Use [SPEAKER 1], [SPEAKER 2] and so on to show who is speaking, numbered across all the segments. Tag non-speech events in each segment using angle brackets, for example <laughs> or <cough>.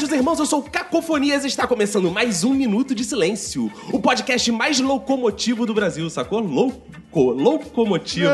[SPEAKER 1] Fazejos irmãos, eu sou Cacofonias e está começando mais um Minuto de Silêncio, o podcast mais locomotivo do Brasil, sacou? Louco, locomotivo.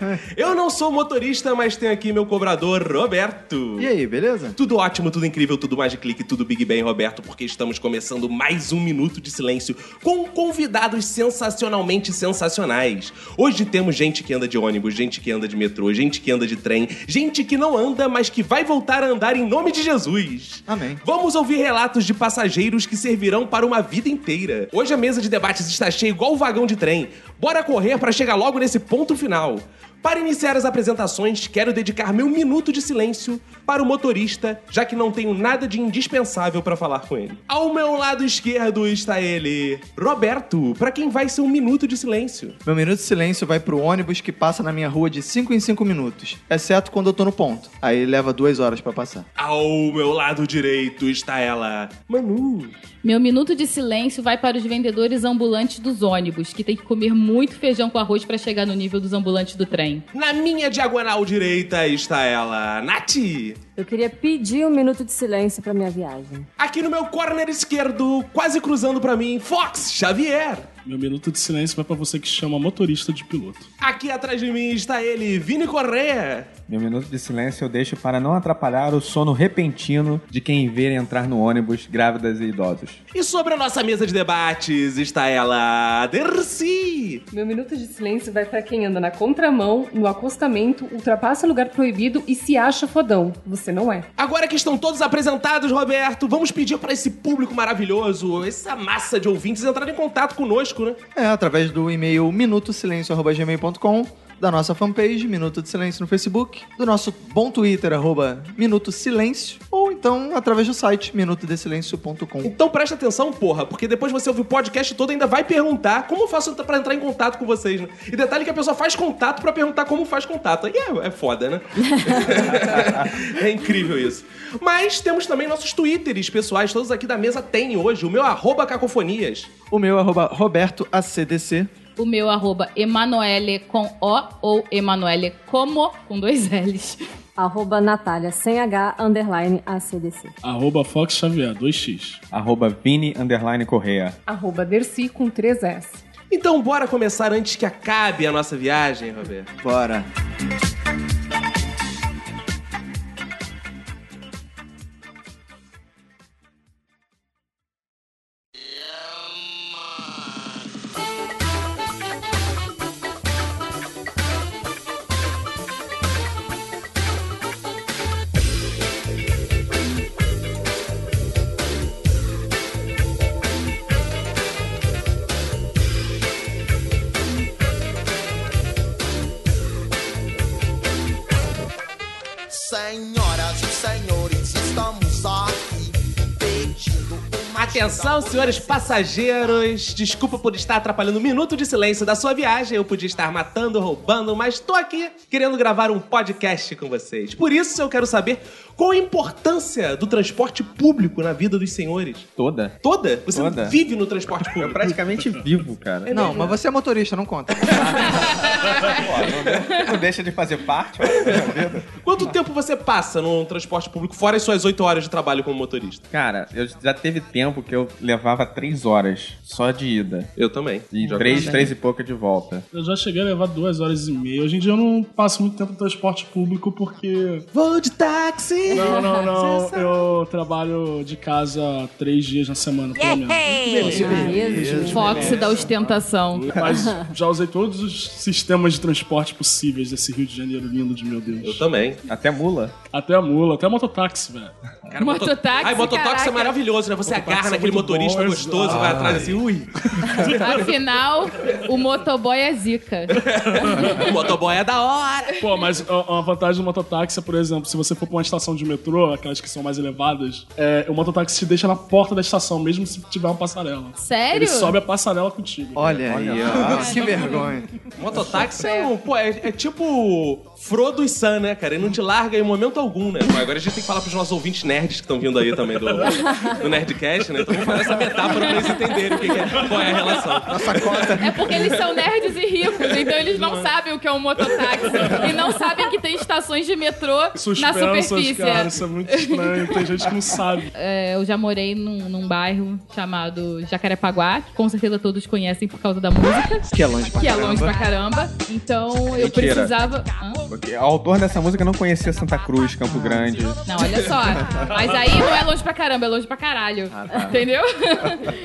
[SPEAKER 1] <laughs> Eu não sou motorista, mas tenho aqui meu cobrador, Roberto.
[SPEAKER 2] E aí, beleza?
[SPEAKER 1] Tudo ótimo, tudo incrível, tudo mais de clique, tudo Big Bang, Roberto, porque estamos começando mais um Minuto de Silêncio com convidados sensacionalmente sensacionais. Hoje temos gente que anda de ônibus, gente que anda de metrô, gente que anda de trem, gente que não anda, mas que vai voltar a andar em nome de Jesus.
[SPEAKER 2] Amém.
[SPEAKER 1] Vamos ouvir relatos de passageiros que servirão para uma vida inteira. Hoje a mesa de debates está cheia igual o vagão de trem. Bora correr para chegar logo nesse ponto final. Para iniciar as apresentações, quero dedicar meu minuto de silêncio para o motorista, já que não tenho nada de indispensável para falar com ele. Ao meu lado esquerdo está ele, Roberto, para quem vai ser um minuto de silêncio.
[SPEAKER 2] Meu minuto de silêncio vai pro ônibus que passa na minha rua de 5 em 5 minutos, exceto quando eu tô no ponto. Aí leva duas horas pra passar.
[SPEAKER 1] Ao meu lado direito está ela, Manu.
[SPEAKER 3] Meu minuto de silêncio vai para os vendedores ambulantes dos ônibus, que tem que comer muito feijão com arroz para chegar no nível dos ambulantes do trem.
[SPEAKER 1] Na minha diagonal direita está ela, Nath.
[SPEAKER 4] Eu queria pedir um minuto de silêncio pra minha viagem.
[SPEAKER 1] Aqui no meu corner esquerdo, quase cruzando pra mim, Fox Xavier.
[SPEAKER 5] Meu minuto de silêncio vai pra você que chama motorista de piloto.
[SPEAKER 1] Aqui atrás de mim está ele, Vini Correa.
[SPEAKER 6] Meu minuto de silêncio eu deixo para não atrapalhar o sono repentino de quem ver entrar no ônibus grávidas e idosos.
[SPEAKER 1] E sobre a nossa mesa de debates está ela, Dercy.
[SPEAKER 7] Meu minuto de silêncio vai pra quem anda na contramão, no acostamento, ultrapassa lugar proibido e se acha fodão. Você não é.
[SPEAKER 1] Agora que estão todos apresentados, Roberto, vamos pedir para esse público maravilhoso, essa massa de ouvintes, entrar em contato conosco, né?
[SPEAKER 2] É, através do e-mail minutosilencio.gmail.com, da nossa fanpage, Minuto de Silêncio no Facebook, do nosso bom Twitter, arroba Minuto Silêncio, ou então através do site minutodesilencio.com.
[SPEAKER 1] Então presta atenção, porra, porque depois você ouvir o podcast todo ainda vai perguntar como eu faço pra entrar em contato com vocês, né? E detalhe que a pessoa faz contato pra perguntar como faz contato. Aí é, é foda, né? <laughs> é incrível isso. Mas temos também nossos twitters pessoais, todos aqui da mesa têm hoje. O meu arroba cacofonias.
[SPEAKER 2] O meu arroba Roberto ACDC.
[SPEAKER 3] O meu arroba Emanuele com O ou Emanuele como com dois L's.
[SPEAKER 4] Arroba Natália, sem H, underline ACDC.
[SPEAKER 5] Arroba Fox Xavier, 2x.
[SPEAKER 6] Arroba Vini Underline Correia.
[SPEAKER 7] Arroba Dercy com 3 S.
[SPEAKER 1] Então bora começar antes que acabe a nossa viagem, Roberto.
[SPEAKER 2] Bora.
[SPEAKER 1] Atenção, senhores passageiros. Desculpa por estar atrapalhando o minuto de silêncio da sua viagem. Eu podia estar matando, roubando, mas tô aqui querendo gravar um podcast com vocês. Por isso eu quero saber qual a importância do transporte público na vida dos senhores.
[SPEAKER 6] Toda?
[SPEAKER 1] Toda? Você
[SPEAKER 6] Toda.
[SPEAKER 1] vive no transporte
[SPEAKER 6] Eu
[SPEAKER 1] público.
[SPEAKER 6] praticamente vivo, cara.
[SPEAKER 2] Não, mas você é motorista, não conta.
[SPEAKER 6] Pô, não, não deixa de fazer parte ó, da minha vida.
[SPEAKER 1] Quanto tempo você passa no transporte público, fora as suas oito horas de trabalho como motorista?
[SPEAKER 6] Cara, eu já teve tempo que eu levava três horas só de ida.
[SPEAKER 1] Eu também.
[SPEAKER 6] E
[SPEAKER 1] Já
[SPEAKER 6] três, três e pouca de volta.
[SPEAKER 5] Eu já cheguei a levar duas horas e meia. Hoje em dia eu não passo muito tempo no transporte público porque.
[SPEAKER 1] Vou de táxi!
[SPEAKER 5] Não, não, não. Eu trabalho de casa três dias na semana, pelo menos.
[SPEAKER 3] Fox da ostentação.
[SPEAKER 5] Mas <laughs> já usei todos os sistemas de transporte possíveis desse Rio de Janeiro lindo de meu
[SPEAKER 1] Eu
[SPEAKER 5] Deus.
[SPEAKER 1] também.
[SPEAKER 6] Até mula.
[SPEAKER 5] Até a mula, até a mototáxi, velho.
[SPEAKER 1] Cara, moto-
[SPEAKER 3] Mototáxi,
[SPEAKER 1] Ai, mototáxi é
[SPEAKER 3] caraca.
[SPEAKER 1] maravilhoso, né? Você
[SPEAKER 5] Mototáxi
[SPEAKER 1] agarra
[SPEAKER 5] é
[SPEAKER 1] naquele
[SPEAKER 5] muito
[SPEAKER 1] motorista
[SPEAKER 5] bom,
[SPEAKER 1] gostoso, vai atrás assim, ui.
[SPEAKER 3] Afinal, o motoboy é zica. <laughs>
[SPEAKER 1] O motoboy é da hora.
[SPEAKER 5] Pô, mas uma vantagem do mototáxi é, por exemplo, se você for pra uma estação de metrô, aquelas que são mais elevadas, é, o mototáxi te deixa na porta da estação, mesmo se tiver uma passarela.
[SPEAKER 3] Sério?
[SPEAKER 5] Ele sobe a passarela contigo.
[SPEAKER 2] Olha, aí, ó. Que vergonha.
[SPEAKER 1] Mototáxi é um. Pô, é, é tipo Frodo e Sam, né, cara? Ele não te larga em momento algum, né? Agora a gente tem que falar pros nossos ouvintes nerds que estão vindo aí também do, do Nerdcast, né? Então vamos fazer essa metáfora pra eles entenderem o que que é, qual é a relação.
[SPEAKER 2] Nossa cota.
[SPEAKER 3] É porque eles são nerds e ricos, então eles não sabem o que é um mototáxi. E não sabem que tem estações de metrô na superfície.
[SPEAKER 5] cara, isso é muito estranho. Tem gente que não sabe.
[SPEAKER 3] É, eu já morei num, num bairro chamado Jacarepaguá, que com certeza todos conhecem por causa da música,
[SPEAKER 2] Que é longe pra
[SPEAKER 3] que é
[SPEAKER 2] caramba.
[SPEAKER 3] longe pra caramba. Então eu
[SPEAKER 6] Mentira.
[SPEAKER 3] precisava. Hã?
[SPEAKER 6] Porque o autor dessa música não conhecia Santa Cruz, Campo Grande.
[SPEAKER 3] Não, olha só. Mas aí não é longe pra caramba, é longe pra caralho. Entendeu?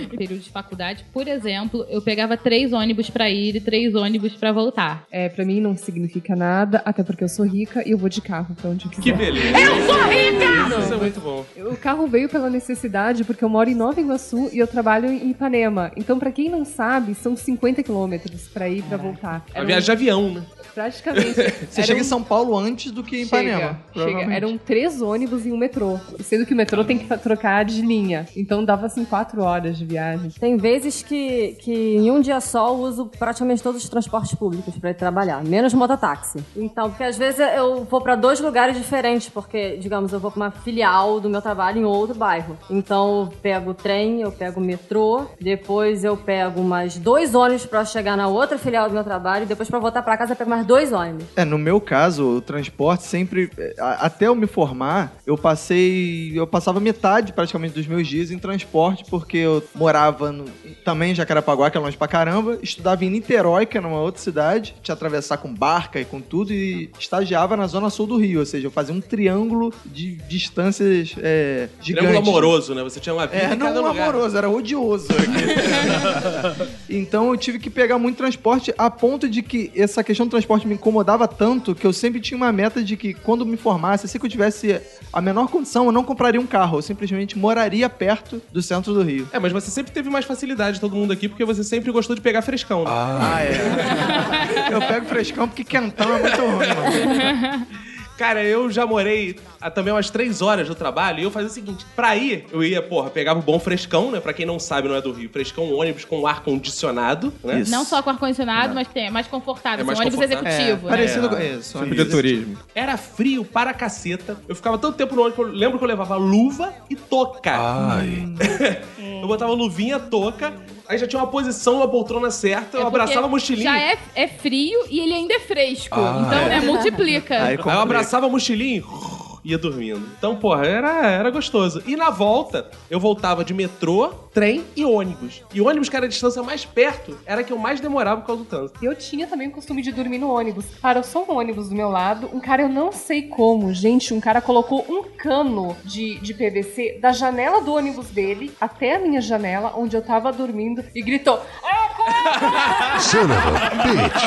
[SPEAKER 3] em <laughs> período de faculdade, por exemplo, eu pegava três ônibus pra ir e três ônibus pra voltar.
[SPEAKER 7] É, pra mim não significa nada, até porque eu sou rica e eu vou de carro pra onde eu quiser.
[SPEAKER 1] Que beleza. Eu sou rica! Isso é muito bom.
[SPEAKER 7] O carro veio pela necessidade porque eu moro em Nova Iguaçu e eu trabalho em Ipanema. Então, pra quem não sabe, são 50 quilômetros pra ir e pra voltar.
[SPEAKER 1] Uma viagem de avião, né?
[SPEAKER 7] Praticamente. <laughs>
[SPEAKER 2] Você chega em São Paulo antes do que em Ipanema.
[SPEAKER 7] Chega, chega.
[SPEAKER 2] provavelmente.
[SPEAKER 7] Eram três ônibus e um metrô. Sendo que o metrô tem que trocar de linha. Então dava assim quatro horas de viagem.
[SPEAKER 4] Tem vezes que, que em um dia só eu uso praticamente todos os transportes públicos pra ir trabalhar, menos mototáxi. Então, porque às vezes eu vou pra dois lugares diferentes, porque, digamos, eu vou pra uma filial do meu trabalho em outro bairro. Então, eu pego o trem, eu pego o metrô, depois eu pego mais dois ônibus pra chegar na outra filial do meu trabalho, e depois pra voltar pra casa eu pego mais dois ônibus.
[SPEAKER 2] É, no meu caso, o transporte sempre. é, Até eu me formar, eu passei. Eu passava metade praticamente dos meus dias em transporte, porque eu morava no- também em Jacarapaguá, que é longe pra caramba, estudava em Niterói, que é numa outra cidade, tinha que atravessar com barca e com tudo, e estagiava na zona sul do Rio, ou seja, eu fazia um triângulo de distâncias é, gigantes.
[SPEAKER 1] Triângulo amoroso, né? Você tinha uma vida
[SPEAKER 2] É, não
[SPEAKER 1] lugar.
[SPEAKER 2] amoroso, era odioso. <laughs> então eu tive que pegar muito transporte a ponto de que essa questão do transporte me incomodava tanto que eu sempre tinha uma meta de que quando me formasse, assim que eu tivesse a menor condição, eu não compraria um carro, eu simplesmente moraria perto do centro do Rio.
[SPEAKER 1] É, mas você sempre teve mais facilidade, todo mundo aqui, porque você sempre gostou de pegar frescão, né?
[SPEAKER 2] Ah, é. eu pego frescão porque quentão é muito ruim, mano. <laughs>
[SPEAKER 1] Cara, eu já morei há também umas três horas do trabalho e eu fazia o seguinte: pra ir, eu ia, porra, pegava o bom frescão, né? Pra quem não sabe, não é do Rio. Frescão, um ônibus com ar condicionado, né?
[SPEAKER 2] Isso.
[SPEAKER 3] Não só com ar-condicionado, mas tem, é mais confortável.
[SPEAKER 1] É mais
[SPEAKER 3] um ônibus
[SPEAKER 1] confortável.
[SPEAKER 3] executivo,
[SPEAKER 2] É,
[SPEAKER 3] né?
[SPEAKER 2] parecido com isso.
[SPEAKER 6] Tipo de turismo.
[SPEAKER 1] Era frio para caceta. Eu ficava tanto tempo no ônibus que eu lembro que eu levava luva e touca.
[SPEAKER 8] Ai. <laughs>
[SPEAKER 1] eu botava luvinha, touca, aí já tinha uma posição, uma poltrona certa,
[SPEAKER 3] É
[SPEAKER 1] eu abraçava a mochilinha.
[SPEAKER 3] Já é, é frio e ele ainda é fresco.
[SPEAKER 8] Ah,
[SPEAKER 3] então,
[SPEAKER 8] é.
[SPEAKER 3] né, multiplica.
[SPEAKER 2] Aí
[SPEAKER 1] Aí eu abraçava a mochilinha e ia dormindo. Então, porra, era, era gostoso. E na volta, eu voltava de metrô, trem e ônibus. E ônibus, que era a distância mais perto, era a que eu mais demorava por causa do trânsito.
[SPEAKER 7] Eu tinha também o costume de dormir no ônibus. Parou só um ônibus do meu lado. Um cara, eu não sei como, gente, um cara colocou um cano de, de PVC da janela do ônibus dele até a minha janela, onde eu tava dormindo, e gritou: <laughs>
[SPEAKER 8] Son of a bitch.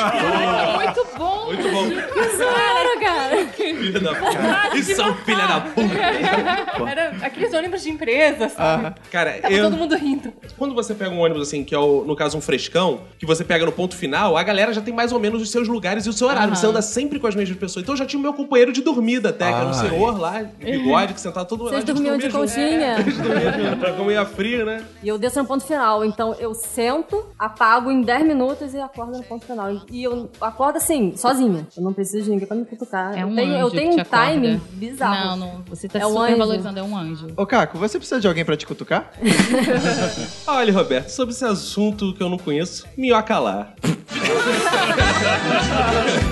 [SPEAKER 3] Muito bom.
[SPEAKER 1] Muito bom.
[SPEAKER 4] Claro, cara!
[SPEAKER 1] Filha da puta. Isso <laughs> filha da puta. <laughs>
[SPEAKER 7] Era aqueles ônibus de empresa, sabe?
[SPEAKER 1] Cara,
[SPEAKER 7] Tava
[SPEAKER 1] eu...
[SPEAKER 7] todo mundo rindo.
[SPEAKER 1] Quando você pega um ônibus assim, que é, o, no caso, um frescão, que você pega no ponto final, a galera já tem mais ou menos os seus lugares e o seu horário.
[SPEAKER 3] Aham.
[SPEAKER 1] Você anda sempre com as mesmas pessoas. Então eu já tinha o meu companheiro de dormida até, que era um
[SPEAKER 8] Ai.
[SPEAKER 1] senhor lá, de bigode, que sentava todo
[SPEAKER 4] Vocês
[SPEAKER 1] gente
[SPEAKER 4] dormiam de conchinha?
[SPEAKER 1] A gente dormia junto. Como ia frio, né?
[SPEAKER 4] E eu desço no ponto final. Então eu sento, apago em 10 minutos e acordo no ponto final. E eu acordo assim, sozinha. Eu não preciso de ninguém pra me cutucar.
[SPEAKER 3] É um
[SPEAKER 4] eu tenho, eu tenho um timing bizarro.
[SPEAKER 3] Não, não. Você tá
[SPEAKER 4] É um
[SPEAKER 3] super
[SPEAKER 4] anjo.
[SPEAKER 3] valorizando, é um anjo.
[SPEAKER 2] Ô, Caco, você precisa de alguém pra te cutucar? <laughs>
[SPEAKER 1] Olha, Roberto, sobre esse assunto que eu não conheço, minhoca lá.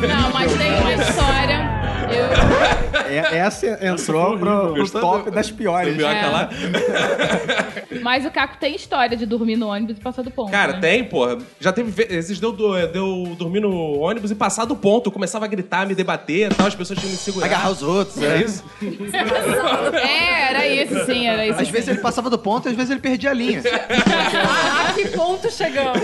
[SPEAKER 3] Não, mas tem uma história. Eu,
[SPEAKER 6] É- essa entrou pro, pro top
[SPEAKER 1] do-
[SPEAKER 6] das piores.
[SPEAKER 3] É.
[SPEAKER 1] lá. <laughs>
[SPEAKER 3] mas o Caco tem história de dormir no ônibus e passar do ponto.
[SPEAKER 1] Cara,
[SPEAKER 3] né?
[SPEAKER 1] tem, porra. Já teve vezes de eu, do- de eu dormir no ônibus e passar do ponto. Eu começava a gritar, me debater e tal, as pessoas tinham que me segurar.
[SPEAKER 2] Agarrar os outros,
[SPEAKER 1] É
[SPEAKER 2] é.
[SPEAKER 1] isso?
[SPEAKER 3] É, era isso sim, era isso.
[SPEAKER 2] Às
[SPEAKER 3] sim.
[SPEAKER 2] vezes ele passava do ponto e às vezes ele perdia a linha.
[SPEAKER 7] A que ponto chegamos?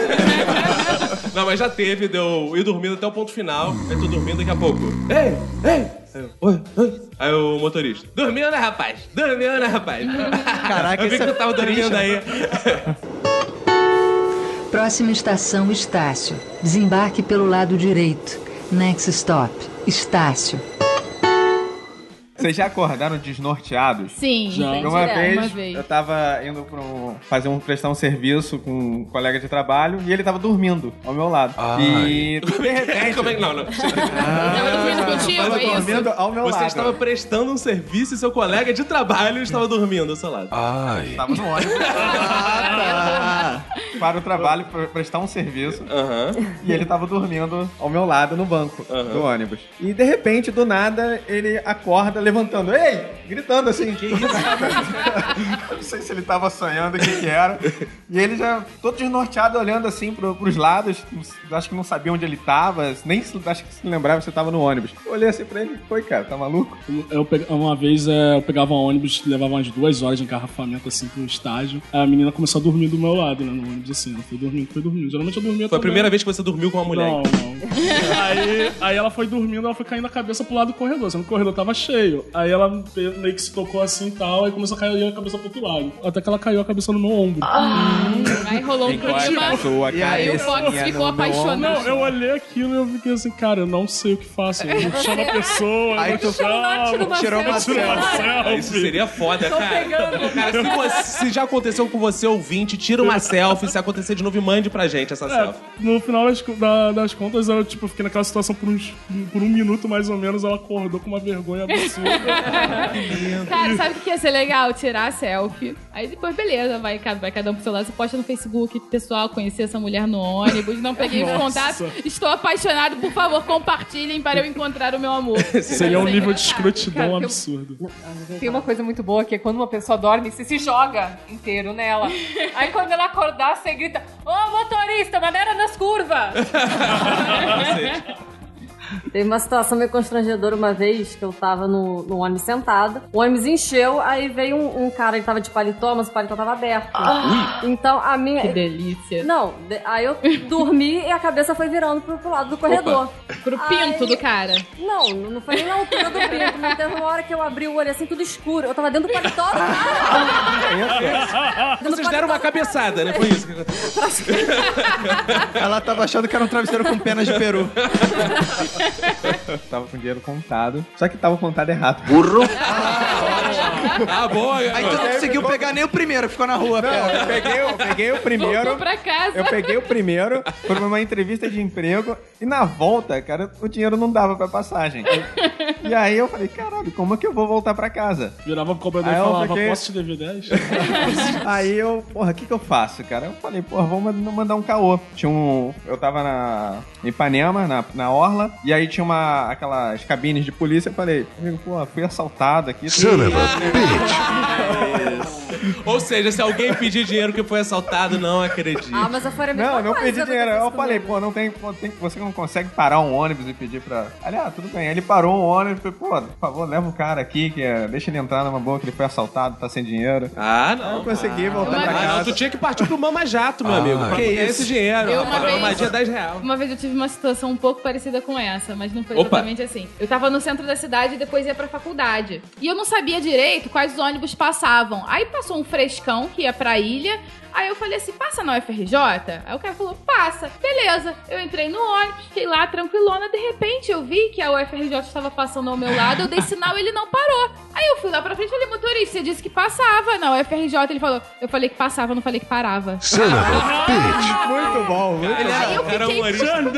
[SPEAKER 1] Não, mas já teve, deu ir dormindo até o ponto final. Aí tô dormindo daqui a pouco. Ei, ei, Aí, eu, oi, oi. Aí o motorista, dormiu, né, rapaz? Dormiu, né, rapaz? <laughs>
[SPEAKER 2] Caraca,
[SPEAKER 1] eu vi que
[SPEAKER 2] é
[SPEAKER 1] tu tava dormindo aí. <laughs>
[SPEAKER 9] Próxima estação, Estácio. Desembarque pelo lado direito. Next stop, Estácio.
[SPEAKER 6] Vocês já acordaram desnorteados?
[SPEAKER 3] Sim,
[SPEAKER 5] Já.
[SPEAKER 6] Uma
[SPEAKER 3] direto,
[SPEAKER 6] vez,
[SPEAKER 3] uma vez.
[SPEAKER 6] eu tava indo pra um, fazer um, prestar um serviço com um colega de trabalho e ele tava dormindo ao meu lado.
[SPEAKER 8] Ai.
[SPEAKER 6] E de repente. <laughs>
[SPEAKER 1] Como é que não, não?
[SPEAKER 3] Tava dormindo contigo,
[SPEAKER 6] tava
[SPEAKER 3] é isso?
[SPEAKER 6] dormindo ao meu
[SPEAKER 1] Você
[SPEAKER 6] lado.
[SPEAKER 1] estava prestando um serviço e seu colega de trabalho estava dormindo ao seu lado.
[SPEAKER 8] Ai.
[SPEAKER 6] Tava no ônibus
[SPEAKER 2] Ah, <laughs>
[SPEAKER 6] para o trabalho pra prestar um serviço.
[SPEAKER 1] Aham.
[SPEAKER 6] E ele tava dormindo ao meu lado no banco do ônibus. E de repente, do nada, ele acorda levantando. Ei! Gritando assim. Que isso? Eu <laughs> não sei se ele tava sonhando o que, que era. E ele já todo desnorteado olhando assim pro, pros lados. Acho que não sabia onde ele tava. Nem se- acho que se lembrava se tava no ônibus. Eu olhei assim pra ele. Foi, cara, tá maluco?
[SPEAKER 5] Eu pe- uma vez é, eu pegava um ônibus, levava umas duas horas de engarrafamento assim pro estágio. Aí a menina começou a dormir do meu lado, né? No ônibus assim. Ela foi dormindo, foi dormindo. Geralmente eu dormia
[SPEAKER 1] Foi a
[SPEAKER 5] também.
[SPEAKER 1] primeira vez que você dormiu com uma mulher.
[SPEAKER 5] Não, não. <laughs> aí, aí ela foi dormindo, ela foi caindo a cabeça pro lado do corredor. Sendo que o corredor tava cheio. Aí ela me- meio que se tocou assim e tal, aí começou a cair a cabeça pro outro lado. Até que ela caiu a cabeça no meu ombro.
[SPEAKER 3] Aí rolou um clima.
[SPEAKER 2] E aí,
[SPEAKER 3] o Fox ficou apaixonado.
[SPEAKER 5] Não, eu olhei aquilo e eu fiquei assim, cara, eu não sei o que faço. Eu chamo a pessoa,
[SPEAKER 2] Aí
[SPEAKER 5] eu
[SPEAKER 2] tu
[SPEAKER 5] chamo.
[SPEAKER 2] tirou uma
[SPEAKER 5] selfie.
[SPEAKER 1] Isso seria foda, cara. Cara, se, você- se já aconteceu com você, ouvinte, tira uma selfie. Se acontecer de novo, mande pra gente essa
[SPEAKER 5] É,
[SPEAKER 1] selfie.
[SPEAKER 5] no final das, da- das contas, eu tipo, fiquei naquela situação por, uns, por um minuto mais ou menos. Ela acordou com uma vergonha absurda. <laughs>
[SPEAKER 3] Cara, sabe o que ia ser legal? Tirar a selfie. Aí depois, beleza, vai, cada- vai cada um pro seu lado. Você posta no Facebook, pessoal, conheci essa mulher no ônibus, não peguei o contato. Estou apaixonado, por favor, compartilhem para eu encontrar o meu amor. <laughs>
[SPEAKER 5] Seria um
[SPEAKER 3] é
[SPEAKER 5] nível de escrotidão
[SPEAKER 7] Cara, eu-
[SPEAKER 5] absurdo.
[SPEAKER 7] Tem uma coisa muito boa que é quando uma pessoa dorme, você se joga inteiro nela. <laughs> Aí quando ela acordar, você grita: Ô motorista, maneira nas curvas!
[SPEAKER 4] Teve uma situação meio constrangedora uma vez que eu tava no, no ônibus sentada. O ônibus encheu, aí veio um, um cara, ele tava de paletó, mas o paletó tava aberto. Então a minha.
[SPEAKER 3] Que delícia.
[SPEAKER 4] Não, de- aí eu dormi e a cabeça foi virando pro, pro lado do corredor.
[SPEAKER 3] Pro pinto
[SPEAKER 4] Ai.
[SPEAKER 3] do cara.
[SPEAKER 4] Não, não foi nem na altura do pinto, mas teve uma hora que eu abri o olho assim, tudo escuro. Eu tava dentro do paletó do cara. Dentro
[SPEAKER 1] Vocês deram uma cabeçada, né? Foi isso que aconteceu. <laughs>
[SPEAKER 2] ela tava achando que era um travesseiro com penas de peru. <laughs> <laughs>
[SPEAKER 6] tava com dinheiro contado. Só que tava contado errado. <laughs>
[SPEAKER 1] Ah, boa,
[SPEAKER 2] Aí tu não conseguiu pegar nem o primeiro, ficou na rua.
[SPEAKER 6] Não,
[SPEAKER 2] pera.
[SPEAKER 6] eu peguei, eu peguei o primeiro.
[SPEAKER 3] Voltou pra casa.
[SPEAKER 6] Eu peguei o primeiro, foi uma entrevista de emprego, e na volta, cara, o dinheiro não dava pra passagem. E aí eu falei, caralho, como é que eu vou voltar pra casa?
[SPEAKER 5] Virava pro cobrador e
[SPEAKER 6] eu
[SPEAKER 5] falava,
[SPEAKER 6] fiquei-
[SPEAKER 5] posso te dever 10? <laughs>
[SPEAKER 6] Aí eu, porra, o que que eu faço, cara? Eu falei, porra, vou man- mandar um caô. Tinha um. Eu tava na em Ipanema, na, na Orla, e aí tinha uma. aquelas cabines de polícia. Eu falei, amigo, porra, fui assaltado aqui.
[SPEAKER 8] Son of a bitch.
[SPEAKER 1] Ou seja, se alguém pedir dinheiro que foi assaltado, não acredito.
[SPEAKER 4] Ah, mas a mesma
[SPEAKER 6] Não, não
[SPEAKER 4] coisa
[SPEAKER 6] pedi dinheiro. Eu falei, pô, não tem, pô, tem. Você não consegue parar um ônibus e pedir pra. Ali, ah, tudo bem. Aí ele parou um ônibus e falei, pô, por favor, leva o cara aqui, que é, deixa ele entrar numa boa, que ele foi assaltado, tá sem dinheiro.
[SPEAKER 1] Ah,
[SPEAKER 6] Aí
[SPEAKER 1] não.
[SPEAKER 6] eu consegui voltar
[SPEAKER 3] Mas-
[SPEAKER 6] pra
[SPEAKER 1] Ah, não,
[SPEAKER 6] casa.
[SPEAKER 1] tu tinha que partir pro Mama Jato, meu
[SPEAKER 8] Ah,
[SPEAKER 1] amigo.
[SPEAKER 8] Que isso?
[SPEAKER 1] esse dinheiro.
[SPEAKER 3] Eu uma
[SPEAKER 1] A
[SPEAKER 3] vez-
[SPEAKER 1] mamadinha é 10 reais.
[SPEAKER 3] Uma vez eu tive uma situação um pouco parecida com essa, mas não foi
[SPEAKER 1] Opa.
[SPEAKER 3] exatamente assim. Eu tava no centro da cidade e depois ia pra faculdade. E eu não sabia direito quais ônibus passavam. Aí passou um frescão que ia pra ilha. Aí eu falei assim, passa na UFRJ? Aí o cara falou, passa. Beleza. Eu entrei no ônibus, fiquei lá tranquilona. De repente eu vi que a UFRJ estava passando ao meu lado. Eu dei sinal e ele não parou. Aí eu fui lá pra frente e falei, motorista, você disse que passava na UFRJ. Ele falou, eu falei que passava, não falei que parava.
[SPEAKER 8] Son of a bitch.
[SPEAKER 6] Muito bom, muito
[SPEAKER 1] Ele
[SPEAKER 3] Aí eu
[SPEAKER 1] era
[SPEAKER 3] fiquei puta.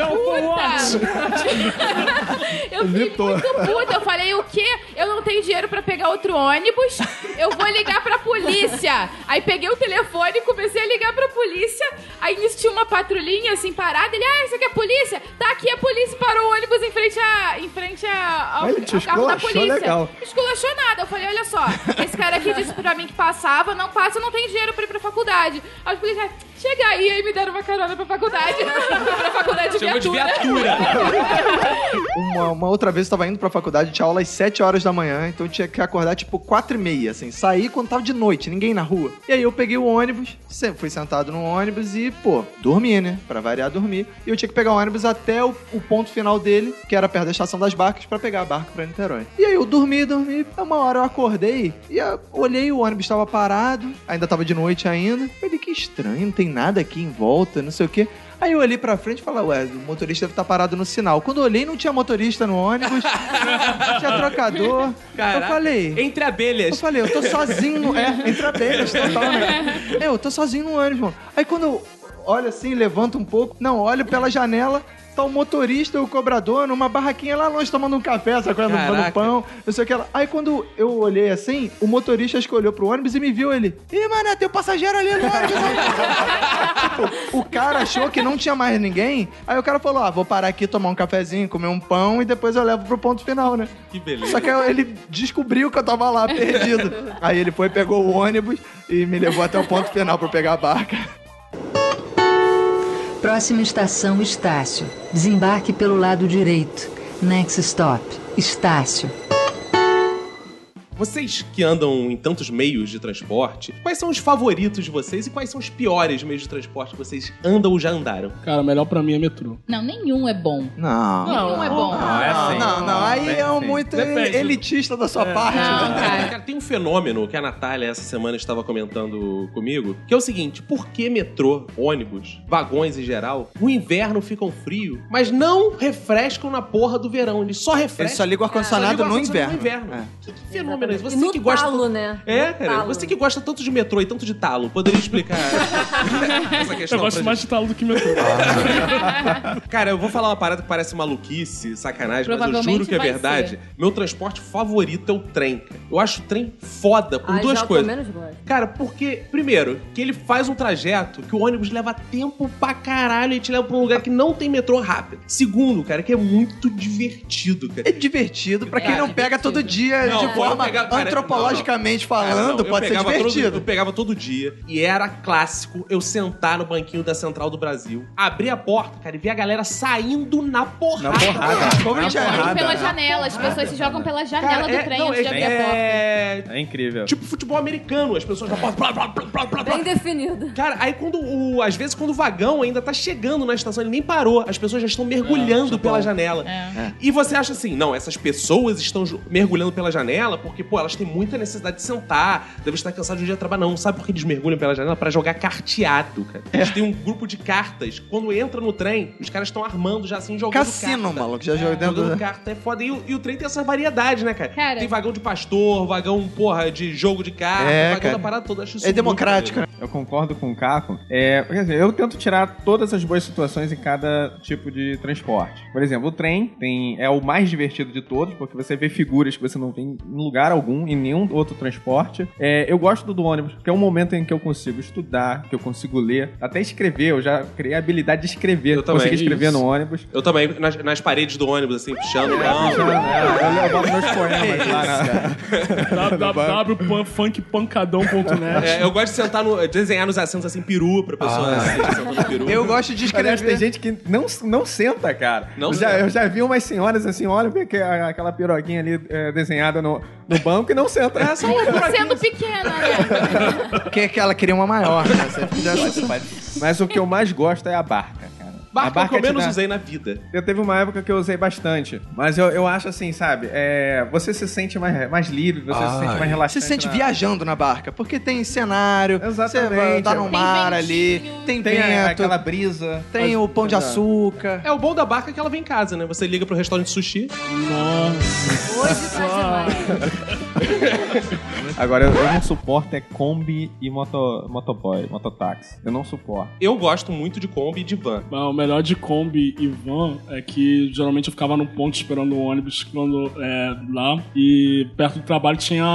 [SPEAKER 3] <laughs> Eu fiquei muito puta. Eu falei, o quê? Eu não tenho dinheiro pra pegar outro ônibus. Eu vou ligar pra polícia. Aí peguei o telefone e comecei a ligar pra polícia. Aí tinha uma patrulhinha assim parada. Ele, ah, isso aqui é a polícia? Tá aqui a polícia parou o ônibus em frente, a, em frente a, ao,
[SPEAKER 6] Ele te
[SPEAKER 3] ao carro da polícia.
[SPEAKER 6] legal.
[SPEAKER 3] Esculachou nada. Eu falei, olha só, esse cara aqui disse pra mim que passava, não passa, eu não tenho dinheiro pra ir pra faculdade. Aí os policiais, Chega aí, aí me deram uma carona pra faculdade. <laughs> pra faculdade de
[SPEAKER 1] Chegou de
[SPEAKER 3] viatura.
[SPEAKER 1] viatura. <laughs>
[SPEAKER 2] Uma, uma outra vez eu tava indo pra faculdade, tinha aula às 7 horas da manhã, então eu tinha que acordar tipo 4 e meia, assim, sair quando tava de noite, ninguém na rua. E aí eu peguei o ônibus, sempre fui sentado no ônibus e, pô, dormi, né? Pra variar, dormir. E eu tinha que pegar o ônibus até o, o ponto final dele, que era perto da estação das barcas, pra pegar a barca pra Niterói. E aí eu dormi, dormi, uma hora eu acordei e eu olhei, o ônibus tava parado, ainda tava de noite ainda. Falei, que estranho, não tem nada aqui em volta, não sei o quê. Aí eu olhei pra frente e falei, ué, o motorista deve estar parado no sinal. Quando eu olhei, não tinha motorista no ônibus, não <laughs> tinha trocador.
[SPEAKER 1] Caraca.
[SPEAKER 2] Eu falei,
[SPEAKER 1] Entre abelhas.
[SPEAKER 2] eu falei, eu tô sozinho no... É, entre abelhas, total, né? É, eu tô sozinho no ônibus, mano. Aí quando eu olho assim, levanto um pouco, não, olho pela janela, tá o motorista e o cobrador numa barraquinha lá longe tomando um café, sacando
[SPEAKER 1] Caraca.
[SPEAKER 2] no pão, não sei o que lá. Aí quando eu olhei assim, o motorista acho que olhou pro ônibus e me viu ele. Ih, mané, tem um passageiro ali no ônibus. <laughs> tipo, o cara achou que não tinha mais ninguém. Aí o cara falou: ah, vou parar aqui, tomar um cafezinho, comer um pão e depois eu levo pro ponto final, né?
[SPEAKER 1] Que beleza.
[SPEAKER 2] Só que aí ele descobriu que eu tava lá, perdido. Aí ele foi, pegou o ônibus e me levou até o ponto final pra eu pegar a barca.
[SPEAKER 9] Próxima estação Estácio. Desembarque pelo lado direito. Next stop. Estácio.
[SPEAKER 1] Vocês que andam em tantos meios de transporte, quais são os favoritos de vocês e quais são os piores meios de transporte que vocês andam ou já andaram?
[SPEAKER 5] Cara, melhor pra mim é metrô.
[SPEAKER 3] Não, nenhum é bom.
[SPEAKER 2] Não.
[SPEAKER 3] Nenhum é bom.
[SPEAKER 6] Não, é assim.
[SPEAKER 2] Não, não, aí é um
[SPEAKER 6] sim.
[SPEAKER 2] muito
[SPEAKER 5] Depende.
[SPEAKER 2] elitista da sua parte.
[SPEAKER 3] Não,
[SPEAKER 2] né?
[SPEAKER 3] cara.
[SPEAKER 1] Cara, tem um fenômeno que a Natália essa semana estava comentando comigo, que é o seguinte: por que metrô, ônibus, vagões em geral, no inverno ficam frio, mas não refrescam na porra do verão? Eles só refrescam.
[SPEAKER 2] Ele só liga o ar-condicionado
[SPEAKER 1] Só liga o
[SPEAKER 2] no
[SPEAKER 1] ar-condicionado
[SPEAKER 2] inverno.
[SPEAKER 1] no
[SPEAKER 2] É.
[SPEAKER 1] Que, que fenômeno é?
[SPEAKER 4] E
[SPEAKER 1] Você
[SPEAKER 4] no
[SPEAKER 1] que gosta.
[SPEAKER 4] talo, né?
[SPEAKER 1] É,
[SPEAKER 4] No
[SPEAKER 1] cara,
[SPEAKER 4] talo.
[SPEAKER 1] você que gosta tanto de metrô e tanto de talo, poderia explicar <laughs> essa questão
[SPEAKER 5] Eu gosto mais de talo do que metrô. <laughs>
[SPEAKER 1] Cara, eu vou falar uma parada que parece maluquice, sacanagem, mas eu juro que é verdade.
[SPEAKER 3] ser.
[SPEAKER 1] Meu transporte favorito é o trem. cara. Eu acho o trem foda por
[SPEAKER 4] Ah,
[SPEAKER 1] duas
[SPEAKER 4] que
[SPEAKER 1] coisas.
[SPEAKER 4] menos gosto.
[SPEAKER 1] Cara, porque, primeiro, que ele faz um trajeto que o ônibus leva tempo pra caralho e te leva pra um lugar que não tem metrô rápido. Segundo, cara, que é muito divertido, cara.
[SPEAKER 2] É divertido pra quem
[SPEAKER 3] É,
[SPEAKER 2] não pega todo dia
[SPEAKER 1] Não,
[SPEAKER 2] de forma
[SPEAKER 1] pegava- cara,
[SPEAKER 2] antropologicamente
[SPEAKER 1] Cara,
[SPEAKER 2] falando,
[SPEAKER 1] não, eu
[SPEAKER 2] pode ser
[SPEAKER 1] pegava todo-
[SPEAKER 2] divertido.
[SPEAKER 1] eu pegava todo dia e era clássico eu sentar no banquinho da Central do Brasil, abrir a porta, cara, e ver a galera saindo na porrada.
[SPEAKER 6] Na porrada.
[SPEAKER 2] Como
[SPEAKER 6] Na porrada.
[SPEAKER 3] Pela janela, as pessoas se jogam pela janela
[SPEAKER 1] Cara,
[SPEAKER 3] do
[SPEAKER 1] é-
[SPEAKER 3] trem
[SPEAKER 1] não,
[SPEAKER 3] antes de
[SPEAKER 1] é-
[SPEAKER 3] abrir a porta.
[SPEAKER 1] é,
[SPEAKER 6] É incrível.
[SPEAKER 1] Tipo futebol americano, as pessoas na porta. Blá, blá, blá, blá, blá, blá.
[SPEAKER 4] Bem definido.
[SPEAKER 1] Cara, aí quando o. Às vezes, quando o vagão ainda tá chegando na estação, ele nem parou. As pessoas já estão mergulhando pela janela.
[SPEAKER 3] É.
[SPEAKER 1] E você acha assim, não, essas pessoas estão mergulhando pela janela porque, pô, elas têm muita necessidade de sentar, devem estar cansadas de um dia de trabalho. Não, sabe por que eles mergulham pela janela? Pra jogar carteado, cara. Eles têm um grupo de cartas. Quando entra no trem, os caras estão armando já assim, jogando
[SPEAKER 2] Cassino,
[SPEAKER 1] carta.
[SPEAKER 2] maluco, já dentro
[SPEAKER 1] Jogando
[SPEAKER 2] do...
[SPEAKER 1] carta é foda. E, o- e o trem tem essa variedade, né, cara?
[SPEAKER 3] Cara.
[SPEAKER 1] Tem vagão de pastor, vagão, porra, de jogo de carta,
[SPEAKER 2] É,
[SPEAKER 1] vagão
[SPEAKER 2] cara.
[SPEAKER 1] da parada toda. Acho isso
[SPEAKER 2] É democrático, né?
[SPEAKER 6] Eu concordo com o Caco. É, quer dizer, eu tento tirar todas as boas situações em cada tipo de transporte. Por exemplo, o trem tem, é o mais divertido de todos, porque você vê figuras que você não tem em lugar algum, em nenhum outro transporte. É, eu gosto do, do ônibus, porque é um momento em que eu consigo estudar, que eu consigo ler, até escrever. Eu já criei a habilidade de escrever.
[SPEAKER 1] Eu também.
[SPEAKER 6] Consegui escrever
[SPEAKER 5] Isso.
[SPEAKER 6] no ônibus.
[SPEAKER 1] Eu também, nas, nas paredes do ônibus, assim, puxando.
[SPEAKER 6] É,
[SPEAKER 1] não.
[SPEAKER 6] eu, eu boto meus poemas lá na... <laughs> <laughs>
[SPEAKER 5] www.funkpancadão.net
[SPEAKER 1] É, eu gosto de sentar no. desenhar nos assentos assim, peru, pra pessoa
[SPEAKER 6] Ah.
[SPEAKER 1] assim, sentando no peru.
[SPEAKER 2] Eu gosto de
[SPEAKER 6] Aliás, tem
[SPEAKER 2] escrever.
[SPEAKER 6] gente que não, não senta, cara.
[SPEAKER 1] Não
[SPEAKER 6] eu, já, eu já vi umas senhoras assim, olha a- aquela piroquinha ali é, desenhada no, no banco e não senta.
[SPEAKER 1] É um buraquinho.
[SPEAKER 3] Sendo pequena, né?
[SPEAKER 2] Porque que ela queria uma maior, né? Fizesse- <laughs>
[SPEAKER 6] Mas o que eu mais gosto é a barca,
[SPEAKER 1] Barca é que eu
[SPEAKER 6] te
[SPEAKER 1] menos
[SPEAKER 6] dá-
[SPEAKER 1] usei na vida.
[SPEAKER 6] Eu teve uma época que eu usei bastante. Mas eu, eu acho assim, sabe? É, você se sente mais, mais livre, você se
[SPEAKER 8] Ai.
[SPEAKER 6] sente mais relaxante.
[SPEAKER 2] Você se sente
[SPEAKER 6] na-
[SPEAKER 2] viajando na barca, porque tem cenário,
[SPEAKER 6] Exatamente.
[SPEAKER 2] você vai andar no
[SPEAKER 3] Tem
[SPEAKER 2] mar
[SPEAKER 3] ventinho.
[SPEAKER 2] ali, tem,
[SPEAKER 6] Tem a-
[SPEAKER 2] vento,
[SPEAKER 6] aquela brisa.
[SPEAKER 2] tem o pão de açúcar.
[SPEAKER 1] É o bom da barca é que ela vem em casa, né? Você liga pro restaurante sushi.
[SPEAKER 4] Hoje tá.
[SPEAKER 6] Agora, eu, eu não suporto é Kombi e moto, motoboy, mototáxi. Eu não suporto.
[SPEAKER 1] Eu gosto muito de Kombi e de van.
[SPEAKER 5] Mas melhor de Kombi e van é que geralmente eu ficava no ponto esperando o ônibus quando é, lá. E perto do trabalho tinha,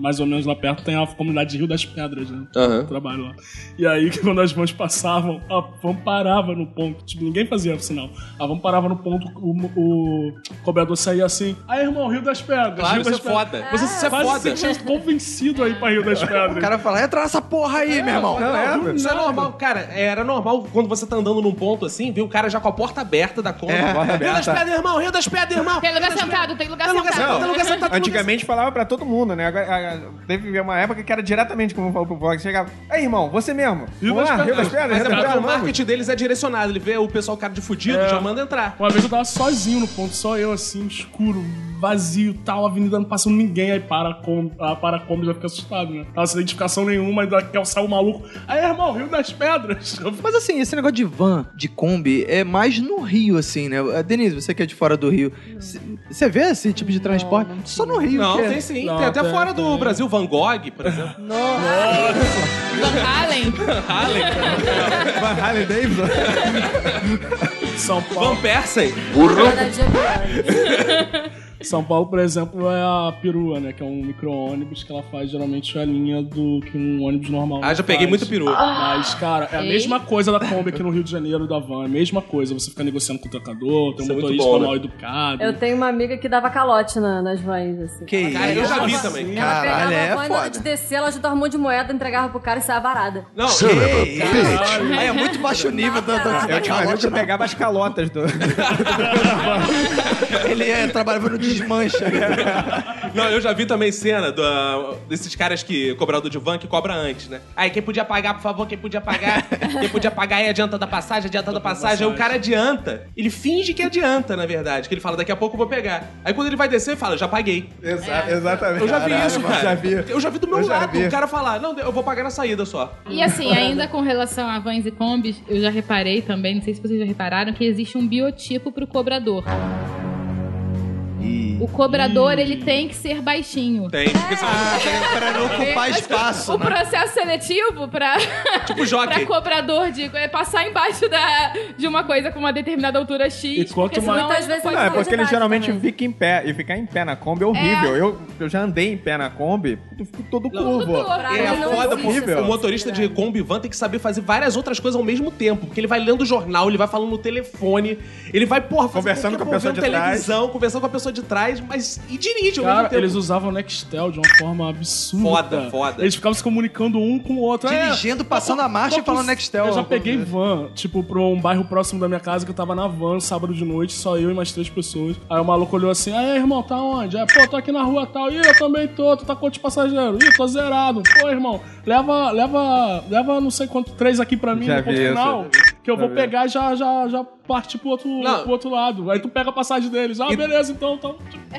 [SPEAKER 5] mais ou menos lá perto, tem a comunidade de Rio das Pedras, né? Eu trabalho lá. E aí, <laughs> quando as vans passavam, a van parava no ponto. Tipo, ninguém fazia sinal. A van parava no ponto, o, o cobrador saía assim. Aí, irmão, Rio das Pedras.
[SPEAKER 1] Claro,
[SPEAKER 5] Rio das
[SPEAKER 1] isso é
[SPEAKER 5] Pedras."
[SPEAKER 1] foda.
[SPEAKER 5] Você
[SPEAKER 1] é
[SPEAKER 5] Quase
[SPEAKER 1] foda.
[SPEAKER 5] se sentindo convencido aí pra Rio das <laughs> Pedras.
[SPEAKER 2] O cara fala, entra nessa porra aí, meu irmão.
[SPEAKER 6] Não, é,
[SPEAKER 1] Não, isso é normal, cara. Era normal quando você tá andando num ponto assim, ver o cara já com a porta aberta da Kombi.
[SPEAKER 6] É, porta
[SPEAKER 1] Rio das
[SPEAKER 6] aberta.
[SPEAKER 1] Pedras, irmão, Rio das Pedras, irmão.
[SPEAKER 3] Tem lugar sentado, tem lugar
[SPEAKER 1] Tem lugar
[SPEAKER 3] sentado.
[SPEAKER 1] tem lugar sentado.
[SPEAKER 6] Antigamente falava pra todo mundo, né? Agora, teve uma época que era diretamente como falou pro Vox. Chegava, aí, irmão, você mesmo.
[SPEAKER 5] Rio das
[SPEAKER 6] lá, Rio das
[SPEAKER 5] Pedras.
[SPEAKER 6] Pedras,
[SPEAKER 1] é
[SPEAKER 6] Rio das
[SPEAKER 1] porque
[SPEAKER 6] Pedras,
[SPEAKER 1] o marketing deles é direcionado. Ele vê o pessoal cara de fudido,
[SPEAKER 5] É.
[SPEAKER 1] já manda entrar.
[SPEAKER 5] Uma vez eu tava sozinho no ponto, só eu assim, escuro, vazio tal, a avenida não passando ninguém, aí para a Kombi, a para a Kombi já fica assustado, né? Tava sem identificação nenhuma, aí daqui sai o maluco. Aí, irmão, Rio das Pedras. <laughs>
[SPEAKER 2] Mas assim, esse negócio de van, de Kombi, é mais no Rio, assim, né? Eh, Denise, você que é de fora do Rio, você vê esse tipo de transporte? Só no Rio.
[SPEAKER 1] Não,
[SPEAKER 2] que é-
[SPEAKER 1] tem sim.
[SPEAKER 5] Não,
[SPEAKER 1] tem até
[SPEAKER 5] tem,
[SPEAKER 1] fora do
[SPEAKER 5] tem.
[SPEAKER 1] Brasil, Van Gogh, por exemplo. <laughs>
[SPEAKER 3] Van Halen.
[SPEAKER 6] Van Harley Davidson.
[SPEAKER 5] São Paulo.
[SPEAKER 1] Van Persen.
[SPEAKER 4] Pior.
[SPEAKER 5] São Paulo, por exemplo, é a perua, né? Que é um micro-ônibus que ela faz geralmente a linha do que um ônibus normal.
[SPEAKER 1] Ah, já peguei
[SPEAKER 5] faz.
[SPEAKER 1] muito perua.
[SPEAKER 5] Mas, cara, é a
[SPEAKER 3] Ei.
[SPEAKER 5] mesma coisa da Kombi aqui no Rio de Janeiro e da van. É a mesma coisa. Você fica negociando com o trocador, tem
[SPEAKER 1] Isso é
[SPEAKER 5] um
[SPEAKER 1] muito
[SPEAKER 5] motorista
[SPEAKER 1] bom, né?
[SPEAKER 5] mal educado.
[SPEAKER 4] Eu tenho uma amiga que dava calote na- nas vans, assim.
[SPEAKER 2] Que
[SPEAKER 1] Cara, eu
[SPEAKER 2] isso?
[SPEAKER 1] já vi
[SPEAKER 5] Nossa,
[SPEAKER 1] também.
[SPEAKER 4] Ela
[SPEAKER 2] Caralho,
[SPEAKER 4] pegava
[SPEAKER 2] é
[SPEAKER 4] a van, na hora
[SPEAKER 2] foda.
[SPEAKER 4] de descer, ela ajudava um monte de moeda, entregava pro cara e saia varada.
[SPEAKER 1] Não,
[SPEAKER 2] Que
[SPEAKER 8] bitch.
[SPEAKER 2] Aí é muito baixo nível da, da,
[SPEAKER 6] Eu tinha um amigo que pegava as calotas do. <laughs>
[SPEAKER 2] Ele é, trabalhava no desmancha. <laughs>
[SPEAKER 1] Não, eu já vi também cena do, ah, desses caras que cobrador de van que cobra antes, né? Aí quem podia pagar, por favor, quem podia pagar? <laughs> quem podia pagar aí adianta da passagem, adianta da passagem. Aí o cara adianta. Ele finge que adianta, na verdade. Que ele fala, daqui a pouco eu vou pegar. Aí quando ele vai descer, ele fala, já paguei.
[SPEAKER 6] Exa- Exatamente.
[SPEAKER 1] Eu já vi
[SPEAKER 6] Caralho,
[SPEAKER 1] isso, cara.
[SPEAKER 6] Já vi.
[SPEAKER 1] Eu já vi do meu lado.
[SPEAKER 6] vi.
[SPEAKER 1] O cara falar, não, eu vou pagar na saída só.
[SPEAKER 3] E assim, ainda com relação a vans e combis, eu já reparei também, não sei se vocês já repararam, que existe um biotipo pro cobrador. O cobrador, ele tem que ser baixinho.
[SPEAKER 1] Tem, porque senão não consegue.
[SPEAKER 2] Pra não ocupar espaço,
[SPEAKER 3] O
[SPEAKER 2] né?
[SPEAKER 3] processo seletivo pra, <laughs>
[SPEAKER 1] Tipo
[SPEAKER 3] pra cobrador de é passar embaixo da, de uma coisa com uma determinada altura X.
[SPEAKER 5] E quanto mais-
[SPEAKER 4] Muitas vezes
[SPEAKER 3] pode
[SPEAKER 6] Não, é porque ele geralmente
[SPEAKER 4] também.
[SPEAKER 6] fica em pé. E ficar em pé na Kombi é horrível. Eu, eu já andei em pé na Kombi, eu fico todo curvo.
[SPEAKER 1] É
[SPEAKER 4] não
[SPEAKER 1] foda,
[SPEAKER 6] essa
[SPEAKER 1] o motorista de Kombi Van tem que saber fazer várias outras coisas ao mesmo tempo. Porque ele vai lendo o jornal, ele vai falando no telefone, ele vai, porra, fazer
[SPEAKER 6] Conversando com a pessoa de trás.
[SPEAKER 1] televisão, conversando com a pessoa de trás, mas e dirige ao mesmo tempo.
[SPEAKER 5] eles usavam o Nextel de uma forma absurda.
[SPEAKER 1] Foda, foda.
[SPEAKER 5] Eles ficavam se comunicando um com o outro. É,
[SPEAKER 2] Dirigindo, passando a marcha e falando Nextel.
[SPEAKER 5] Eu já peguei van, tipo, pra um bairro próximo da minha casa que eu tava na van, sábado de noite, só eu e mais três pessoas. Aí o maluco olhou assim, aí irmão, tá onde? É, pô, tô aqui na rua tal. Ih, eu também tô, tu tá com quantos passageiros? Ih, tô zerado. Pô, irmão, leva, leva, leva não sei quanto, três aqui pra mim
[SPEAKER 6] Já
[SPEAKER 5] no ponto
[SPEAKER 6] isso.
[SPEAKER 5] Que eu vou
[SPEAKER 6] vi.
[SPEAKER 5] pegar e já, já, já partir pro outro,
[SPEAKER 1] Não.
[SPEAKER 5] pro outro lado. Aí tu pega a passagem deles. Ah,
[SPEAKER 1] E-
[SPEAKER 5] beleza, então, então.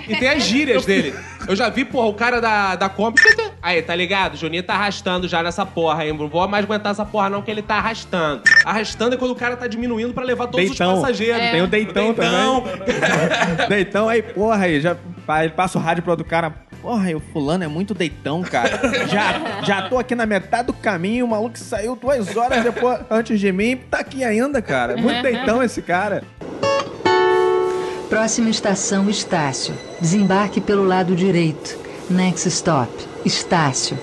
[SPEAKER 1] E tem as gírias <laughs> dele. Eu já vi, porra, o cara da, da Kombi. Aí, tá ligado? O Juninho tá arrastando já nessa porra aí. Não vou mais aguentar essa porra, não, que ele tá arrastando. Arrastando é quando o cara tá diminuindo pra levar todos
[SPEAKER 6] Deitão.
[SPEAKER 1] os passageiros.
[SPEAKER 6] Tem o deitão,
[SPEAKER 1] Deitão.
[SPEAKER 6] também. <laughs> deitão aí, porra, aí já ele passa o rádio pro outro cara. Porra, o fulano é muito deitão, cara. Já, já tô aqui na metade do caminho, o maluco saiu duas horas depois, antes de mim, tá aqui ainda, cara. Muito <laughs> deitão esse cara.
[SPEAKER 9] Próxima estação Estácio. Desembarque pelo lado direito. Next stop. Estácio.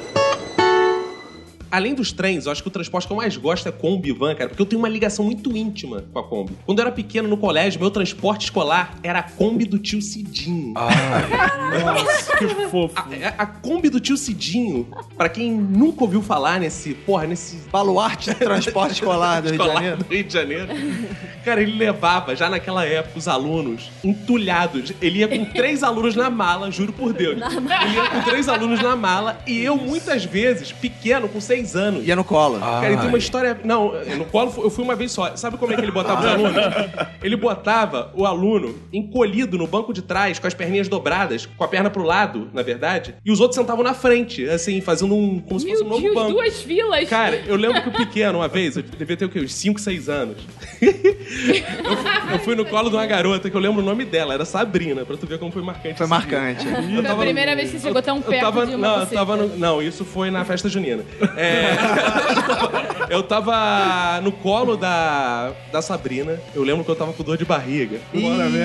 [SPEAKER 1] Além dos trens, eu acho que o transporte que eu mais gosto é Kombi Van, cara, porque eu tenho uma ligação muito íntima com a Kombi. Quando eu era pequeno no colégio, meu transporte escolar era a Kombi do tio Cidinho. <laughs>
[SPEAKER 5] Nossa, que fofo.
[SPEAKER 1] A, a- Kombi do tio Cidinho, pra quem nunca ouviu falar nesse, porra, nesse
[SPEAKER 2] Baluarte de transporte <laughs> escolar do Rio de
[SPEAKER 1] escolar
[SPEAKER 2] Janeiro.
[SPEAKER 1] do Rio de Janeiro. Cara, ele levava, já naquela época, os alunos entulhados. Ele ia com três alunos na mala, juro por Deus. Ele ia com três alunos na mala e eu, muitas vezes, pequeno, com seis anos.
[SPEAKER 2] Ia no colo.
[SPEAKER 1] Cara, ele tem uma história. Não, no colo eu fui uma vez só. Sabe como é que ele botava os alunos? <laughs> Ele botava o aluno encolhido no banco de trás, com as perninhas dobradas, com a perna pro lado, na verdade, e os outros sentavam na frente, assim, fazendo um. como se fosse um
[SPEAKER 3] Meu
[SPEAKER 1] novo
[SPEAKER 3] Deus,
[SPEAKER 1] banco.
[SPEAKER 3] duas filas.
[SPEAKER 1] Cara, eu lembro que o pequeno, uma vez, eu devia ter o quê? Uns 5, 6 anos. <laughs> eu, fui, eu fui no colo de uma garota que eu lembro o nome dela, era Sabrina, pra tu ver como foi marcante.
[SPEAKER 2] Foi marcante.
[SPEAKER 1] Eu
[SPEAKER 3] Foi a primeira vez que você chegou tão
[SPEAKER 1] eu
[SPEAKER 3] perto
[SPEAKER 1] tava,
[SPEAKER 3] de uma
[SPEAKER 1] não, eu tava no, não, isso foi na festa junina. É, <laughs> eu tava no colo da, da Sabrina. Eu lembro que eu tava com dor de barriga.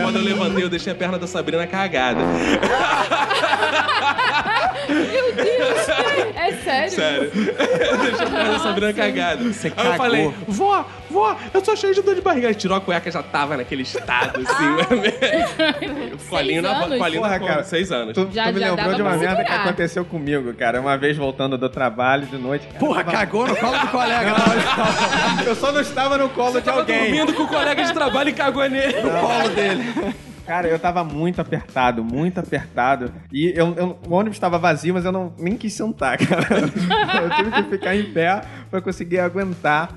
[SPEAKER 1] Quando eu levantei, eu deixei a perna da Sabrina cagada. <laughs>
[SPEAKER 3] Meu Deus! É sério?
[SPEAKER 1] Sério. <laughs> Deixa eu fazer a Sabrina cagada. Aí eu
[SPEAKER 2] cagou.
[SPEAKER 1] falei, vó, vó, eu tô cheio de dor de barriga. Aí tirou a cueca já tava naquele estado, assim. colinho <laughs> na
[SPEAKER 3] anos?
[SPEAKER 1] colinho
[SPEAKER 6] Porra,
[SPEAKER 1] na
[SPEAKER 6] cara.
[SPEAKER 1] seis anos.
[SPEAKER 6] Tu,
[SPEAKER 3] Já-
[SPEAKER 6] tu me
[SPEAKER 3] já
[SPEAKER 6] lembrou
[SPEAKER 3] dava
[SPEAKER 6] de uma
[SPEAKER 3] pra
[SPEAKER 6] merda que aconteceu comigo, cara. Uma vez voltando do trabalho de noite. Cara,
[SPEAKER 2] Porra,
[SPEAKER 6] tava-
[SPEAKER 2] cagou no colo do <laughs> colega.
[SPEAKER 6] Eu só não estava no colo de
[SPEAKER 1] Tava
[SPEAKER 6] alguém.
[SPEAKER 1] dormindo com o colega de trabalho e cagou nele.
[SPEAKER 2] No colo dele.
[SPEAKER 6] Cara, eu tava muito apertado, muito apertado. E eu, eu- o ônibus tava vazio, mas eu não, nem quis sentar, <laughs> cara. Eu tive que ficar em pé pra conseguir aguentar.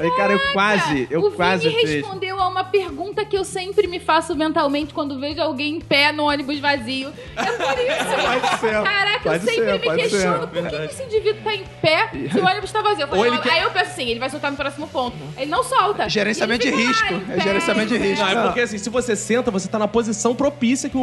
[SPEAKER 6] Aí, cara, eu quase, eu
[SPEAKER 3] o
[SPEAKER 6] quase
[SPEAKER 3] Vini
[SPEAKER 6] fiz.
[SPEAKER 3] respondeu a uma pergunta que eu sempre me faço mentalmente quando vejo alguém em pé no ônibus vazio. É por isso.
[SPEAKER 6] Pode ser,
[SPEAKER 3] Caraca,
[SPEAKER 6] pode
[SPEAKER 3] eu sempre
[SPEAKER 6] ser,
[SPEAKER 3] me
[SPEAKER 6] pode
[SPEAKER 3] questiono
[SPEAKER 6] ser.
[SPEAKER 3] por que que esse indivíduo tá em pé se o ônibus tá vazio. Eu Aí eu penso assim, ele vai soltar no próximo ponto. Ele não solta.
[SPEAKER 2] Gerenciamento
[SPEAKER 3] Ele
[SPEAKER 2] de risco.
[SPEAKER 3] lá, em
[SPEAKER 2] É
[SPEAKER 3] pé.
[SPEAKER 2] gerenciamento de risco.
[SPEAKER 1] Não, é porque assim, se você senta, você tá na posição propícia que o,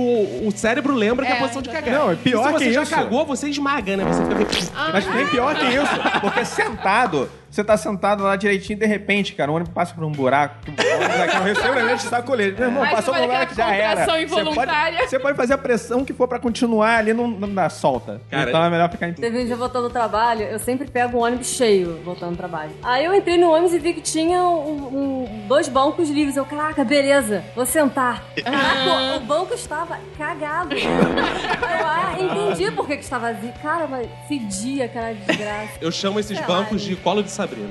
[SPEAKER 1] o cérebro lembra que é a
[SPEAKER 3] É,
[SPEAKER 1] posição de cagar.
[SPEAKER 6] Não, é pior
[SPEAKER 1] e se você
[SPEAKER 6] que
[SPEAKER 1] já
[SPEAKER 6] isso.
[SPEAKER 1] cagou, você esmaga, né? Você fica meio...
[SPEAKER 6] Mas tem pior que isso. Porque sentado, você tá sentado lá direitinho, de repente, cara, o ônibus passa por um buraco. O ônibus aqui, eu receio sacolete. Meu irmão, passou por um lugar
[SPEAKER 3] aquela
[SPEAKER 6] que já era.
[SPEAKER 3] contração
[SPEAKER 6] Você
[SPEAKER 3] involuntária.
[SPEAKER 6] pode, você pode fazer a pressão que for pra continuar ali, não, não dá solta.
[SPEAKER 1] Cara,
[SPEAKER 6] então é melhor ficar em.
[SPEAKER 4] Teve um dia voltando do trabalho, eu sempre pego um ônibus cheio voltando do trabalho. Aí eu entrei no ônibus e vi que tinha um- um- dois bancos livres. Eu, caraca, beleza, vou sentar. Caraca, o banco estava cagado. Eu, ah, entendi por que, que estava vazio. Cara, mas fedia aquela desgraça.
[SPEAKER 1] Eu chamo esses
[SPEAKER 4] Sei lá,
[SPEAKER 1] bancos de colo de Sabrina.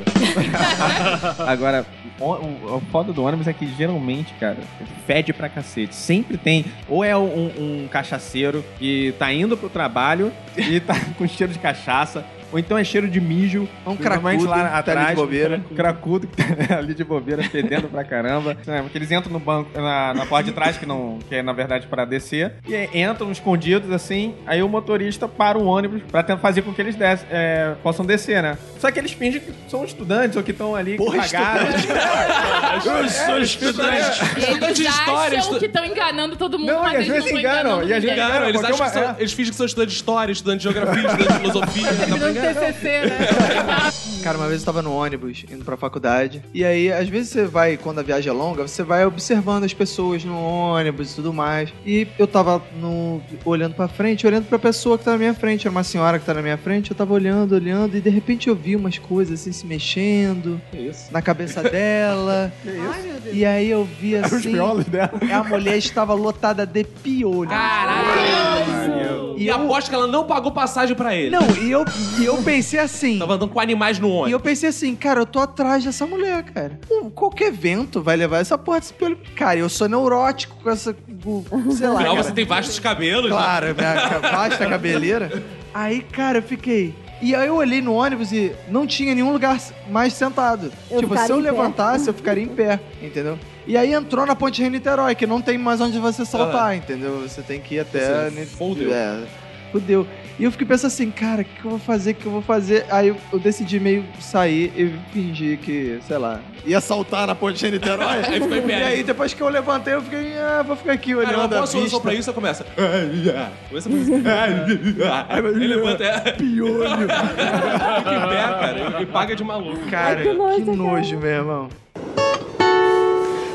[SPEAKER 1] <laughs>
[SPEAKER 6] Agora, o, o, o foda do ônibus é que geralmente, cara, fede pra cacete. Sempre tem, ou é um, um cachaceiro que tá indo pro trabalho e tá <laughs> com cheiro de cachaça, ou então é cheiro de mijo.
[SPEAKER 2] Um
[SPEAKER 6] Normalmente
[SPEAKER 2] cracudo
[SPEAKER 6] lá
[SPEAKER 2] tá ali de
[SPEAKER 6] atrás.
[SPEAKER 2] bobeira.
[SPEAKER 6] um Cracudo que tá <laughs> ali de bobeira, fedendo pra caramba. É, porque eles entram no banco, na, na porta de trás, que, não, que é na verdade pra descer, e aí entram escondidos assim, aí o motorista para o ônibus pra tentar fazer com que eles des- é, possam descer, né? Só que eles fingem que são estudantes ou que estão ali,
[SPEAKER 2] Porra,
[SPEAKER 6] pagaram.
[SPEAKER 1] Eu sou estudante. Estudante de
[SPEAKER 3] Eles
[SPEAKER 1] história.
[SPEAKER 3] acham
[SPEAKER 1] estu-
[SPEAKER 3] que estão enganando todo mundo,
[SPEAKER 6] Não, e às
[SPEAKER 3] eles
[SPEAKER 6] vezes
[SPEAKER 3] não estão
[SPEAKER 6] enganam,
[SPEAKER 3] enganando
[SPEAKER 6] e às vezes
[SPEAKER 3] ninguém.
[SPEAKER 1] Enganam, eles, acham
[SPEAKER 6] uma-
[SPEAKER 1] que são,
[SPEAKER 6] é.
[SPEAKER 1] eles fingem que são estudantes de história, estudantes de geografia, estudantes de filosofia. <laughs>
[SPEAKER 7] TCC, né? <laughs>
[SPEAKER 2] Cara, uma vez eu tava no ônibus, indo pra faculdade. E aí, às vezes você vai, quando a viagem é longa, você vai observando as pessoas no ônibus e tudo mais. E eu tava no, olhando pra frente, olhando pra pessoa que tá na minha frente. Era uma senhora que tá na minha frente. Eu tava olhando, olhando. E de repente eu vi umas coisas assim se mexendo na cabeça dela. <laughs> E aí eu vi
[SPEAKER 6] Os
[SPEAKER 2] assim.
[SPEAKER 6] miolos dela.
[SPEAKER 2] A mulher estava lotada de piolho.
[SPEAKER 1] Caralho! E
[SPEAKER 2] eu-
[SPEAKER 1] aposto que ela não pagou passagem pra ele.
[SPEAKER 2] Não, e eu, e eu pensei assim.
[SPEAKER 1] Tava andando com animais no
[SPEAKER 2] E eu
[SPEAKER 1] ônibus.
[SPEAKER 2] pensei assim, cara, eu tô atrás dessa mulher, cara. Qualquer vento vai levar essa porra desse piolho. Cara, eu sou neurótico com essa. com- sei lá.
[SPEAKER 1] Afinal,
[SPEAKER 2] cara.
[SPEAKER 1] você tem vastos cabelos. né?
[SPEAKER 2] Claro, minha ca- vasta cabeleira. Aí, cara, eu fiquei. E aí eu olhei no ônibus e não tinha nenhum lugar mais sentado.
[SPEAKER 4] Eu
[SPEAKER 2] tipo, se eu
[SPEAKER 4] em pé.
[SPEAKER 2] levantasse, eu ficaria em pé, entendeu? E aí entrou na Ponte Rio-Niterói, que não tem mais onde você saltar, entendeu? Você tem que ir até...
[SPEAKER 1] Você fudeu.
[SPEAKER 2] É, fudeu. E eu fiquei pensando assim, cara, o que eu vou fazer, o que eu vou fazer? Aí eu, eu decidi meio sair e fingir que, sei lá, ia saltar na Ponte Rio-Niterói. <laughs>
[SPEAKER 1] Aí ficou em pé.
[SPEAKER 2] E aí, depois que eu levantei, eu fiquei, ah, vou ficar aqui olhando
[SPEAKER 1] Cara, uma
[SPEAKER 2] a
[SPEAKER 1] boa
[SPEAKER 2] vista.
[SPEAKER 1] solução pra isso, você começa. <laughs> Começa a fazer. Ele levanta. é,
[SPEAKER 2] Piolho.
[SPEAKER 1] Fica em pé, cara. E paga de maluco.
[SPEAKER 2] Cara,
[SPEAKER 4] Ai, que nojo,
[SPEAKER 2] que nojo, meu irmão.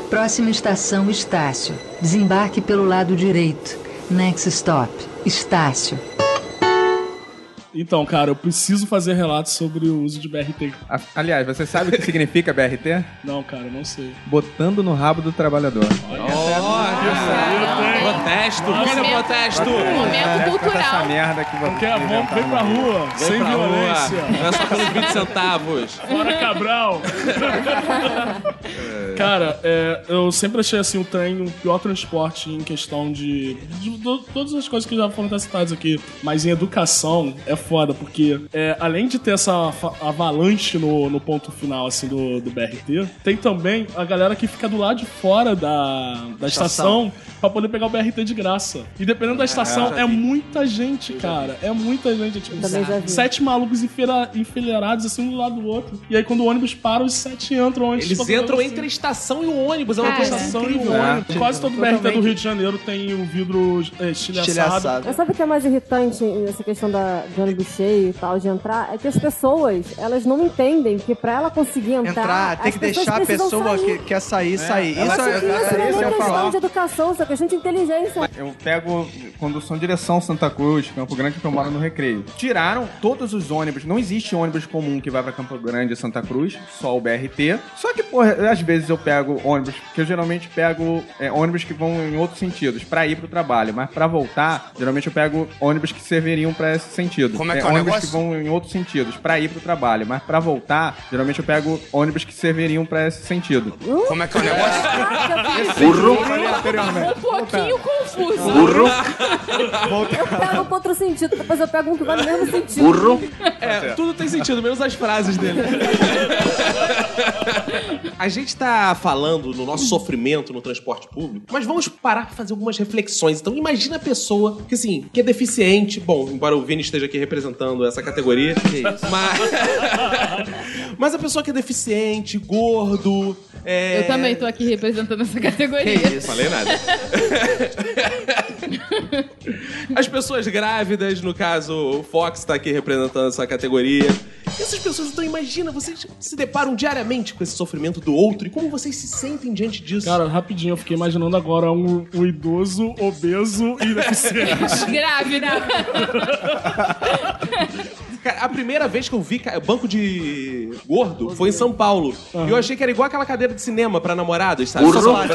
[SPEAKER 9] Próxima estação Estácio. Desembarque pelo lado direito. Next stop. Estácio.
[SPEAKER 5] Então, cara, eu preciso fazer relatos sobre o uso de BRT.
[SPEAKER 6] A- Aliás, você sabe o que significa BRT?
[SPEAKER 5] Não, cara, eu não sei.
[SPEAKER 6] Botando no rabo do trabalhador.
[SPEAKER 1] Protesto,
[SPEAKER 3] Momento-
[SPEAKER 1] protesto.
[SPEAKER 3] Momento
[SPEAKER 6] Essa
[SPEAKER 3] cultural.
[SPEAKER 6] merda que você
[SPEAKER 5] Quer bom, vem pra rua,
[SPEAKER 1] Vem
[SPEAKER 5] sem
[SPEAKER 1] pra
[SPEAKER 5] violência.
[SPEAKER 1] rua. Não é só pelos 20 centavos.
[SPEAKER 5] Fora Cabral! Cara, é, eu sempre achei assim o trem o pior transporte em questão de, de- de todas as coisas que já foram até citadas aqui. Mas em educação é foda, porque é, além de ter essa avalanche no, no ponto final assim do, do BRT, tem também a galera que fica do lado de fora da, da estação, pra poder pegar o BRT de graça. E dependendo da estação, é muita gente, cara. É muita gente. É, tipo, sete malucos enfeira- enfileirados assim um do lado do outro. E aí quando o ônibus para, os sete entram antes
[SPEAKER 1] Eles entram
[SPEAKER 5] você.
[SPEAKER 1] entre a estação e o ônibus. É uma
[SPEAKER 3] Cara.
[SPEAKER 1] coisa
[SPEAKER 5] Estação e
[SPEAKER 1] incrível.
[SPEAKER 5] ônibus. Quase todo BRT do. Rio de Janeiro tem o vidro é, estilhaçado.
[SPEAKER 4] Mas sabe o que é mais irritante nessa questão da, de ônibus cheio e tal, de entrar? É que as pessoas, elas não entendem que pra ela conseguir entrar.
[SPEAKER 2] Entrar, tem que deixar a pessoa
[SPEAKER 4] sair.
[SPEAKER 2] que quer sair, sair.
[SPEAKER 6] ela-
[SPEAKER 2] Isso,
[SPEAKER 6] ela-
[SPEAKER 2] é,
[SPEAKER 4] Isso não
[SPEAKER 6] essa
[SPEAKER 4] é de educação, isso é questão de
[SPEAKER 6] Eu pego condução direção Santa Cruz, Campo Grande, porque eu moro no Recreio. Tiraram todos os ônibus. Não existe ônibus comum que vai pra Campo Grande e Santa Cruz, só o BRT. Só que, porra, às vezes eu pego ônibus, que eu geralmente pego é, ônibus que vão em outros sentidos, pra ir pro trabalho. Mas pra voltar, geralmente eu pego ônibus que serviriam pra esse sentido.
[SPEAKER 8] Como é que é o
[SPEAKER 6] ônibus
[SPEAKER 8] negócio?
[SPEAKER 6] que vão em outros sentidos, pra ir pro trabalho. Mas pra voltar, geralmente eu pego ônibus que serviriam pra esse sentido.
[SPEAKER 8] Como é que é o negócio?
[SPEAKER 6] Burro! Falei anteriormente.
[SPEAKER 3] Um pouquinho confuso.
[SPEAKER 4] Eu pego pra outro sentido, depois eu pego um que vai no mesmo sentido.
[SPEAKER 1] É, tudo tem sentido, menos as frases dele. A gente tá falando no nosso sofrimento no transporte público, mas vamos parar pra fazer algumas reflexões. Então imagina a pessoa que, assim, que é deficiente. Bom, embora o Vini esteja aqui representando essa categoria. Mas... mas a pessoa que é deficiente, gordo... é-
[SPEAKER 3] Eu também tô aqui representando essa categoria.
[SPEAKER 1] Não falei nada. <laughs> As pessoas grávidas, no caso, o Fox tá aqui representando essa categoria. Essas pessoas, então imagina, vocês se deparam diariamente com esse sofrimento do outro e como vocês se sentem diante disso.
[SPEAKER 5] Cara, rapidinho, eu fiquei imaginando agora um, um idoso, obeso e deficiente. <laughs>
[SPEAKER 3] Grávida. <laughs>
[SPEAKER 1] Cara, a primeira vez que eu vi ca- banco de gordo foi em São Paulo. E eu achei que era igual aquela cadeira de cinema pra namorados, sabe? Só
[SPEAKER 2] sofazinho.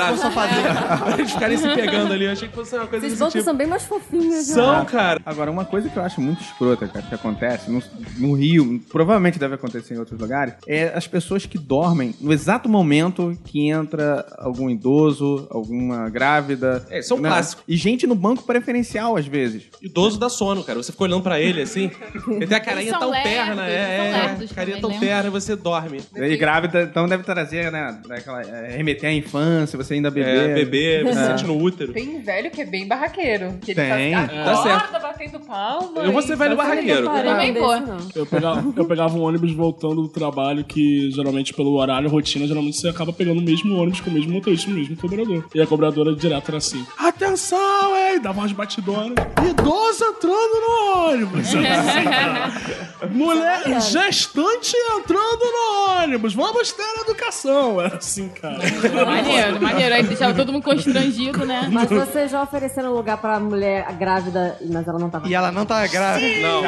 [SPEAKER 1] Pra <laughs> eles ficarem se pegando ali. Eu achei que fosse uma coisa
[SPEAKER 4] Esses
[SPEAKER 1] desse
[SPEAKER 4] bancos
[SPEAKER 1] tipo.
[SPEAKER 4] são bem mais fofinhos. né?
[SPEAKER 1] São, cara.
[SPEAKER 6] Agora, uma coisa que eu acho muito escrota, cara, que acontece no, no Rio, provavelmente deve acontecer em outros lugares, é as pessoas que dormem no exato momento que entra algum idoso, alguma grávida.
[SPEAKER 1] É, isso é um
[SPEAKER 6] né?
[SPEAKER 1] clássico.
[SPEAKER 6] E gente no banco preferencial, às vezes.
[SPEAKER 1] Idoso dá sono, cara. Você fica olhando pra ele assim. <laughs> Ele tem a carinha tão
[SPEAKER 3] lerdos, eles
[SPEAKER 1] é, é, carinha tão
[SPEAKER 3] lembra?
[SPEAKER 1] terna e você dorme.
[SPEAKER 6] E grávida, então deve trazer, né, daquela, é, remeter à infância, você ainda beber.
[SPEAKER 1] É, bebê, você
[SPEAKER 6] É.
[SPEAKER 1] sente no útero.
[SPEAKER 7] Tem velho que é bem barraqueiro. Que ele
[SPEAKER 6] Tem.
[SPEAKER 7] tá,
[SPEAKER 1] Tá
[SPEAKER 7] acorda,
[SPEAKER 1] certo.
[SPEAKER 7] batendo palma.
[SPEAKER 1] Eu vou ser velho
[SPEAKER 4] Eu
[SPEAKER 1] barraqueiro.
[SPEAKER 4] deparei
[SPEAKER 3] Também vou.
[SPEAKER 5] Eu pegava, eu pegava um ônibus voltando do trabalho, que geralmente pelo horário, rotina, geralmente você acaba pegando o mesmo ônibus com o mesmo motorista, o mesmo cobrador. E a cobradora direto era assim: Atenção, hein? Dava umas batidonas. Idoso entrando no ônibus. <laughs> Assim, Mulher gestante entrando no ônibus. Vamos ter educação. Era assim, cara.
[SPEAKER 3] Maneiro, maneiro. Aí deixava todo mundo constrangido, né?
[SPEAKER 4] Mas vocês já ofereceram lugar pra mulher grávida, mas ela não tava
[SPEAKER 2] E ela não tá grávida.
[SPEAKER 1] Não.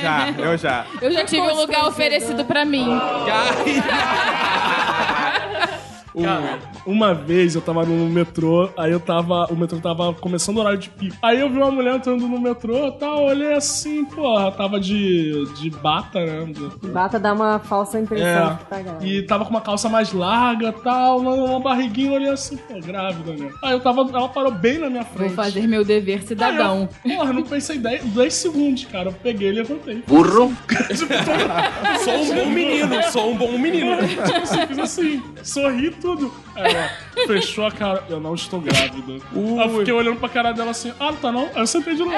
[SPEAKER 6] Já, eu já.
[SPEAKER 3] Eu já tive um lugar oferecido pra mim.
[SPEAKER 5] Cara, uma vez eu tava no metrô, aí eu tava. O metrô tava começando o horário de pico. Aí eu vi uma mulher entrando no metrô e tal, olhei assim, porra, tava de, de bata, né?
[SPEAKER 4] Bata dá uma falsa impressão
[SPEAKER 5] É,
[SPEAKER 4] que tá grávida.
[SPEAKER 5] e tava com uma calça mais larga tal, uma, uma barriguinha, olhei assim, pô, grávida, né? Aí eu tava, ela parou bem na minha
[SPEAKER 3] Vou
[SPEAKER 5] frente.
[SPEAKER 3] fazer meu dever
[SPEAKER 5] Aí
[SPEAKER 3] cidadão.
[SPEAKER 5] eu, porra, não pensei 10, 10 segundos, cara. Eu peguei e levantei.
[SPEAKER 8] Burro. <laughs>
[SPEAKER 1] Sou um bom menino, sou um bom menino.
[SPEAKER 5] Tipo assim, fiz assim, sorri tudo. Aí ela fechou a cara, eu não estou grávida. Aí eu fiquei olhando pra cara dela assim, ah, não tá não? Aí eu sentei de novo.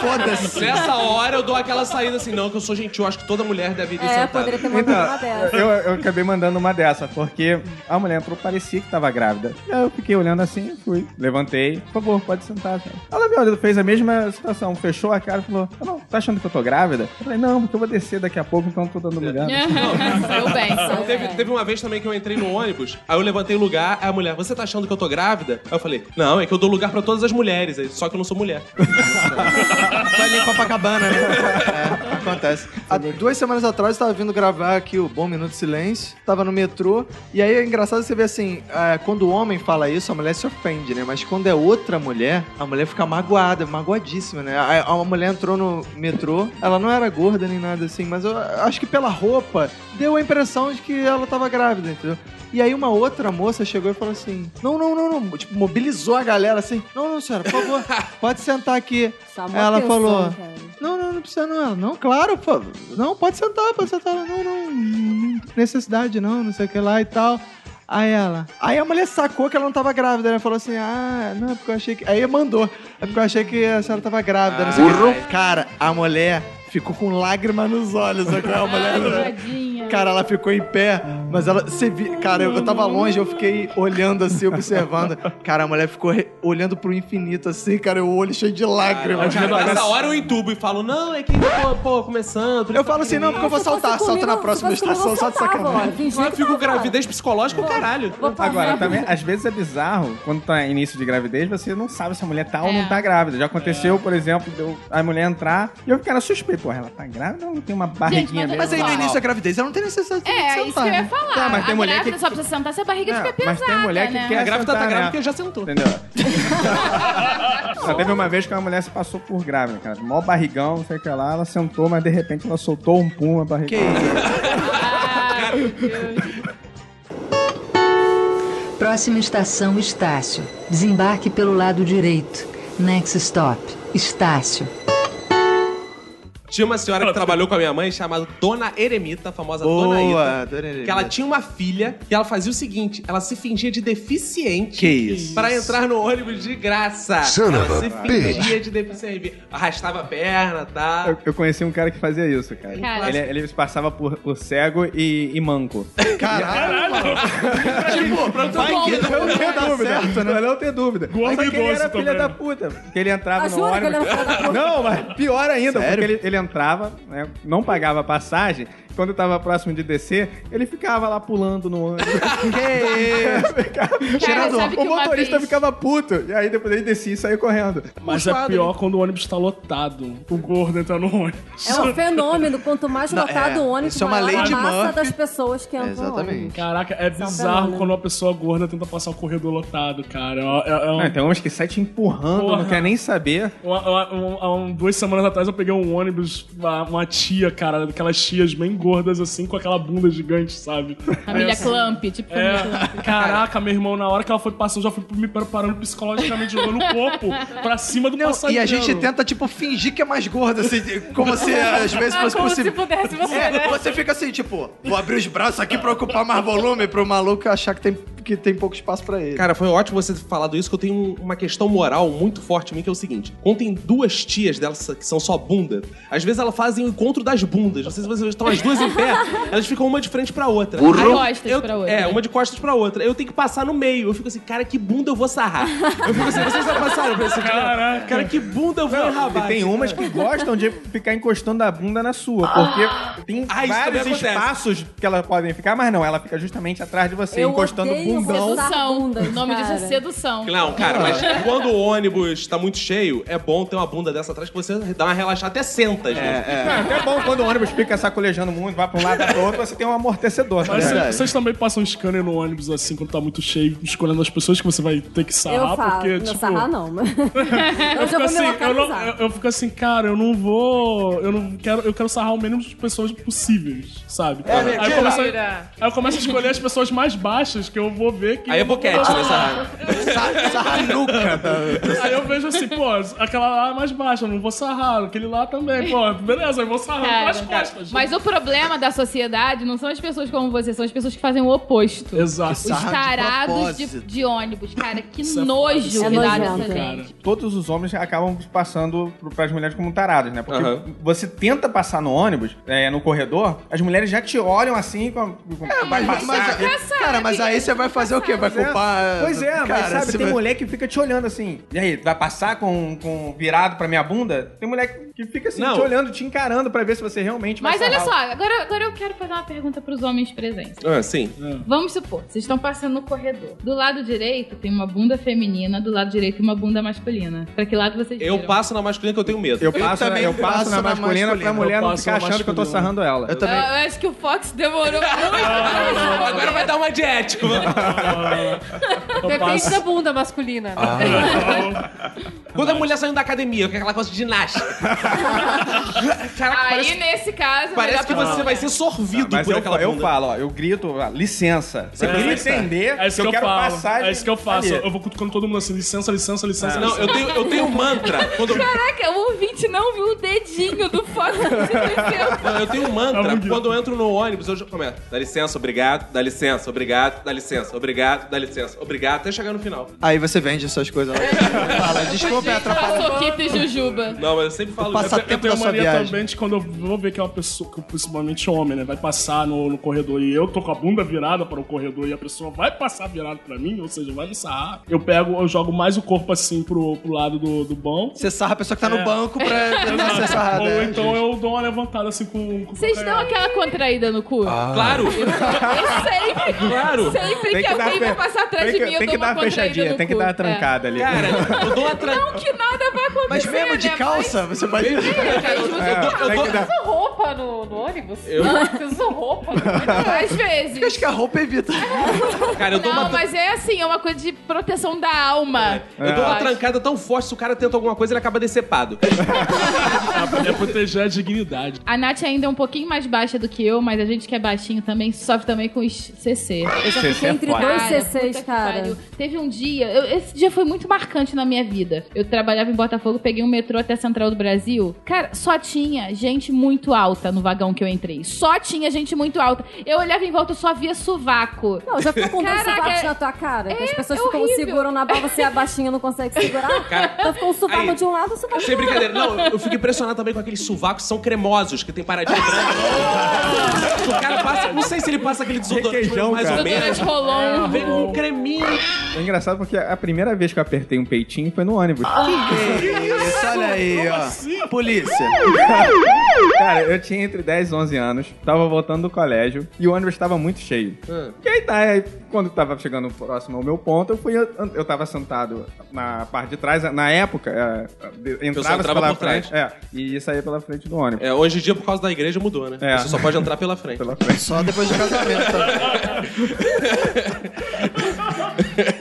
[SPEAKER 2] Foda-se.
[SPEAKER 1] Nessa hora eu dou aquela saída assim, não, que eu sou gentil, acho que toda mulher deve ir
[SPEAKER 4] É,
[SPEAKER 1] sentada.
[SPEAKER 4] poderia ter mandado uma
[SPEAKER 6] Então,
[SPEAKER 4] dessa.
[SPEAKER 6] eu, eu acabei mandando uma dessa, porque a mulher entrou, parecia que tava grávida. E aí eu fiquei olhando assim, fui, levantei, por favor, pode sentar. Ela viu, fez a mesma situação, fechou a cara e falou: "Ah, não, tá achando que eu tô grávida? Eu falei, não, porque eu vou descer daqui a pouco, então eu tô dando lugar. <laughs>
[SPEAKER 3] Saiu bem,
[SPEAKER 1] teve,
[SPEAKER 3] bem.
[SPEAKER 1] teve uma vez também que eu entrei no ônibus, aí eu levantei o lugar, aí a mulher, você tá achando que eu tô grávida? Aí eu falei, não, é que eu dou lugar pra todas as mulheres, aí, só que eu não sou mulher. <laughs>
[SPEAKER 2] Tá ali em Copacabana, né? É, acontece. Há duas semanas atrás eu tava vindo gravar aqui o Bom Minuto de Silêncio, tava no metrô, e aí é engraçado você ver assim, é, quando o homem fala isso, a mulher se ofende, né? Mas quando é outra mulher, a mulher fica magoada, magoadíssima, né? A, a mulher entrou no metrô, ela não era gorda nem nada assim, mas eu acho que pela roupa deu a impressão de que ela tava grávida, entendeu? E aí uma outra moça chegou e falou assim: Não, não, não, não. Tipo, mobilizou a galera assim: Não, não, senhora, por favor, <laughs> pode sentar aqui. Ela
[SPEAKER 4] atenção,
[SPEAKER 2] falou:
[SPEAKER 4] cara.
[SPEAKER 2] Não, não, não precisa não. Ela, não, claro, pô. Não, pode sentar, pode sentar. Ela, Não, não, necessidade não, não sei o que lá e tal. Aí ela. Aí a mulher sacou que ela não tava grávida. Ela falou assim: Ah, não, é porque eu achei que. Aí mandou. É porque eu achei que a senhora tava grávida. não sei o que. Cara, a mulher ficou com lágrima nos olhos. sabe? A mulher.
[SPEAKER 3] Tadinha.
[SPEAKER 2] Cara, ela ficou em pé, mas ela. Você vi, cara, eu, eu tava longe, eu fiquei olhando assim, observando. Cara, a mulher ficou re- olhando pro infinito assim, cara, o olho cheio de lágrimas.
[SPEAKER 1] Cara, nessa hora eu entubo e falo, não, é que pô, pô, começando.
[SPEAKER 2] Eu falo assim, não, porque eu vou saltar, salto na próxima estação, só de sacanagem.
[SPEAKER 1] Eu fico gravidez psicológica, o caralho.
[SPEAKER 6] Agora, também, às vezes é bizarro, quando tá início de gravidez, você não sabe se a mulher tá ou
[SPEAKER 3] É.
[SPEAKER 6] não tá grávida. Já aconteceu, por exemplo, a mulher entrar e eu ficar suspeito. Porra, ela tá grávida ou não tem uma barriguinha
[SPEAKER 3] mas
[SPEAKER 6] mesmo?
[SPEAKER 2] Mas aí no
[SPEAKER 3] Normal.
[SPEAKER 2] início da gravidez, ela não tem necessidade de
[SPEAKER 3] É,
[SPEAKER 2] sentar,
[SPEAKER 3] isso que eu ia
[SPEAKER 2] né?
[SPEAKER 3] falar.
[SPEAKER 6] Tá, mas tem
[SPEAKER 3] a
[SPEAKER 6] mulher
[SPEAKER 3] grávida
[SPEAKER 6] que-
[SPEAKER 3] só precisa sentar se a barriga
[SPEAKER 6] É,
[SPEAKER 3] estiver pesada,
[SPEAKER 6] mas tem mulher que
[SPEAKER 3] né?
[SPEAKER 6] quer
[SPEAKER 1] A grávida tá
[SPEAKER 6] sentar,
[SPEAKER 1] grávida
[SPEAKER 6] né?
[SPEAKER 1] porque já sentou.
[SPEAKER 6] Entendeu? <laughs> Só teve uma vez que uma mulher se passou por grávida, cara. Mó barrigão, não sei o que lá. Ela sentou, mas de repente ela soltou um pum, a barriga.
[SPEAKER 2] Que isso?
[SPEAKER 3] Meu Deus.
[SPEAKER 9] Próxima estação Estácio. Desembarque pelo lado direito. Next stop. Estácio.
[SPEAKER 1] Tinha uma senhora que trabalhou com a minha mãe chamada Dona Eremita, a famosa Dona Ita.
[SPEAKER 2] Boa, dona Eremita.
[SPEAKER 1] Que ela tinha uma filha e ela fazia o seguinte: ela se fingia de deficiente
[SPEAKER 2] Que isso?
[SPEAKER 1] pra entrar no ônibus de graça.
[SPEAKER 8] Son
[SPEAKER 1] ela se
[SPEAKER 8] bitch.
[SPEAKER 1] fingia de deficiente. Arrastava a perna, tá?
[SPEAKER 6] Eu, eu conheci um cara que fazia isso, cara.
[SPEAKER 3] Cara.
[SPEAKER 6] Ele, ele se passava por, por cego e, e manco.
[SPEAKER 2] Caralho, <laughs> tipo, vai
[SPEAKER 3] bom.
[SPEAKER 2] que não
[SPEAKER 6] Não
[SPEAKER 2] dar
[SPEAKER 6] dúvida,
[SPEAKER 2] certo, né?
[SPEAKER 6] não ter dúvida.
[SPEAKER 5] Gordo
[SPEAKER 6] Só que
[SPEAKER 5] e
[SPEAKER 6] ele era filha
[SPEAKER 5] também.
[SPEAKER 6] da puta. Que ele entrava
[SPEAKER 4] Ah,
[SPEAKER 6] no
[SPEAKER 4] ele
[SPEAKER 6] ônibus. Não, mas pior ainda,
[SPEAKER 2] Sério?
[SPEAKER 6] porque ele, ele entrava, né, não pagava passagem. Quando tava próximo de descer, ele ficava lá pulando no ônibus. <laughs>
[SPEAKER 2] Que <laughs>
[SPEAKER 3] Cara, sabe que
[SPEAKER 6] o motorista
[SPEAKER 3] vez-
[SPEAKER 6] ficava puto. E aí depois ele descia e saiu correndo.
[SPEAKER 5] Mas é pior quando o ônibus tá lotado. O gordo entra no ônibus.
[SPEAKER 4] É um fenômeno. Quanto mais
[SPEAKER 2] Não,
[SPEAKER 4] lotado
[SPEAKER 2] é,
[SPEAKER 4] o ônibus,
[SPEAKER 2] é uma
[SPEAKER 4] maior
[SPEAKER 2] lei
[SPEAKER 4] a
[SPEAKER 2] de
[SPEAKER 4] massa
[SPEAKER 2] Murphy.
[SPEAKER 4] das pessoas que entram no
[SPEAKER 2] Exatamente.
[SPEAKER 4] ônibus.
[SPEAKER 5] Caraca, é
[SPEAKER 4] é um
[SPEAKER 5] bizarro quando uma pessoa gorda tenta passar o corredor lotado, cara. É, é- é um-
[SPEAKER 6] Não, tem uns que saem te empurrando,
[SPEAKER 5] Porra.
[SPEAKER 6] não quer nem saber.
[SPEAKER 5] Um- Há um- duas semanas atrás eu peguei um ônibus, uma, uma tia, cara, daquelas tias bem gordas assim, com aquela bunda gigante, sabe?
[SPEAKER 3] Família
[SPEAKER 5] eu-
[SPEAKER 3] Clamp, tipo família Clamp.
[SPEAKER 5] É, caraca, meu irmão, na hora que ela foi passando, eu já fui me preparando psicologicamente, jogando o corpo pra cima do
[SPEAKER 2] Não,
[SPEAKER 5] passageiro.
[SPEAKER 2] e a gente tenta, tipo, fingir que é mais gorda, assim, como se <laughs> às vezes
[SPEAKER 7] Ah,
[SPEAKER 2] fosse
[SPEAKER 7] como
[SPEAKER 2] possível.
[SPEAKER 7] se pudesse você,
[SPEAKER 2] É,
[SPEAKER 7] né?
[SPEAKER 2] você fica assim, tipo, vou abrir os braços aqui pra ocupar mais volume pro maluco achar que tem, que tem pouco espaço pra ele.
[SPEAKER 1] Cara, foi ótimo você ter falado isso, que eu tenho um- uma questão moral muito forte em mim, que é o seguinte. Quando tem duas tias delas que são só bunda, às vezes elas fazem o encontro das bundas. Não sei se vocês estão as duas em pé, <laughs> elas ficam uma de frente pra outra. Eu-
[SPEAKER 3] costas
[SPEAKER 1] eu-
[SPEAKER 3] pra outra.
[SPEAKER 1] É, uma de costas pra outra. Eu tenho que passar no meio. Eu fico assim, cara, que bunda eu vou sarrar. Eu fico assim, vocês já passaram por esse
[SPEAKER 5] Caraca.
[SPEAKER 1] Cara, que bunda eu vou enrabar.
[SPEAKER 6] E tem umas que gostam de ficar encostando a bunda na sua, porque tem
[SPEAKER 1] Ah,
[SPEAKER 6] vários espaços que elas podem ficar, mas não, ela fica justamente atrás de você,
[SPEAKER 4] Eu
[SPEAKER 6] encostando o
[SPEAKER 4] odeio
[SPEAKER 6] bundão.
[SPEAKER 3] Sedução. o nome disso é sedução.
[SPEAKER 1] Não, cara, mas quando o ônibus tá muito cheio, é bom ter uma bunda dessa atrás que você dá uma relaxada, até senta, às vezes.
[SPEAKER 6] É, até bom quando o ônibus fica sacolejando muito, vai pra um lado, vai pro outro, você tem um amortecedor.
[SPEAKER 5] Mas
[SPEAKER 6] né?
[SPEAKER 5] vocês, vocês também passam um scanner no ônibus assim, quando tá muito cheio, escolhendo as pessoas que você vai ter que sarrar,
[SPEAKER 4] Eu falo.
[SPEAKER 5] porque,
[SPEAKER 4] não,
[SPEAKER 5] tipo.
[SPEAKER 4] sarrar não, mas...
[SPEAKER 5] Eu <laughs> <laughs>
[SPEAKER 4] eu
[SPEAKER 5] fico, assim, eu, não- eu- eu fico assim, cara, eu não vou. Eu não quero. Eu quero sarrar o mínimo de pessoas possíveis, sabe? aí, eu começo aí eu começo a escolher as pessoas mais baixas que eu vou ver que.
[SPEAKER 1] Aí é boquete, né, sarrar?
[SPEAKER 2] Sa- Sarranuca.
[SPEAKER 5] Aí eu vejo assim, pô, aquela lá é mais baixa, eu não vou sarrar, aquele lá também, pô, beleza, eu vou sarrar
[SPEAKER 3] Cara,
[SPEAKER 5] pelas costas.
[SPEAKER 3] Mas o problema da sociedade não são as pessoas como você, são as pessoas que fazem o oposto.
[SPEAKER 5] Exato.
[SPEAKER 3] Os
[SPEAKER 2] Sarra de
[SPEAKER 3] tarados de,
[SPEAKER 2] propósito.
[SPEAKER 3] de ônibus. Cara, que
[SPEAKER 5] Isso é
[SPEAKER 3] nojo
[SPEAKER 5] foda,
[SPEAKER 3] que
[SPEAKER 4] é
[SPEAKER 3] dá
[SPEAKER 5] cara.
[SPEAKER 3] gente.
[SPEAKER 6] Todos os homens acabam passando pras mulheres como tarados, né? Porque
[SPEAKER 1] Aham.
[SPEAKER 6] você tenta passar no ônibus, é, no corredor, as mulheres já te olham assim, com, com, vai
[SPEAKER 2] Mas,
[SPEAKER 6] passar.
[SPEAKER 2] mas- cara, mas aí você vai fazer o quê? Vai
[SPEAKER 6] Pois é.
[SPEAKER 2] culpar...
[SPEAKER 6] Pois é, mas
[SPEAKER 2] cara,
[SPEAKER 6] sabe,
[SPEAKER 2] você
[SPEAKER 6] tem
[SPEAKER 2] vai-
[SPEAKER 6] mulher que fica te olhando assim. E aí, vai passar com, com virado pra minha bunda? Tem mulher que- fica assim,
[SPEAKER 1] Não.
[SPEAKER 6] te olhando, te encarando pra ver se você realmente vai
[SPEAKER 3] Mas olha só, agora, agora eu quero fazer uma pergunta pros homens presentes.
[SPEAKER 1] Ah, sim.
[SPEAKER 3] Vamos supor, vocês estão passando no corredor. Do lado direito tem uma bunda feminina, do lado direito uma bunda masculina. Pra que lado vocês
[SPEAKER 1] Eu
[SPEAKER 3] viram?
[SPEAKER 1] passo na masculina que eu tenho medo.
[SPEAKER 6] Eu passo,
[SPEAKER 2] também
[SPEAKER 6] eu passo
[SPEAKER 2] passo
[SPEAKER 6] na
[SPEAKER 2] na
[SPEAKER 6] masculina pra
[SPEAKER 2] masculina.
[SPEAKER 6] mulher
[SPEAKER 5] Eu
[SPEAKER 6] não ficar achando que eu tô sarrando ela.
[SPEAKER 2] Eu também...
[SPEAKER 3] Eu, eu acho que o Fox demorou <laughs> muito.
[SPEAKER 1] Agora vai dar uma de ético.
[SPEAKER 5] Eu
[SPEAKER 7] Depende
[SPEAKER 5] passo.
[SPEAKER 7] da bunda masculina. né? <laughs>
[SPEAKER 1] Quando a mulher saindo da academia, com aquela coisa de ginástica. <laughs> Caraca,
[SPEAKER 3] Aí,
[SPEAKER 1] parece,
[SPEAKER 3] nesse caso,
[SPEAKER 1] parece
[SPEAKER 3] melhor
[SPEAKER 1] que você vai ser sorvido
[SPEAKER 6] Mas
[SPEAKER 1] por
[SPEAKER 6] eu,
[SPEAKER 1] aquela
[SPEAKER 6] eu
[SPEAKER 1] bunda.
[SPEAKER 6] falo, ó, eu grito, ó, licença. Você precisa entender
[SPEAKER 5] É isso que eu,
[SPEAKER 6] quero
[SPEAKER 5] falo.
[SPEAKER 6] passagem
[SPEAKER 5] É isso que eu faço.
[SPEAKER 6] ali.
[SPEAKER 5] Eu vou cutucando todo mundo assim, licença, licença, licença.
[SPEAKER 1] Não,
[SPEAKER 5] licença.
[SPEAKER 1] eu tenho, eu tenho um mantra. <laughs> Quando,
[SPEAKER 3] Caraca, o ouvinte não viu o dedinho do.
[SPEAKER 1] Não, eu tenho um mantra. Quando eu entro no ônibus, eu já começo. Dá licença, obrigado. Dá licença, obrigado. Dá licença, obrigado. Dá licença, obrigado. Até chegar no final.
[SPEAKER 2] Aí você vende essas coisas lá. <laughs> Fala, desculpa, é atrapalhar.
[SPEAKER 3] Paçoquita e jujuba.
[SPEAKER 1] Não, mas eu sempre falo
[SPEAKER 2] Passa-
[SPEAKER 1] isso.
[SPEAKER 5] Eu
[SPEAKER 2] tempo
[SPEAKER 5] tenho
[SPEAKER 2] da sua
[SPEAKER 5] mania
[SPEAKER 2] viagem.
[SPEAKER 5] também de quando eu vou ver que é uma pessoa, que principalmente homem, né? Vai passar no, no corredor e eu tô com a bunda virada para o corredor e a pessoa vai passar virada pra mim, ou seja, vai me sarrar. Eu pego, eu jogo mais o corpo assim pro, pro lado do, do banco.
[SPEAKER 2] Você sarra a pessoa que tá no
[SPEAKER 5] É.
[SPEAKER 2] banco pra, <laughs> pra ser sarrada.
[SPEAKER 5] Ou
[SPEAKER 2] é,
[SPEAKER 5] então eu dou uma levantada assim com, com
[SPEAKER 3] Vocês dão aquela contraída no cu?
[SPEAKER 1] Claro!
[SPEAKER 3] Eu sempre,
[SPEAKER 1] Claro!
[SPEAKER 3] sempre
[SPEAKER 6] Tem
[SPEAKER 3] que,
[SPEAKER 6] que dar
[SPEAKER 3] alguém vai passar atrás
[SPEAKER 6] tem
[SPEAKER 3] de
[SPEAKER 6] que,
[SPEAKER 3] mim, eu
[SPEAKER 6] tem que dar
[SPEAKER 3] uma
[SPEAKER 6] fechadinha, tem que dar uma
[SPEAKER 3] É.
[SPEAKER 6] trancada ali.
[SPEAKER 1] Cara, eu dou uma trancada. <laughs>
[SPEAKER 3] Não que nada vai acontecer,
[SPEAKER 2] Mas mesmo de
[SPEAKER 3] né?
[SPEAKER 2] calça, você.
[SPEAKER 6] É, dar-
[SPEAKER 7] Você usa roupa no, no ônibus?
[SPEAKER 1] Eu-
[SPEAKER 7] Você usa roupa no ônibus?
[SPEAKER 3] Mas, <laughs> às vezes.
[SPEAKER 2] Acho que a roupa evita. <laughs>
[SPEAKER 1] Cara, eu dou
[SPEAKER 3] Não,
[SPEAKER 1] uma.
[SPEAKER 3] mas é assim, é uma coisa de proteção da alma.
[SPEAKER 1] Eu dou uma trancada tão forte, se o cara tenta alguma coisa, ele acaba decepado.
[SPEAKER 5] É proteger a dignidade.
[SPEAKER 3] A Nath ainda é um pouquinho mais baixa do que eu, mas a gente que é baixinho também sofre também com os CC.
[SPEAKER 4] Eu já
[SPEAKER 6] Cc
[SPEAKER 4] fiquei
[SPEAKER 6] é
[SPEAKER 4] entre dois
[SPEAKER 3] Cara,
[SPEAKER 4] C6,
[SPEAKER 3] puta que
[SPEAKER 4] cara.
[SPEAKER 3] Teve um dia, eu- esse dia foi muito marcante na minha vida. Eu trabalhava em Botafogo, peguei um metrô até a Central do Brasil. Cara, só tinha gente muito alta no vagão que eu entrei. Só tinha gente muito alta. Eu olhava em volta, eu só via sovaco.
[SPEAKER 4] Não, já ficou com dois sovacos
[SPEAKER 3] é-
[SPEAKER 4] na tua cara. que as
[SPEAKER 3] é-
[SPEAKER 4] pessoas
[SPEAKER 3] é
[SPEAKER 4] ficam
[SPEAKER 3] horrível.
[SPEAKER 4] seguram na barra, você é baixinha não consegue segurar. <laughs>
[SPEAKER 1] Cara,
[SPEAKER 4] então ficou um sovaco
[SPEAKER 1] aí-
[SPEAKER 4] de um lado e um sovaco
[SPEAKER 1] Sem brincadeira. Não, eu fico impressionado também com aqueles sovacos que são cremosos, que tem paradinha branca. <laughs> o cara passa, não sei se ele passa aquele desodorante
[SPEAKER 6] Requeijão,
[SPEAKER 1] mais ou menos.
[SPEAKER 3] Rolon.
[SPEAKER 1] Vem com um creminho.
[SPEAKER 6] É engraçado porque a primeira vez que eu apertei um peitinho foi no ônibus.
[SPEAKER 2] Que isso, olha aí, ó. Polícia.
[SPEAKER 6] Cara, eu tinha entre 10 e 11 anos, tava voltando do colégio e o ônibus tava muito cheio. E aí tá, aí, quando tava chegando próximo ao meu ponto, eu fui, eu tava sentado na parte de trás, na época, é, de- entrava,
[SPEAKER 1] entrava
[SPEAKER 6] pela
[SPEAKER 1] por
[SPEAKER 6] frente, é, e saía pela frente do ônibus.
[SPEAKER 1] É, hoje em dia, por causa da igreja, mudou, né?
[SPEAKER 6] É.
[SPEAKER 1] Você só pode entrar pela frente.
[SPEAKER 6] Pela frente.
[SPEAKER 2] Só depois do casamento. Tá? <laughs>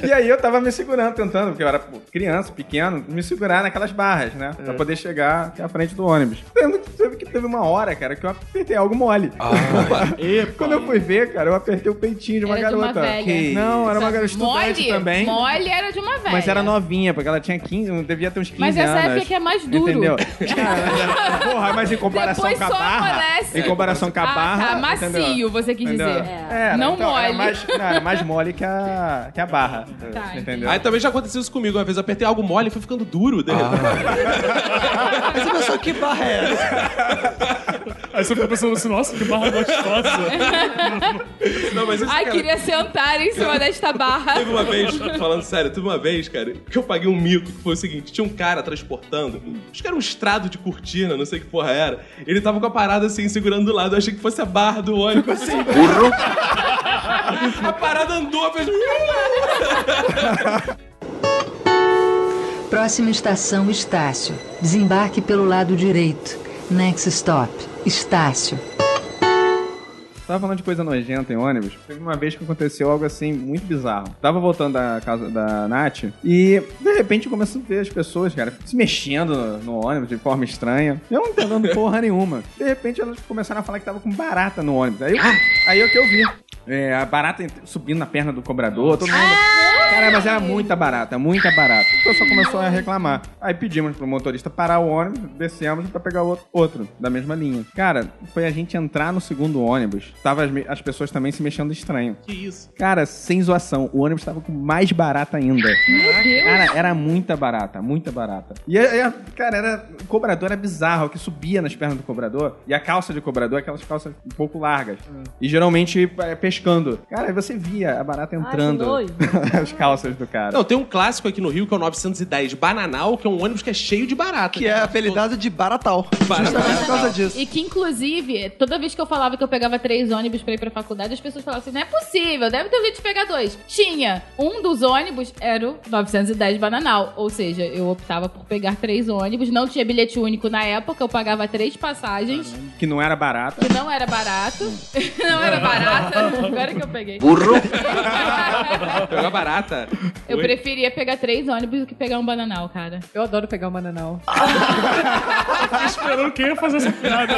[SPEAKER 6] E aí eu tava me segurando, tentando, porque eu era criança, pequeno, me segurar naquelas barras, né? Pra poder chegar até a frente do ônibus. Teve que teve uma hora, cara, que eu apertei algo mole. <laughs> Quando eu fui ver, cara, eu apertei o peitinho de uma
[SPEAKER 3] Era de uma
[SPEAKER 6] garota.
[SPEAKER 3] velha.
[SPEAKER 6] Que- Não, era uma garota estudante
[SPEAKER 3] Mole,
[SPEAKER 6] também.
[SPEAKER 3] mole era de uma velha.
[SPEAKER 6] Mas era novinha, porque ela tinha 15, devia ter uns 15
[SPEAKER 3] Mas
[SPEAKER 6] anos.
[SPEAKER 3] essa época que é mais duro.
[SPEAKER 6] Entendeu? <laughs> Porra, mas em comparação
[SPEAKER 3] Depois
[SPEAKER 6] com a
[SPEAKER 3] só
[SPEAKER 6] barra.
[SPEAKER 3] amolece.
[SPEAKER 6] Em comparação com a
[SPEAKER 3] Ah,
[SPEAKER 6] barra.
[SPEAKER 3] tá, macio,
[SPEAKER 6] entendeu?
[SPEAKER 3] você quis
[SPEAKER 6] Entendeu?
[SPEAKER 3] dizer.
[SPEAKER 6] Era,
[SPEAKER 3] Não
[SPEAKER 6] então, Era
[SPEAKER 3] mole.
[SPEAKER 6] mais, não, era mais mole que a, que a barra.
[SPEAKER 3] Tá,
[SPEAKER 6] entendeu?
[SPEAKER 1] Aí também já aconteceu isso comigo. Uma vez eu apertei algo mole e foi ficando duro. de repente.
[SPEAKER 2] Mas só que barra é essa?
[SPEAKER 5] Aí você fica pensando assim, nossa, que barra gostosa. <laughs>
[SPEAKER 1] Não, mas isso,
[SPEAKER 3] Ai,
[SPEAKER 1] cara,
[SPEAKER 3] queria sentar em cima desta barra.
[SPEAKER 1] Teve uma vez, falando sério, teve uma vez, cara, que eu paguei um mico, que foi o seguinte: tinha um cara transportando, acho que era um estrado de cortina, não sei que porra era. Ele tava com a parada assim, segurando do lado. Eu achei que fosse a barra do ônibus, assim. Burro! a parada andou, fez. <laughs>
[SPEAKER 9] Próxima estação Estácio. Desembarque pelo lado direito. Next stop. Estácio.
[SPEAKER 6] Tava falando de coisa nojenta em ônibus. Teve uma vez que aconteceu algo assim muito bizarro. Tava voltando da casa da Nath e de repente eu comecei a ver as pessoas, cara, se mexendo no, no ônibus de forma estranha. Eu não entendendo porra nenhuma. De repente elas começaram a falar que tava com barata no ônibus. Aí, eu- aí é o que eu vi. É, a barata subindo na perna do cobrador, todo mundo. Cara, mas era muita barata, muita barata. O pessoal começou a reclamar. Aí pedimos pro motorista parar o ônibus, descemos pra pegar outro, outro da mesma linha. Cara, foi a gente entrar no segundo ônibus. Tava as, as pessoas também se mexendo estranho.
[SPEAKER 1] Que isso?
[SPEAKER 6] Cara, sem zoação, o ônibus tava com mais barata ainda. Cara, era muita barata, muita barata. E, aí, a- cara, era, o cobrador era bizarro, que subia nas pernas do cobrador. E a calça de cobrador, é aquelas calças um pouco largas. E geralmente é, pescando. Cara, aí você via a barata entrando
[SPEAKER 4] nojo. <laughs>
[SPEAKER 6] as calças do cara.
[SPEAKER 1] Não, tem um clássico aqui no Rio que é o 910 Bananal, que é um ônibus que é cheio de barata.
[SPEAKER 2] Que é apelidado de baratal. Justamente por causa disso.
[SPEAKER 3] E que, inclusive, toda vez que eu falava que eu pegava três ônibus pra ir pra faculdade, as pessoas falavam assim: não é possível, deve ter jeito de pegar dois. Tinha. Um dos ônibus era o 910 Bananal. Ou seja, eu optava por pegar três ônibus. Não tinha bilhete único na época, eu pagava três passagens,
[SPEAKER 6] Que não era barata.
[SPEAKER 3] que não era barato. <laughs> não era barato. Agora que eu peguei.
[SPEAKER 1] Burro! <laughs> Pegar barata.
[SPEAKER 3] Eu preferia pegar três ônibus do que pegar um bananal, cara.
[SPEAKER 7] Eu adoro pegar o Mananal.
[SPEAKER 5] Tô <laughs> esperando quem ia fazer essa piada.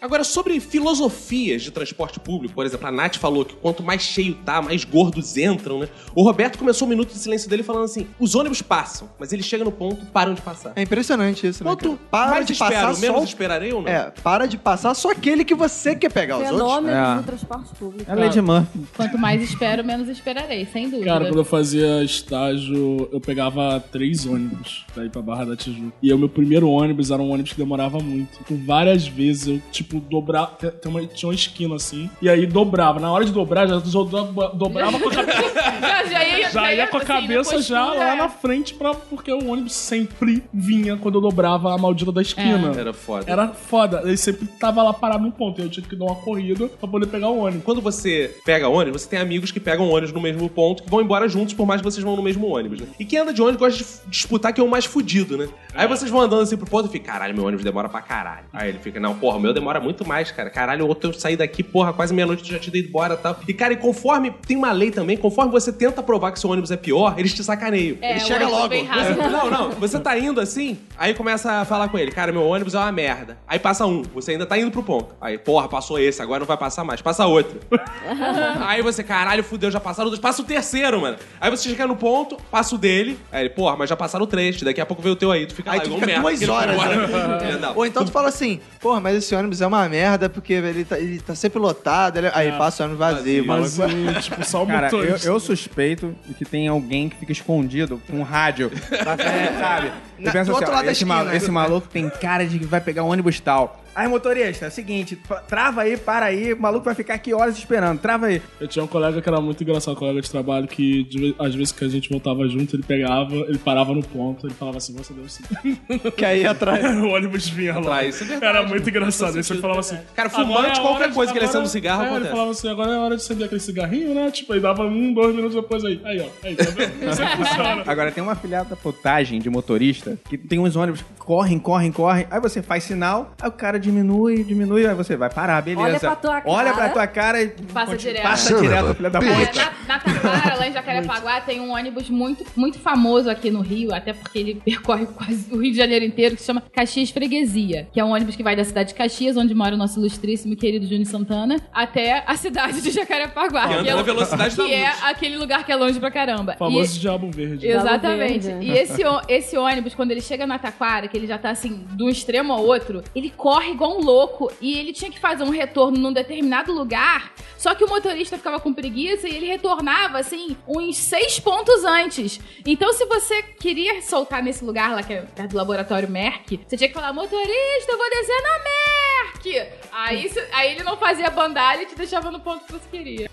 [SPEAKER 1] Agora, sobre filosofias de transporte público, por exemplo, a Nath falou que quanto mais cheio tá, mais gordos entram, né? O Roberto começou o minuto de silêncio dele falando assim: os ônibus passam, mas eles chegam no ponto, param de passar.
[SPEAKER 2] É impressionante isso, né?
[SPEAKER 1] Quanto
[SPEAKER 2] cara? Para
[SPEAKER 1] mais
[SPEAKER 2] de
[SPEAKER 1] espero,
[SPEAKER 2] passar
[SPEAKER 1] menos
[SPEAKER 2] só...
[SPEAKER 1] esperarei ou não?
[SPEAKER 2] É, para de passar só aquele que você quer pegar. Os outros...
[SPEAKER 4] Fenômenos
[SPEAKER 6] É.
[SPEAKER 4] do transporte público.
[SPEAKER 6] É Lady Murphy.
[SPEAKER 3] Quanto mais espero, menos esperarei, sem dúvida.
[SPEAKER 5] Cara, quando eu fazia estágio, eu pegava três ônibus pra ir pra Barra da Tijuca. E o meu primeiro ônibus era um ônibus que demorava muito. Por várias vezes eu, tipo, dobrava. tem- tem uma- Tinha uma esquina assim. E aí dobrava. Na hora de dobrar, já dobra- dobrava com a cabeça. <laughs>
[SPEAKER 3] já, já ia,
[SPEAKER 5] Já ia com a
[SPEAKER 3] assim,
[SPEAKER 5] cabeça
[SPEAKER 3] na
[SPEAKER 5] já
[SPEAKER 3] postura,
[SPEAKER 5] lá
[SPEAKER 3] é.
[SPEAKER 5] na frente, pra, porque o ônibus sempre vinha quando eu dobrava a maldita da esquina.
[SPEAKER 1] Era foda.
[SPEAKER 5] Era foda. Ele sempre tava lá parado no ponto. E eu tinha que dar uma corrida pra poder pegar o ônibus.
[SPEAKER 1] Quando você pega ônibus, você tem amigos que pegam ônibus no mesmo ponto, que vão embora juntos, por mais que vocês vão no mesmo ônibus, né? E quem anda de ônibus gosta de disputar quem é o mais fudido, né? Aí vocês vão andando assim pro ponto e fica, caralho, meu ônibus demora pra caralho. Aí ele fica, não, porra, o meu demora muito mais, cara. Caralho, o outro eu saí daqui, porra, quase meia-noite eu já tinha ido embora e tal. E, cara, e conforme, tem uma lei também, conforme você tenta provar que seu ônibus é pior, eles te sacaneiam.
[SPEAKER 3] É,
[SPEAKER 1] ele chega logo.
[SPEAKER 3] vem.
[SPEAKER 1] Você- não, não, você tá indo assim, aí começa a falar com ele, cara, meu ônibus é uma merda. Aí passa um, você ainda tá indo pro ponto. Aí, porra, passou esse, agora não vai passar mais, passa outro. <laughs> aí você, caralho, fudeu, já passaram dois, passa o terceiro, mano. Aí você chega no ponto, passa o dele, aí ele, porra, mas já passaram três, daqui a pouco veio o teu aí, tu fica
[SPEAKER 2] Aí
[SPEAKER 1] lá,
[SPEAKER 2] tu
[SPEAKER 1] igual um
[SPEAKER 2] fica
[SPEAKER 1] merda.
[SPEAKER 2] duas horas, né? <laughs>
[SPEAKER 1] É.
[SPEAKER 2] Ou então tu fala assim, porra, mas esse ônibus é uma merda porque ele tá, ele tá sempre lotado. ele- Aí passa o ônibus vazio.
[SPEAKER 5] Mas, o, tipo, só o
[SPEAKER 6] Cara, eu,
[SPEAKER 5] motorista.
[SPEAKER 6] eu suspeito de que tem alguém que fica escondido com um rádio na frente, sabe?
[SPEAKER 2] Na-
[SPEAKER 6] Eu penso
[SPEAKER 2] do
[SPEAKER 6] assim,
[SPEAKER 2] outro
[SPEAKER 6] ó,
[SPEAKER 2] lado da
[SPEAKER 6] esse,
[SPEAKER 2] esquina.
[SPEAKER 6] esse maluco tem cara de que vai pegar um ônibus tal. Aí, motorista, é o seguinte, trava aí, para aí, o maluco vai ficar aqui horas esperando, trava aí.
[SPEAKER 5] Eu tinha um colega que era muito engraçado, um colega de trabalho, que de às vezes que a gente voltava junto, ele pegava, ele parava no ponto, ele falava assim, você deu sim. <laughs>
[SPEAKER 2] Que aí atrás.
[SPEAKER 5] o ônibus vinha lá.
[SPEAKER 1] Atrás, isso é verdade.
[SPEAKER 5] Era muito engraçado. Aí você falava assim.
[SPEAKER 1] Cara, fumante,
[SPEAKER 5] é
[SPEAKER 1] qualquer
[SPEAKER 5] de-
[SPEAKER 1] coisa que ele acenda um cigarro,
[SPEAKER 5] é,
[SPEAKER 1] acontece.
[SPEAKER 5] Ele falava assim, agora é a hora de acender aquele cigarrinho, né? Tipo, aí dava um, dois minutos depois aí. Aí, ó. Aí, tá vendo? Funciona. <laughs>
[SPEAKER 6] Agora, tem uma filhada da potagem de motorista que tem uns ônibus que correm, correm, correm. Aí você faz sinal, aí o cara diminui, diminui, aí você vai parar, beleza.
[SPEAKER 4] Olha pra tua
[SPEAKER 6] Olha pra
[SPEAKER 4] cara.
[SPEAKER 6] tua cara e
[SPEAKER 3] Passa
[SPEAKER 6] continua-
[SPEAKER 3] direto.
[SPEAKER 6] Passa
[SPEAKER 8] of
[SPEAKER 6] direto, filha da puta.
[SPEAKER 3] É, na, na Taquara, lá em Jacarepaguá, tem um ônibus muito, muito famoso aqui no Rio, até porque ele <laughs> percorre quase o Rio de Janeiro inteiro, que se chama Caxias Freguesia, que é um ônibus que vai da cidade de Caxias, onde mora o nosso ilustríssimo e querido Júnior Santana, até a cidade de Jacarepaguá.
[SPEAKER 1] Que anda
[SPEAKER 3] é,
[SPEAKER 1] na velocidade da
[SPEAKER 3] que é aquele lugar que é longe pra caramba.
[SPEAKER 5] O famoso Diabo Verde.
[SPEAKER 3] Exatamente.
[SPEAKER 4] Verde.
[SPEAKER 3] E esse, ô- esse ônibus, quando ele chega na Taquara, que ele já tá assim, de um extremo ao outro, ele corre igual um louco. E ele tinha que fazer um retorno num determinado lugar. Só que o motorista ficava com preguiça e ele retornava, assim, uns seis pontos antes. Então, se você queria soltar nesse lugar lá, que é perto do laboratório Merck, você tinha que falar: motorista, eu vou descer na Merck. Aí, aí ele não fazia bandalha e te deixava no ponto que você queria.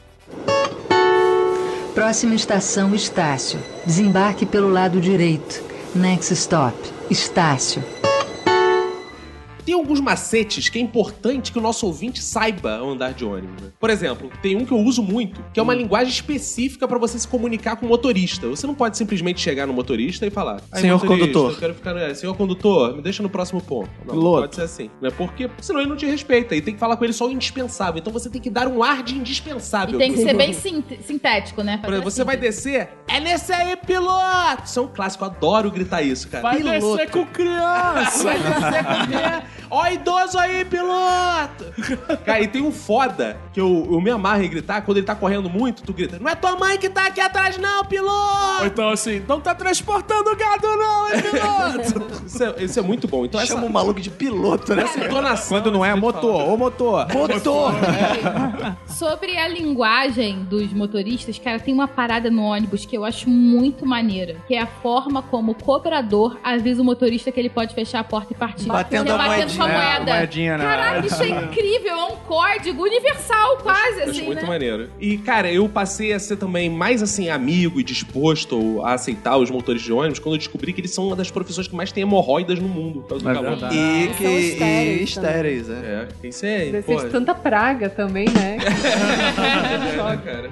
[SPEAKER 9] Próxima estação Estácio. Desembarque pelo lado direito. Next stop. Estácio.
[SPEAKER 1] Tem alguns macetes que é importante que o nosso ouvinte saiba ao andar de ônibus. né? Por exemplo, tem um que eu uso muito, que é uma linguagem específica pra você se comunicar com o motorista. Você não pode simplesmente chegar no motorista e falar: "Ai,
[SPEAKER 2] Senhor condutor."
[SPEAKER 1] Eu quero ficar, é, senhor condutor, me deixa no próximo ponto. Não, não
[SPEAKER 6] Piloto.
[SPEAKER 1] pode ser assim. Né? Porque senão ele não te respeita. E tem que falar com ele só o indispensável. Então você tem que dar um ar de indispensável.
[SPEAKER 3] E tem que ser bem sint- sintético, né?
[SPEAKER 1] Por exemplo, você vai descer, é nesse aí, piloto! Isso é um clássico, eu adoro gritar isso, cara.
[SPEAKER 5] Vai
[SPEAKER 1] piloto.
[SPEAKER 5] descer com criança! <laughs>
[SPEAKER 1] Vai descer com quê? Ó, idoso aí, piloto! Cara, e tem um foda que eu, eu me amarro em gritar, quando ele tá correndo muito, tu grita, não é tua mãe que tá aqui atrás não,
[SPEAKER 5] Ou
[SPEAKER 1] piloto!
[SPEAKER 5] então assim, não tá transportando gado não, hein, piloto? <laughs>
[SPEAKER 1] Isso é, isso é muito bom. Então essa,
[SPEAKER 2] Chama o maluco de piloto, né?
[SPEAKER 1] essa entonação...
[SPEAKER 6] Quando não é motor, ô motor.
[SPEAKER 2] Motor! <laughs>
[SPEAKER 3] Sobre a linguagem dos motoristas, cara, tem uma parada no ônibus que eu acho muito maneira, que é a forma como o cobrador avisa o motorista que ele pode fechar a porta e partir.
[SPEAKER 2] Batendo
[SPEAKER 3] com a
[SPEAKER 6] moedinha. É,
[SPEAKER 3] moeda.
[SPEAKER 6] moedinha na-
[SPEAKER 3] Caraca, isso é <laughs> incrível, é um código universal quase,
[SPEAKER 1] Acho
[SPEAKER 3] assim,
[SPEAKER 1] muito
[SPEAKER 3] né?
[SPEAKER 1] maneiro. E, cara, eu passei a ser também mais, assim, amigo e disposto a aceitar os motores de ônibus quando eu descobri que eles são uma das profissões que mais tem hemorroidas no mundo. por causa do
[SPEAKER 6] É.
[SPEAKER 2] E,
[SPEAKER 4] São
[SPEAKER 2] que, e
[SPEAKER 4] estéreis
[SPEAKER 2] é.
[SPEAKER 1] É.
[SPEAKER 7] Deve
[SPEAKER 1] pô,
[SPEAKER 7] ser de tanta praga também, né? <laughs>
[SPEAKER 1] é, cara.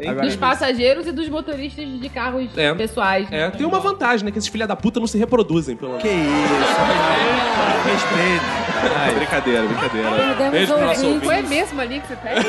[SPEAKER 1] É
[SPEAKER 6] Agora-
[SPEAKER 3] Dos passageiros e dos motoristas de carros
[SPEAKER 1] É.
[SPEAKER 3] pessoais. né?
[SPEAKER 1] É, tem uma vantagem, né? Que esses filha da puta não se reproduzem, pelo menos.
[SPEAKER 2] Que isso. Respeito.
[SPEAKER 1] brincadeira, brincadeira.
[SPEAKER 4] Perdemos
[SPEAKER 1] Beijo pro nosso
[SPEAKER 4] ouvinte.
[SPEAKER 7] Foi mesmo ali que você pega?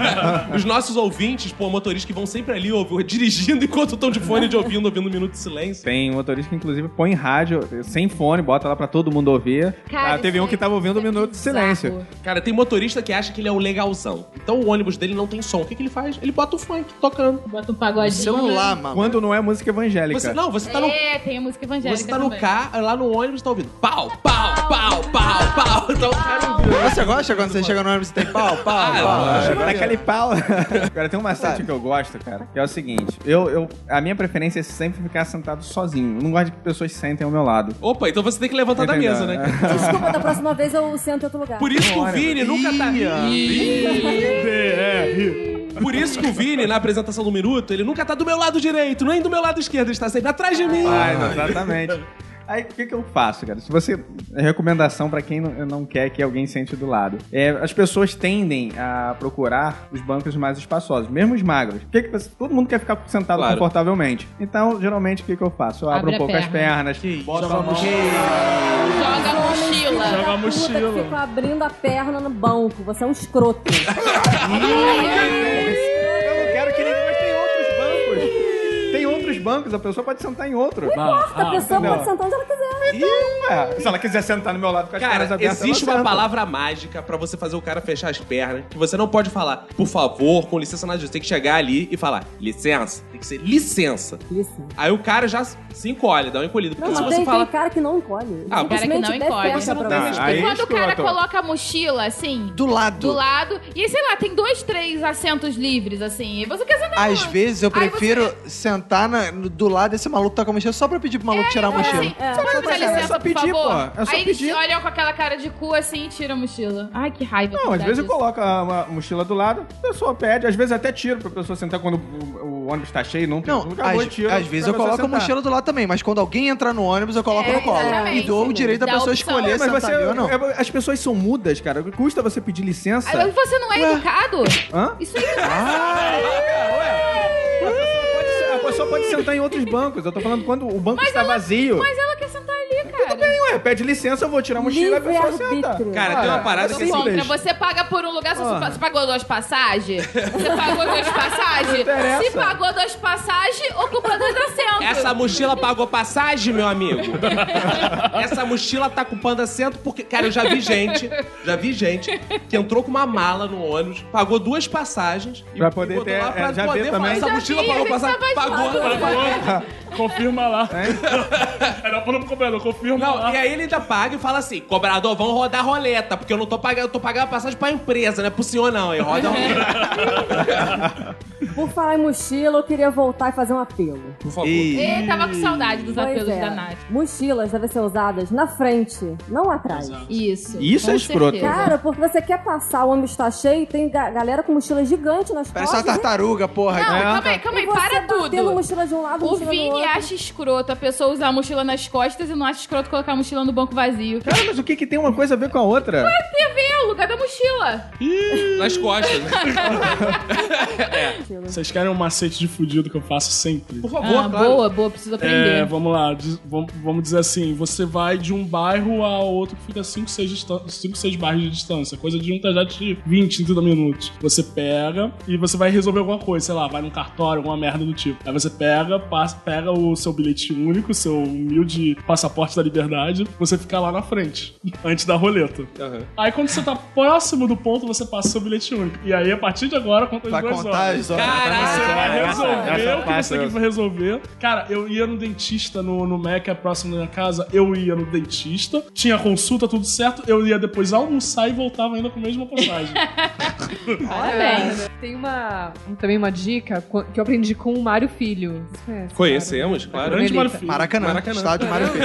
[SPEAKER 7] <laughs>
[SPEAKER 1] Os nossos ouvintes, pô, motoristas que vão sempre ali ouvi- dirigindo enquanto estão de fone de ouvindo, ouvindo um minuto de silêncio.
[SPEAKER 6] Tem motorista que, inclusive, põe rádio sem fone, bota lá pra todo mundo ouvir.
[SPEAKER 3] Cara,
[SPEAKER 6] ah, teve um que
[SPEAKER 3] é-
[SPEAKER 6] tava ouvindo um
[SPEAKER 3] é
[SPEAKER 6] minuto de silêncio.
[SPEAKER 1] Cara, tem motorista que acha que ele é o legalzão. Então o ônibus dele não tem som. O que, que ele faz? Ele bota o funk tocando.
[SPEAKER 3] Bota um pagodinho.
[SPEAKER 2] Celular, mano.
[SPEAKER 6] Quando não é música evangélica.
[SPEAKER 1] Você, não, você tá no.
[SPEAKER 3] É, tem a música evangélica
[SPEAKER 1] Você tá no
[SPEAKER 3] também.
[SPEAKER 1] carro, lá no ônibus, tá ouvindo pau, pau, pau, pau, pau. Então cara.
[SPEAKER 2] Você gosta quando você chega no ônibus e tem pau, pau,
[SPEAKER 1] Ah,
[SPEAKER 2] pau?
[SPEAKER 6] Daquele pau. <laughs> Agora tem um macete que eu gosto, cara, que é o seguinte: eu, eu, a minha preferência é sempre ficar sentado sozinho. Eu não gosto de que pessoas sentem ao meu lado.
[SPEAKER 1] Opa, então você tem que levantar da
[SPEAKER 6] Entendeu?
[SPEAKER 1] mesa, né? <laughs>
[SPEAKER 4] Desculpa, da próxima vez eu sento em outro lugar.
[SPEAKER 1] Por isso que o Vini nunca tá. Por isso que o Vini, na apresentação do Minuto, ele nunca tá do meu lado direito, nem do meu lado esquerdo, ele está sempre atrás de mim.
[SPEAKER 6] Ah, exatamente. <laughs> Aí, o que, que eu faço, cara? Se você. é Recomendação pra quem não, não quer que alguém sente do lado. É, as pessoas tendem a procurar os bancos mais espaçosos, mesmo os magros. Por que que você- todo mundo quer ficar sentado
[SPEAKER 1] Claro.
[SPEAKER 6] confortavelmente. Então, geralmente, o que, que eu faço? Eu abro
[SPEAKER 3] Abre
[SPEAKER 6] um
[SPEAKER 3] a
[SPEAKER 6] pouco as
[SPEAKER 3] perna.
[SPEAKER 6] pernas, boto a mão.
[SPEAKER 3] Joga a mochila.
[SPEAKER 5] Joga a
[SPEAKER 4] Puta que
[SPEAKER 5] mochila.
[SPEAKER 4] fica abrindo a perna no banco. Você é um escroto. <laughs>
[SPEAKER 6] a pessoa pode sentar em outro.
[SPEAKER 5] Não,
[SPEAKER 4] A
[SPEAKER 5] ah,
[SPEAKER 4] pessoa
[SPEAKER 6] entendeu?
[SPEAKER 4] pode sentar onde ela quiser.
[SPEAKER 6] É, se ela quiser sentar no meu lado com as pernas
[SPEAKER 1] Cara,
[SPEAKER 6] abertas,
[SPEAKER 1] existe uma
[SPEAKER 6] senta.
[SPEAKER 1] palavra mágica pra você fazer o cara fechar as pernas, que você não pode falar, por favor, com licença nada disso. Tem que chegar ali e falar, licença. Tem que ser licença.
[SPEAKER 4] Licença.
[SPEAKER 1] Aí o cara já se encolhe, dá uma encolhida. Porque
[SPEAKER 4] Não,
[SPEAKER 1] se
[SPEAKER 4] mas
[SPEAKER 1] você
[SPEAKER 4] tem,
[SPEAKER 1] fala.
[SPEAKER 4] tem cara que não encolhe.
[SPEAKER 1] Ah,
[SPEAKER 3] cara que não encolhe.
[SPEAKER 1] Você não tem
[SPEAKER 4] você.
[SPEAKER 3] E quando o cara coloca a mochila, assim,
[SPEAKER 2] Do lado.
[SPEAKER 3] do lado, e sei lá, tem dois, três assentos livres, assim, e você quer sentar
[SPEAKER 2] Às vezes eu prefiro
[SPEAKER 3] você-
[SPEAKER 2] sentar na- no- do lado desse maluco tá com a mochila só pra pedir pro maluco tirar a
[SPEAKER 3] Fala
[SPEAKER 2] mochila.
[SPEAKER 3] assim,
[SPEAKER 4] É.
[SPEAKER 3] pode
[SPEAKER 6] Só
[SPEAKER 3] dar
[SPEAKER 6] pra-
[SPEAKER 3] licença,
[SPEAKER 6] é só
[SPEAKER 3] por
[SPEAKER 6] pedir,
[SPEAKER 3] favor?
[SPEAKER 6] pô. É só
[SPEAKER 3] Aí eles
[SPEAKER 6] pedir.
[SPEAKER 3] olham com aquela cara de cu assim e tiram a mochila. Ai, que raiva.
[SPEAKER 6] Não, às vezes eu
[SPEAKER 3] disso.
[SPEAKER 6] coloco a, mochila do lado, a pessoa pede, às vezes até tiro pra pessoa sentar quando o, o ônibus tá cheio, não tem
[SPEAKER 2] Não, às,
[SPEAKER 6] tiro
[SPEAKER 2] às vezes eu coloco a
[SPEAKER 6] sentar.
[SPEAKER 2] mochila do lado também, mas quando alguém entra no ônibus, eu coloco
[SPEAKER 3] É,
[SPEAKER 2] no colo.
[SPEAKER 3] exatamente.
[SPEAKER 2] E dou o direito da pessoa
[SPEAKER 3] opção.
[SPEAKER 2] escolher
[SPEAKER 6] Mas você,
[SPEAKER 2] não.
[SPEAKER 6] é, as pessoas são mudas, cara. Custa você pedir licença.
[SPEAKER 3] Aí você não é educado?
[SPEAKER 6] Hã?
[SPEAKER 3] Isso aí
[SPEAKER 6] Ah, ué. A pessoa, pode, a pessoa pode sentar em outros bancos. Eu tô falando quando o banco está vazio.
[SPEAKER 3] Mas ela quer sentar
[SPEAKER 6] ué. Pede licença, eu vou tirar a mochila e a pessoa senta.
[SPEAKER 1] Cara, tem uma parada que é
[SPEAKER 3] contra.
[SPEAKER 6] simples.
[SPEAKER 3] Você paga por um lugar, você,
[SPEAKER 6] Ah.
[SPEAKER 3] você pagou duas passagens? Você pagou duas passagens? Se pagou duas passagens, ocupa dois assentos.
[SPEAKER 1] Essa mochila pagou passagem, meu amigo? <laughs> Essa mochila tá ocupando assento porque. Cara, eu já vi gente, já vi gente que entrou com uma mala no ônibus, pagou duas passagens e
[SPEAKER 6] Pra poder
[SPEAKER 1] e
[SPEAKER 6] ter-
[SPEAKER 1] lá pra
[SPEAKER 6] é, já
[SPEAKER 1] poder falar,
[SPEAKER 6] também.
[SPEAKER 1] Essa mochila
[SPEAKER 3] vi,
[SPEAKER 1] pagou passagem. <laughs> Pagou.
[SPEAKER 5] Confirma lá. <laughs> É não para o cobrador, confirma
[SPEAKER 1] Não, e aí ele ainda paga e fala assim: cobrador, vamos rodar roleta, porque eu não tô pagando, eu tô pagando a passagem pra empresa, não é pro senhor não. Aí roda roleta. <laughs>
[SPEAKER 4] Por falar em mochila, eu queria voltar e fazer um apelo.
[SPEAKER 1] Por favor.
[SPEAKER 3] Ei, tava com saudade dos
[SPEAKER 4] Pois
[SPEAKER 3] apelos
[SPEAKER 4] é.
[SPEAKER 3] da Nath.
[SPEAKER 4] Mochilas devem ser usadas na frente, não atrás.
[SPEAKER 3] Isso.
[SPEAKER 6] Isso
[SPEAKER 3] com
[SPEAKER 6] é escroto.
[SPEAKER 3] certeza.
[SPEAKER 4] Cara, porque você quer passar, o ônibus tá cheio, tem ga- galera com mochila gigante nas
[SPEAKER 2] Parece uma
[SPEAKER 4] costas.
[SPEAKER 2] tartaruga, porra.
[SPEAKER 3] Não,
[SPEAKER 2] É.
[SPEAKER 3] calma aí, calma
[SPEAKER 4] E
[SPEAKER 3] aí, para
[SPEAKER 4] batendo
[SPEAKER 3] tudo.
[SPEAKER 4] mochila de um lado,
[SPEAKER 3] O Vini acha escroto a pessoa usar a mochila nas costas e não acha escroto colocar a mochila no banco vazio.
[SPEAKER 6] Cara, mas o que, que tem uma coisa a ver com a outra?
[SPEAKER 3] TV é o lugar da mochila.
[SPEAKER 1] Nas costas. <laughs> <laughs>
[SPEAKER 5] Vocês querem um macete de fudido que eu faço sempre?
[SPEAKER 1] Por favor,
[SPEAKER 3] Ah,
[SPEAKER 1] claro.
[SPEAKER 3] boa, boa, preciso aprender.
[SPEAKER 5] É, vamos lá, diz- vamos, vamos dizer assim, você vai de um bairro a outro que fica 5, 6 bairros de distância, coisa de um trajeto de 20, 30 minutos. Você pega e você vai resolver alguma coisa, sei lá, vai num cartório, alguma merda do tipo. Aí você pega, passa, pega o seu bilhete único, seu humilde passaporte da liberdade, você fica lá na frente, antes da roleta.
[SPEAKER 1] Aham.
[SPEAKER 5] Aí quando você tá próximo do ponto, você passa o seu bilhete único. E aí, a partir de agora, conta as duas
[SPEAKER 2] contar
[SPEAKER 5] horas.
[SPEAKER 1] Caralho.
[SPEAKER 5] Resolver
[SPEAKER 6] essa
[SPEAKER 5] o que você tem pra resolver. Cara, eu ia no dentista no, no Mac, é próximo da minha casa. Eu ia no dentista, tinha consulta, tudo certo. Eu ia depois almoçar e voltava ainda com a mesma passagem. <laughs> <laughs>
[SPEAKER 3] Parabéns.
[SPEAKER 7] Tem uma, um- também uma dica que eu aprendi com o Mário Filho. Você conhece,
[SPEAKER 1] Conhecemos, claro.
[SPEAKER 5] Grande. Mário Filho.
[SPEAKER 2] Maracanã,
[SPEAKER 1] Maracanã.
[SPEAKER 2] estádio <laughs> Mário Filho.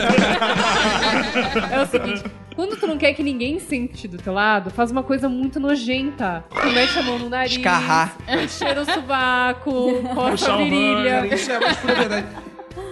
[SPEAKER 7] É o seguinte, quando tu não quer que ninguém sente do teu lado, faz uma coisa muito nojenta. Tu mete a mão no nariz,
[SPEAKER 2] Escarrar.
[SPEAKER 7] cheira o sovaco, <laughs>
[SPEAKER 5] Puxar
[SPEAKER 7] coça a virilha.
[SPEAKER 1] Isso é mais pura verdade.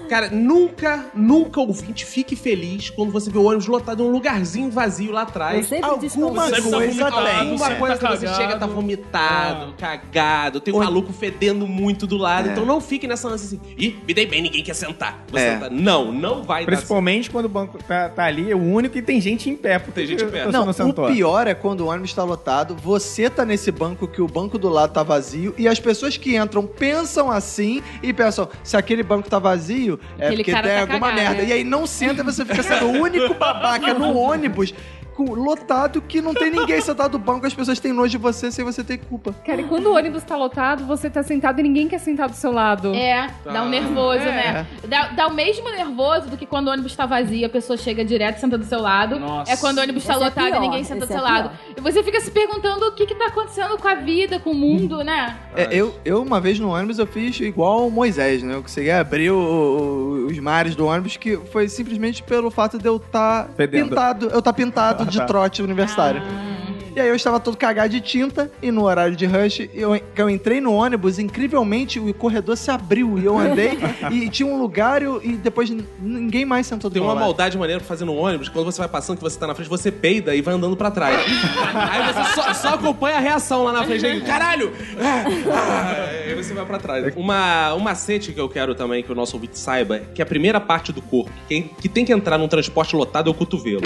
[SPEAKER 1] Cara, nunca, nunca ouvinte fique feliz quando você vê o ônibus lotado em um lugarzinho vazio lá atrás.
[SPEAKER 2] Alguma
[SPEAKER 5] Sempre tá
[SPEAKER 2] coisa
[SPEAKER 5] vomitado,
[SPEAKER 2] tem.
[SPEAKER 1] Alguma coisa
[SPEAKER 5] tá
[SPEAKER 1] que você
[SPEAKER 5] cagado.
[SPEAKER 1] chega, tá vomitado, cagado, tem um maluco fedendo muito do lado. Então não fique nessa ânsia assim, ih, me dei bem, ninguém quer sentar. Vou
[SPEAKER 2] É.
[SPEAKER 1] sentar. Não, não vai dar
[SPEAKER 6] Principalmente quando o banco tá, tá ali, é o único e tem gente em pé. porque
[SPEAKER 1] Tem gente em pé.
[SPEAKER 2] Não, o pior é quando o ônibus tá lotado, você tá nesse banco que o banco do lado tá vazio e as pessoas que entram pensam assim e pensam, se aquele banco tá vazio, é
[SPEAKER 3] Aquele
[SPEAKER 2] porque
[SPEAKER 3] cara
[SPEAKER 2] tem
[SPEAKER 3] tá
[SPEAKER 2] alguma
[SPEAKER 3] cagado,
[SPEAKER 2] merda.
[SPEAKER 3] né?
[SPEAKER 2] E aí não senta e você fica sendo o único babaca no <laughs> ônibus com- lotado que não tem ninguém sentado no banco, as pessoas têm nojo de você sem você ter culpa.
[SPEAKER 7] Cara, e quando o ônibus tá lotado, você tá sentado e ninguém quer sentar do seu lado.
[SPEAKER 3] É, dá um nervoso,
[SPEAKER 7] É.
[SPEAKER 3] né? Dá, dá o mesmo nervoso do que quando o ônibus tá vazio, a pessoa chega direto e senta do seu lado.
[SPEAKER 5] Nossa.
[SPEAKER 3] É quando o ônibus tá
[SPEAKER 4] Esse é
[SPEAKER 3] lotado e ninguém senta do
[SPEAKER 4] esse
[SPEAKER 3] seu
[SPEAKER 4] é
[SPEAKER 3] lado. E você fica se perguntando o que que tá acontecendo com a vida, com o mundo, né?
[SPEAKER 2] É, eu, eu, uma vez no ônibus, eu fiz igual o Moisés, né? Eu consegui abrir o- o- os mares do ônibus, que foi simplesmente pelo fato de eu estar
[SPEAKER 6] Fedendo.
[SPEAKER 2] pintado. Eu estar pintado de trote universitário. E aí eu estava todo cagado de tinta e no horário de rush, eu, que eu entrei no ônibus, incrivelmente o corredor se abriu e eu andei <laughs> e tinha um lugar e, e depois ninguém mais sentou do
[SPEAKER 1] Tem
[SPEAKER 2] meu
[SPEAKER 1] uma
[SPEAKER 2] lado.
[SPEAKER 1] maldade maneira pra fazer no ônibus, quando você vai passando, que você tá na frente, você peida e vai andando pra trás. <laughs> Aí você só, só acompanha a reação lá na frente. Aí, Caralho! <laughs> Aí você vai pra trás. Uma, um macete que eu quero também que o nosso ouvinte saiba, é que a primeira parte do corpo que, que tem que entrar num transporte lotado é o cotovelo.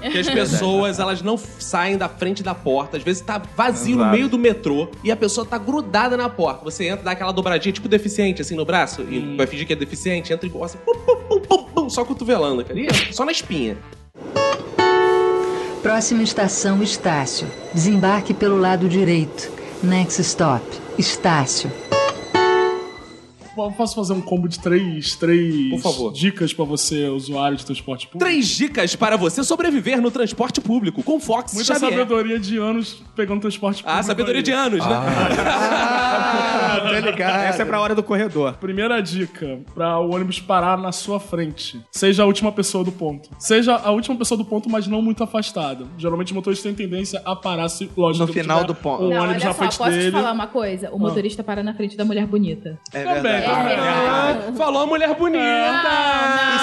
[SPEAKER 1] Porque as pessoas, elas não saem da frente da porta. Às vezes tá vazio no
[SPEAKER 6] Exato.
[SPEAKER 1] meio do metrô e a pessoa tá grudada na porta. Você entra, dá aquela dobradinha, tipo deficiente, assim, no braço, e vai fingir que é deficiente, entra e gosta, pum, pum, pum, pum, pum, só cotovelando, cara. E só na espinha.
[SPEAKER 9] Próxima estação Estácio. Desembarque pelo lado direito. Next stop. Estácio.
[SPEAKER 5] Posso fazer um combo de três, três
[SPEAKER 1] Por favor.
[SPEAKER 5] dicas pra você, usuário de transporte público?
[SPEAKER 1] Três dicas para você sobreviver no transporte público com Fox
[SPEAKER 5] Muita
[SPEAKER 1] Xavier.
[SPEAKER 5] sabedoria de anos pegando transporte público.
[SPEAKER 1] Ah, sabedoria
[SPEAKER 5] aí.
[SPEAKER 1] de anos, né?
[SPEAKER 2] Ah, <laughs> <laughs> tô ligado.
[SPEAKER 6] Essa é pra hora do corredor.
[SPEAKER 5] Primeira dica, pra o ônibus parar na sua frente. Seja a última pessoa do ponto. Seja a última pessoa do ponto, mas não muito afastada. Geralmente o motorista tem tendência a parar se, lógico,
[SPEAKER 2] No final do ponto.
[SPEAKER 5] Um
[SPEAKER 3] Não,
[SPEAKER 5] ônibus
[SPEAKER 3] olha
[SPEAKER 5] na
[SPEAKER 3] só,
[SPEAKER 5] frente
[SPEAKER 3] posso
[SPEAKER 5] dele.
[SPEAKER 3] te falar uma coisa? O motorista para na frente da mulher bonita.
[SPEAKER 2] É
[SPEAKER 5] Também,
[SPEAKER 2] verdade.
[SPEAKER 5] também.
[SPEAKER 1] Ah, falou a mulher bonita.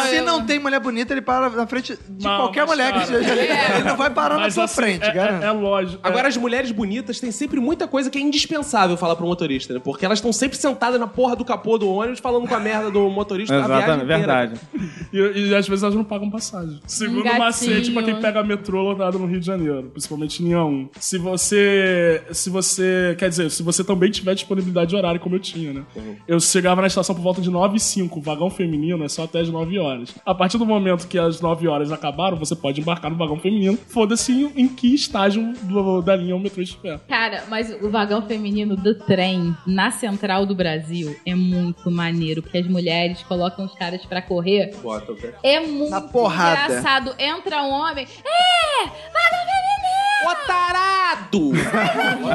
[SPEAKER 2] E se
[SPEAKER 3] eu-
[SPEAKER 2] não tem mulher bonita, ele para na frente de
[SPEAKER 5] Não,
[SPEAKER 2] qualquer
[SPEAKER 5] mas,
[SPEAKER 2] mulher que
[SPEAKER 5] cara,
[SPEAKER 2] esteja ali. Ele não vai parar na
[SPEAKER 5] Mas
[SPEAKER 2] sua
[SPEAKER 5] assim,
[SPEAKER 2] frente,
[SPEAKER 5] é,
[SPEAKER 2] garanto.
[SPEAKER 5] é, é lógico.
[SPEAKER 1] Agora, as mulheres bonitas têm sempre muita coisa que é indispensável falar pro motorista, né? Porque elas estão sempre sentadas na porra do capô do ônibus falando com a merda do motorista a viagem
[SPEAKER 6] Exatamente,
[SPEAKER 1] inteira.
[SPEAKER 6] verdade.
[SPEAKER 5] E, e às vezes elas não pagam passagem. Segundo
[SPEAKER 3] gatinho.
[SPEAKER 5] macete pra quem pega metrô lotado no Rio de Janeiro, principalmente em linha 1. Se você. Se você. Quer dizer, se você também tiver disponibilidade de horário, como eu tinha, né? Eu chegava na estação por volta de 9 e 5. O vagão feminino é só até as 9 horas. A partir do momento que as 9 horas acabaram, você pode embarcar no vagão feminino. Foda-se em, em que estágio do- da linha o metrô estiver.
[SPEAKER 3] Cara, mas o vagão feminino do trem na central do Brasil é muito maneiro, porque as mulheres colocam os caras pra correr.
[SPEAKER 1] Bota, ok.
[SPEAKER 3] É muito
[SPEAKER 2] Na
[SPEAKER 3] engraçado. Entra um homem. É! Vagão
[SPEAKER 1] Ô, tarado!
[SPEAKER 3] feminino!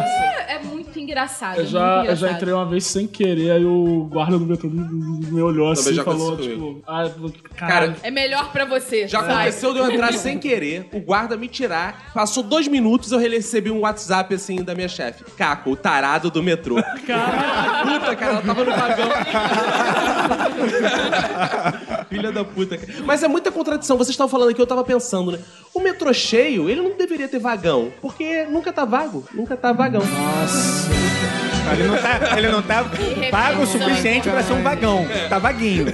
[SPEAKER 3] É muito engraçado.
[SPEAKER 5] Eu
[SPEAKER 3] é
[SPEAKER 5] já,
[SPEAKER 3] muito
[SPEAKER 5] eu já entrei uma vez sem querer, aí o guarda do metrô me, olhou assim e falou, tipo, ah,
[SPEAKER 1] Cara,
[SPEAKER 5] cara,
[SPEAKER 3] É melhor pra você.
[SPEAKER 1] Já
[SPEAKER 3] sai.
[SPEAKER 1] aconteceu de eu entrar <laughs> sem querer, o guarda me tirar. Passou dois minutos, eu recebi um WhatsApp assim da minha chefe. Caco, o tarado do metrô.
[SPEAKER 5] Caralho.
[SPEAKER 1] Puta, cara, ela tava no vagão. <laughs> Filha da puta. cara. Mas é muita contradição. Vocês estavam falando aqui, eu tava pensando, né? O metrô cheio, ele não deveria ter vagão. Porque nunca tá vago. Nunca tá vagão.
[SPEAKER 6] Ele não tá, ele não tá pago o suficiente pra ser um vagão. Tá vaguinho.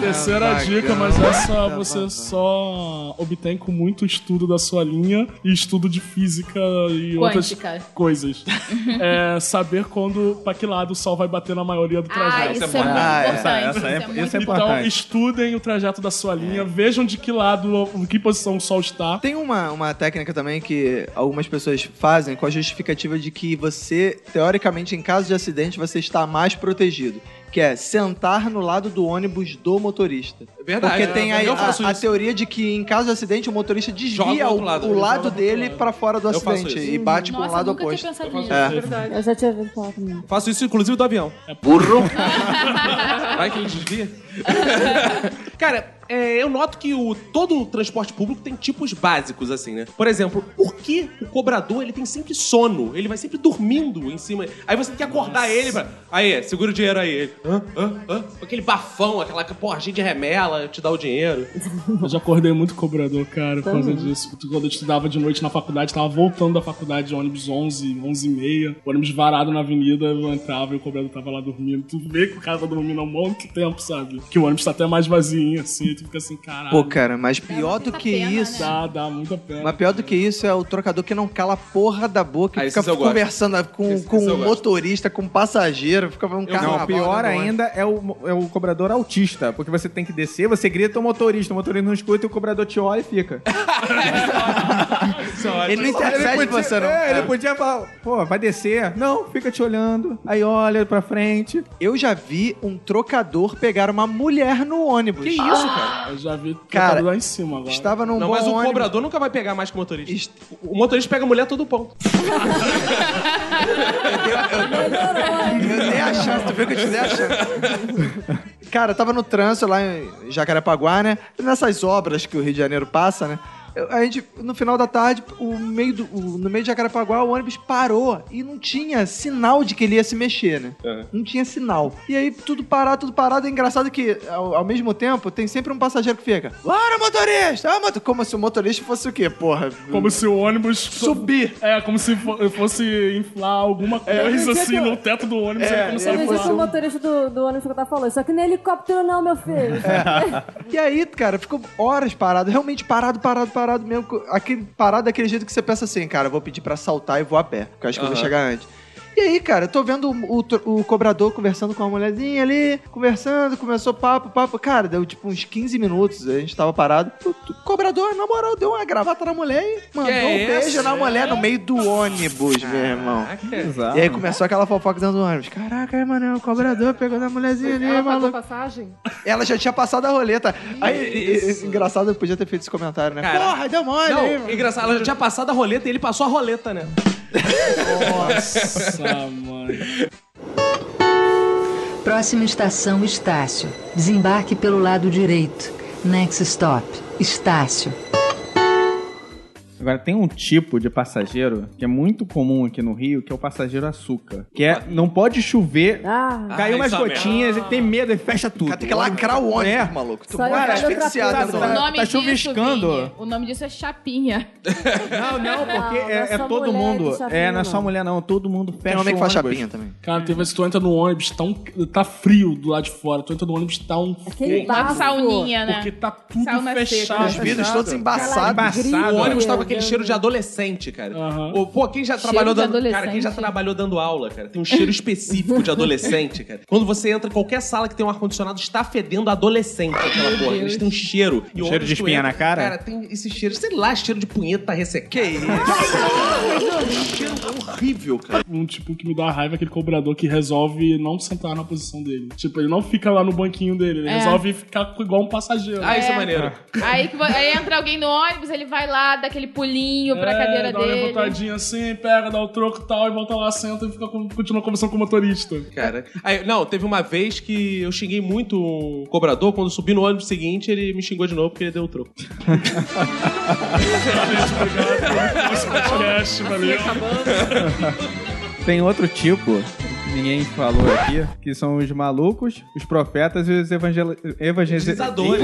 [SPEAKER 5] Terceira dica, mas essa você só obtém com muito estudo da sua linha e estudo de física e
[SPEAKER 3] Quântica.
[SPEAKER 5] outras coisas. <laughs> é saber quando, pra que lado o sol vai bater na maioria do
[SPEAKER 3] Ah,
[SPEAKER 5] trajeto.
[SPEAKER 3] isso é,
[SPEAKER 1] Essa
[SPEAKER 3] muito
[SPEAKER 1] é
[SPEAKER 6] Ah,
[SPEAKER 3] importante.
[SPEAKER 6] essa- essa
[SPEAKER 3] isso
[SPEAKER 6] é-
[SPEAKER 3] é muito
[SPEAKER 6] isso é
[SPEAKER 5] Então,
[SPEAKER 6] importante.
[SPEAKER 5] estudem o trajeto da sua linha, vejam de que lado, em que posição o sol está.
[SPEAKER 2] Tem uma, uma técnica também que algumas pessoas fazem com a justificativa de que você, teoricamente, em caso de acidente, você está mais protegido. Que é sentar no lado do ônibus do motorista.
[SPEAKER 1] É verdade.
[SPEAKER 2] Porque tem a, a- a teoria de que em caso de acidente o motorista desvia o,
[SPEAKER 1] lado.
[SPEAKER 2] o lado dele pra fora do
[SPEAKER 1] Eu
[SPEAKER 2] acidente e bate pro
[SPEAKER 3] Nossa,
[SPEAKER 2] lado
[SPEAKER 3] nunca
[SPEAKER 2] oposto.
[SPEAKER 3] tinha pensado
[SPEAKER 1] Eu
[SPEAKER 3] nisso.
[SPEAKER 1] faço
[SPEAKER 2] É.
[SPEAKER 5] Verdade.
[SPEAKER 4] Eu já tinha ouvido falar também.
[SPEAKER 1] Faço isso, inclusive, do avião.
[SPEAKER 8] Burro. <laughs>
[SPEAKER 1] Vai que ele desvia. <laughs> Cara, é, eu noto que o, todo o transporte público tem tipos básicos, assim, né? Por exemplo, por que o cobrador ele tem sempre sono? Ele vai sempre dormindo em cima. Aí você tem que acordar ele pra. Aí, segura o dinheiro aí. Hã? Hã? Aquele bafão, aquela porra, gente remela, te dá o dinheiro.
[SPEAKER 5] Eu já acordei muito cobrador, cara, por causa disso. Quando eu estudava de noite na faculdade, tava voltando da faculdade de ônibus 11, 11 e meia, ônibus varado na avenida, eu entrava e o cobrador tava lá dormindo. Tu vê que o cara tá dormindo há um monte de tempo, sabe? Que o ônibus tá até mais vazio, assim, tu fica assim, caralho.
[SPEAKER 2] Pô, cara, mas pior do que
[SPEAKER 3] pena,
[SPEAKER 2] isso.
[SPEAKER 5] Dá, dá muita pena.
[SPEAKER 2] Mas pior do que isso é o trocador que não cala a porra da boca
[SPEAKER 1] Ah,
[SPEAKER 2] e fica
[SPEAKER 1] eu gosto.
[SPEAKER 2] conversando com,
[SPEAKER 1] Esses-
[SPEAKER 2] com o
[SPEAKER 1] gosto.
[SPEAKER 2] motorista, com o passageiro, fica um carnaval.
[SPEAKER 6] Não, pior
[SPEAKER 2] né, do
[SPEAKER 6] ainda é o, é o cobrador autista, porque você tem que descer, você grita o motorista, o motorista não escuta e o cobrador te olha e fica. <laughs>
[SPEAKER 2] Ele não em
[SPEAKER 6] podia,
[SPEAKER 2] você, não.
[SPEAKER 6] É, ele podia falar, pô, vai descer. Não, fica te olhando. Aí olha pra frente.
[SPEAKER 2] Eu já vi um trocador pegar uma mulher no ônibus.
[SPEAKER 1] Que isso, cara?
[SPEAKER 5] Eu já vi
[SPEAKER 2] Cara,
[SPEAKER 5] trocador lá em cima agora.
[SPEAKER 2] Estava num
[SPEAKER 1] Não,
[SPEAKER 2] bom
[SPEAKER 1] mas o
[SPEAKER 2] ônibus.
[SPEAKER 1] cobrador nunca vai pegar mais que o motorista.
[SPEAKER 2] Est-
[SPEAKER 1] O motorista pega a mulher todo ponto. <laughs>
[SPEAKER 2] Eu dei a chance, tu viu que eu te dei a chance. Cara, eu tava no trânsito lá em Jacarepaguá, né? Nessas obras que o Rio de Janeiro passa, né? A gente, no final da tarde, o meio do, o- no meio de Jacarepaguá, o ônibus parou e não tinha sinal de que ele ia se mexer, né?
[SPEAKER 1] Uhum.
[SPEAKER 2] Não tinha sinal. E aí, tudo parado, tudo parado. É engraçado que, ao, ao mesmo tempo, tem sempre um passageiro que fica: Bora, motorista! Ah, moto-" Como se o motorista fosse o quê? Porra.
[SPEAKER 5] Como se o ônibus... <laughs>
[SPEAKER 2] Subir.
[SPEAKER 5] É, como se fo- fosse inflar alguma coisa assim no teto do ônibus e ele a
[SPEAKER 4] Mas isso
[SPEAKER 5] voar.
[SPEAKER 4] o motorista do, do ônibus que eu tava falando. Só que nem helicóptero não, meu filho. <laughs>
[SPEAKER 2] E aí, cara, ficou horas parado, realmente parado, parado, parado mesmo. co- Aquele, parado daquele jeito que você pensa assim, cara, vou pedir pra saltar e vou a pé, porque eu acho que eu vou chegar antes. E aí, cara, eu tô vendo o, o o cobrador conversando com uma mulherzinha ali, conversando, começou papo, papo. Cara, deu tipo uns 15 minutos, a gente tava parado. O, o cobrador, na moral, deu uma gravata na mulher e mandou
[SPEAKER 1] Que
[SPEAKER 2] um
[SPEAKER 1] é
[SPEAKER 2] beijo na mulher no meio do ônibus, meu irmão.
[SPEAKER 6] Exato.
[SPEAKER 2] E aí começou aquela fofoca dentro do ônibus. Caraca, aí, mano, o cobrador pegou na mulherzinha ali,
[SPEAKER 7] Ela
[SPEAKER 2] maluco.
[SPEAKER 7] passagem?
[SPEAKER 2] Ela já tinha passado a roleta. Aí, engraçado, eu podia ter feito esse comentário, né?
[SPEAKER 1] Cara,
[SPEAKER 2] Porra, deu mole aí,
[SPEAKER 1] Não,
[SPEAKER 2] mano.
[SPEAKER 1] engraçado, ela já tinha passado a roleta e ele passou a roleta, né?
[SPEAKER 5] Nossa, mãe.
[SPEAKER 9] Próxima estação Estácio. Desembarque pelo lado direito. Next stop. Estácio.
[SPEAKER 6] Agora, tem um tipo de passageiro que é muito comum aqui no Rio, que é o passageiro açúcar. Que é, não pode chover,
[SPEAKER 4] Ah,
[SPEAKER 6] caiu
[SPEAKER 1] Ah,
[SPEAKER 6] umas gotinhas, ele tem medo, ele fecha tudo.
[SPEAKER 2] Cara tem que lacrar o ônibus,
[SPEAKER 6] É.
[SPEAKER 2] maluco. Tu
[SPEAKER 4] outra
[SPEAKER 2] asfixiado ônibus.
[SPEAKER 3] nome
[SPEAKER 6] tá
[SPEAKER 3] disso,
[SPEAKER 6] chuviscando.
[SPEAKER 3] O nome disso é chapinha. <laughs>
[SPEAKER 6] Não, não, porque
[SPEAKER 4] Não,
[SPEAKER 6] é,
[SPEAKER 4] é
[SPEAKER 6] é todo mundo.
[SPEAKER 4] chapinha,
[SPEAKER 6] É, não é só mulher, não. Todo mundo fecha
[SPEAKER 2] Tem homem
[SPEAKER 6] o
[SPEAKER 2] que faz chapinha também.
[SPEAKER 5] Cara, tem vezes que tu entra no ônibus, tá, um, tá frio do lado de fora. Tu entra no ônibus, tá um
[SPEAKER 4] aquele
[SPEAKER 3] Uma sauninha, né?
[SPEAKER 5] Porque tá tudo
[SPEAKER 3] Sauna
[SPEAKER 5] fechado.
[SPEAKER 2] Os vidros todos
[SPEAKER 4] Aquela
[SPEAKER 2] embaçados.
[SPEAKER 1] O ônibus tava aquele cheiro de adolescente, cara. Ô, Pô, quem já
[SPEAKER 3] Cheiro
[SPEAKER 1] trabalhou dando. Cara, quem já trabalhou dando aula, cara, tem um cheiro específico de adolescente, cara. Quando você entra em qualquer sala que tem um ar-condicionado, está fedendo adolescente aquela porra. Eles têm um cheiro. E
[SPEAKER 6] Cheiro de espinha
[SPEAKER 1] entra,
[SPEAKER 6] na cara?
[SPEAKER 1] Cara, tem esse cheiro, sei lá, cheiro de punheta ressecada. Que isso? <laughs> um cheiro horrível, cara.
[SPEAKER 5] Um tipo que me dá raiva é aquele cobrador que resolve não sentar na posição dele. Tipo, ele não fica lá no banquinho dele, ele
[SPEAKER 3] É.
[SPEAKER 5] resolve ficar igual um passageiro.
[SPEAKER 1] Ah, isso é maneiro.
[SPEAKER 3] Aí, aí entra alguém no ônibus, ele vai lá, dá aquele pulinho pra
[SPEAKER 5] É,
[SPEAKER 3] cadeira
[SPEAKER 5] dá uma
[SPEAKER 3] dele.
[SPEAKER 5] levantadinha assim, pega, dá o troco e tal, e volta lá, senta e fica, com- continua conversando com o motorista.
[SPEAKER 1] Cara, aí, não, teve uma vez que eu xinguei muito o cobrador. Quando eu subi no ônibus seguinte, ele me xingou de novo porque ele deu o troco. <laughs>
[SPEAKER 5] Esse podcast, valeu.
[SPEAKER 6] Tem outro tipo, ninguém falou aqui, que são os malucos, os profetas e os evangel...
[SPEAKER 1] Evangelizadores.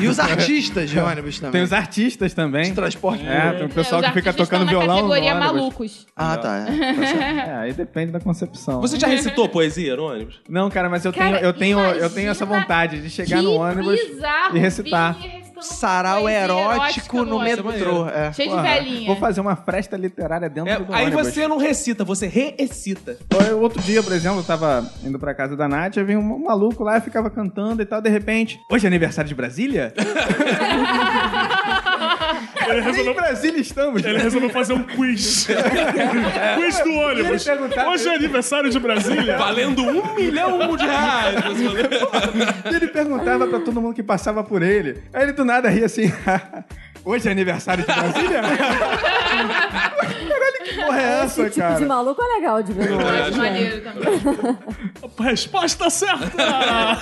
[SPEAKER 2] E os artistas de ônibus também.
[SPEAKER 6] Tem os artistas também.
[SPEAKER 2] de transporte.
[SPEAKER 6] É, tem o pessoal
[SPEAKER 3] Os
[SPEAKER 6] que fica tocando
[SPEAKER 3] estão
[SPEAKER 6] violão
[SPEAKER 3] categoria
[SPEAKER 6] ônibus.
[SPEAKER 3] malucos.
[SPEAKER 2] Ah, tá. é. Tá certo.
[SPEAKER 6] É, aí depende da concepção.
[SPEAKER 1] Você já recitou poesia no ônibus?
[SPEAKER 6] Não, cara, mas eu
[SPEAKER 3] Cara,
[SPEAKER 6] tenho, eu tenho, eu tenho essa vontade de chegar no ônibus
[SPEAKER 3] bizarro,
[SPEAKER 6] e recitar.
[SPEAKER 3] Vini recitando
[SPEAKER 2] Sarau erótico no metrô. É.
[SPEAKER 3] Cheio
[SPEAKER 6] Porra,
[SPEAKER 3] de velhinha.
[SPEAKER 6] Vou fazer uma fresta literária dentro
[SPEAKER 1] É,
[SPEAKER 6] do
[SPEAKER 1] aí
[SPEAKER 6] ônibus.
[SPEAKER 1] você não recita, você reecita.
[SPEAKER 6] Eu, Outro dia, por exemplo, eu tava indo pra casa da Nath, aí veio um maluco lá, ficava cantando e tal, de repente, hoje é aniversário de Brasília? <laughs> <laughs>
[SPEAKER 5] Ele
[SPEAKER 6] Nem em
[SPEAKER 5] resolveu,
[SPEAKER 6] Brasília estamos.
[SPEAKER 5] ele resolveu fazer um quiz. <laughs> quiz do ônibus. Hoje é aniversário de Brasília.
[SPEAKER 1] Valendo um milhão de reais.
[SPEAKER 6] E ele perguntava pra todo mundo que passava por ele. Aí ele do nada ria assim, <laughs> hoje é aniversário de Brasília? <laughs> Caralho, que porra é essa,
[SPEAKER 4] Esse tipo
[SPEAKER 6] cara?
[SPEAKER 4] de maluco é legal de ver no né?
[SPEAKER 3] maneiro também.
[SPEAKER 5] Resposta certa!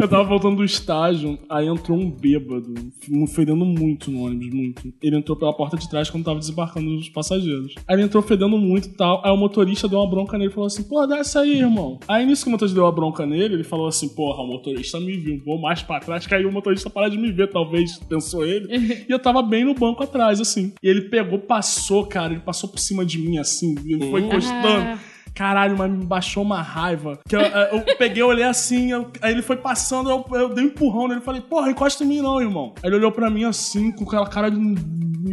[SPEAKER 5] Eu tava voltando do estágio, aí entrou um bêbado, um fedendo muito no ônibus, muito. Ele entrou pela porta de trás quando tava desembarcando os passageiros. Aí ele entrou fedendo muito e tal. Aí o motorista deu uma bronca nele e falou assim: pô, desce aí, irmão. Aí nisso que o motorista deu uma bronca nele, ele falou assim: porra, o motorista me viu, vou mais pra trás, que aí o motorista para de me ver, talvez, pensou ele. <laughs> e eu tava bem no banco atrás, assim. E ele pegou, passou, cara, ele passou por cima de mim, assim, ele foi encostando. Caralho, mas me baixou uma raiva. Que eu, eu peguei, olhei assim, eu- aí ele foi passando, eu, eu dei um empurrão nele. Falei, porra, encosta em mim não, irmão. Aí ele olhou pra mim assim, com aquela cara de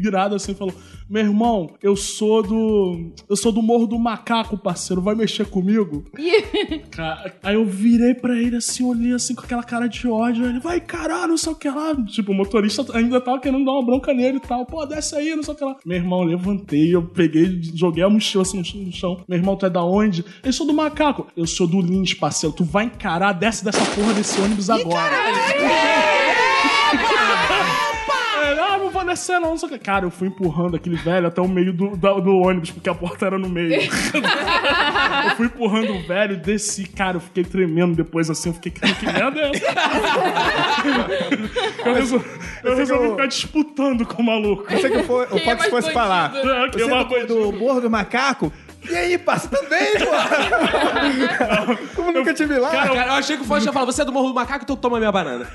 [SPEAKER 5] virada assim, falou: Meu irmão, eu sou do. Eu sou do Morro do Macaco, parceiro, vai mexer comigo? <laughs> Cara, aí eu virei pra ele assim, olhei assim com aquela cara de ódio. Ele, vai caralho, não sei o que lá. Tipo, o motorista ainda tava querendo dar uma bronca nele e tal. Pô, desce aí, não sei o que lá. Meu irmão, eu levantei, eu peguei, joguei a mochila assim no chão-. Meu irmão, tu é da onde? Eu sou do macaco. Eu sou do Lins, parceiro. Tu vai encarar, desce dessa porra desse ônibus agora. Ele, <laughs> ah, não não, sei o que. Cara, eu fui empurrando aquele velho até o meio do, da- do ônibus, porque a porta era no meio. <laughs> eu fui empurrando o velho, desci, cara, eu fiquei tremendo depois assim, eu fiquei, cara, que merda é essa? <laughs> eu resol- eu resolvi ficar disputando com o maluco.
[SPEAKER 6] Pensei que o Fo- <laughs> o Fox fosse falar.
[SPEAKER 5] É, que é
[SPEAKER 6] Você é do, do Morro do Macaco? E aí, passa também, pô? <laughs> Como nunca tive lá?
[SPEAKER 1] Cara, eu achei que o Foz ia falar, você é do Morro do Macaco, então toma minha banana.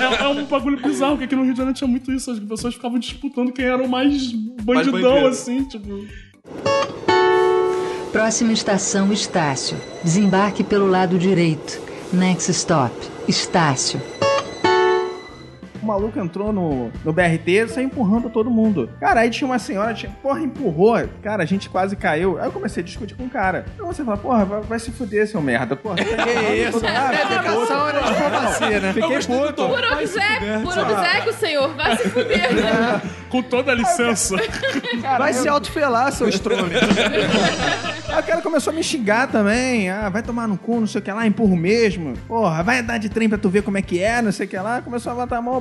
[SPEAKER 5] É, é um bagulho bizarro, porque aqui no Rio de Janeiro tinha muito isso. As pessoas ficavam disputando quem era o mais
[SPEAKER 1] Mais
[SPEAKER 5] bandidão,
[SPEAKER 1] bandido.
[SPEAKER 5] assim, tipo.
[SPEAKER 9] Próxima estação Estácio. Desembarque pelo lado direito. Next stop. Estácio.
[SPEAKER 6] O maluco entrou no, no BRT e saiu empurrando todo mundo. Cara, aí tinha uma senhora, tinha, porra, empurrou. Cara, a gente quase caiu. Aí eu comecei a discutir com o cara. Aí você fala, porra, vai, vai se fuder, seu merda. Porra, <laughs> que isso?
[SPEAKER 2] Educação era diplomacia, né?
[SPEAKER 6] Fiquei puto.
[SPEAKER 3] Por obséquio, por obséquio, senhor. Vai se fuder. <laughs>
[SPEAKER 5] Com toda a licença.
[SPEAKER 2] Vai se autofelar, seu estrome. <laughs>
[SPEAKER 6] Aí o cara começou a me xingar também. Ah, vai tomar no cu, não sei o que lá, empurro mesmo. Porra, vai andar de trem pra tu ver como é que é, não sei o que lá. Começou a levantar a mão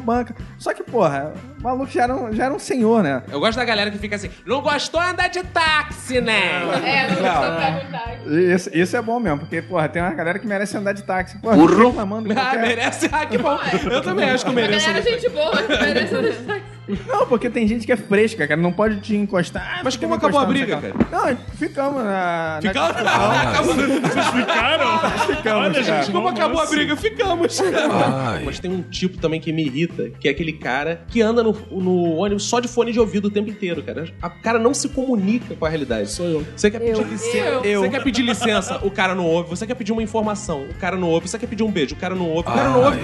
[SPEAKER 6] Só que, porra, o maluco já era um, já era um senhor, né?
[SPEAKER 1] Eu gosto da galera que fica assim, não gostou andar de táxi, né?
[SPEAKER 3] É, não
[SPEAKER 6] Não.
[SPEAKER 3] precisa perguntar.
[SPEAKER 6] Isso, isso é bom mesmo, porque, porra, tem uma galera que merece andar de táxi. Porra, Burro. reclamando de
[SPEAKER 1] Ah,
[SPEAKER 6] qualquer...
[SPEAKER 1] merece? Ah, que bom. Eu também acho que eu
[SPEAKER 3] A
[SPEAKER 1] mereço.
[SPEAKER 3] galera é gente boa, que merece andar
[SPEAKER 6] Não, porque tem gente que é fresca, cara, não pode te encostar. Ah,
[SPEAKER 1] Mas como acabou a briga,
[SPEAKER 6] lá. Não, ficamos na...
[SPEAKER 1] Ficamos?
[SPEAKER 6] na
[SPEAKER 5] Vocês ficaram?
[SPEAKER 6] Ficamos,
[SPEAKER 5] Olha,
[SPEAKER 6] cara.
[SPEAKER 5] gente,
[SPEAKER 1] Como acabou a briga? Ficamos.
[SPEAKER 8] Ai.
[SPEAKER 1] Mas tem um tipo também que me irrita, que é aquele cara que anda no, no ônibus só de fone de ouvido o tempo inteiro, cara. O cara não se comunica com a realidade.
[SPEAKER 5] Sou eu.
[SPEAKER 1] Você quer pedir
[SPEAKER 4] Eu.
[SPEAKER 1] licença?
[SPEAKER 2] Eu.
[SPEAKER 1] Você quer pedir licença, o cara não ouve. Você quer pedir uma informação, o cara não ouve. Você quer pedir um beijo, o cara não ouve. O cara não ouve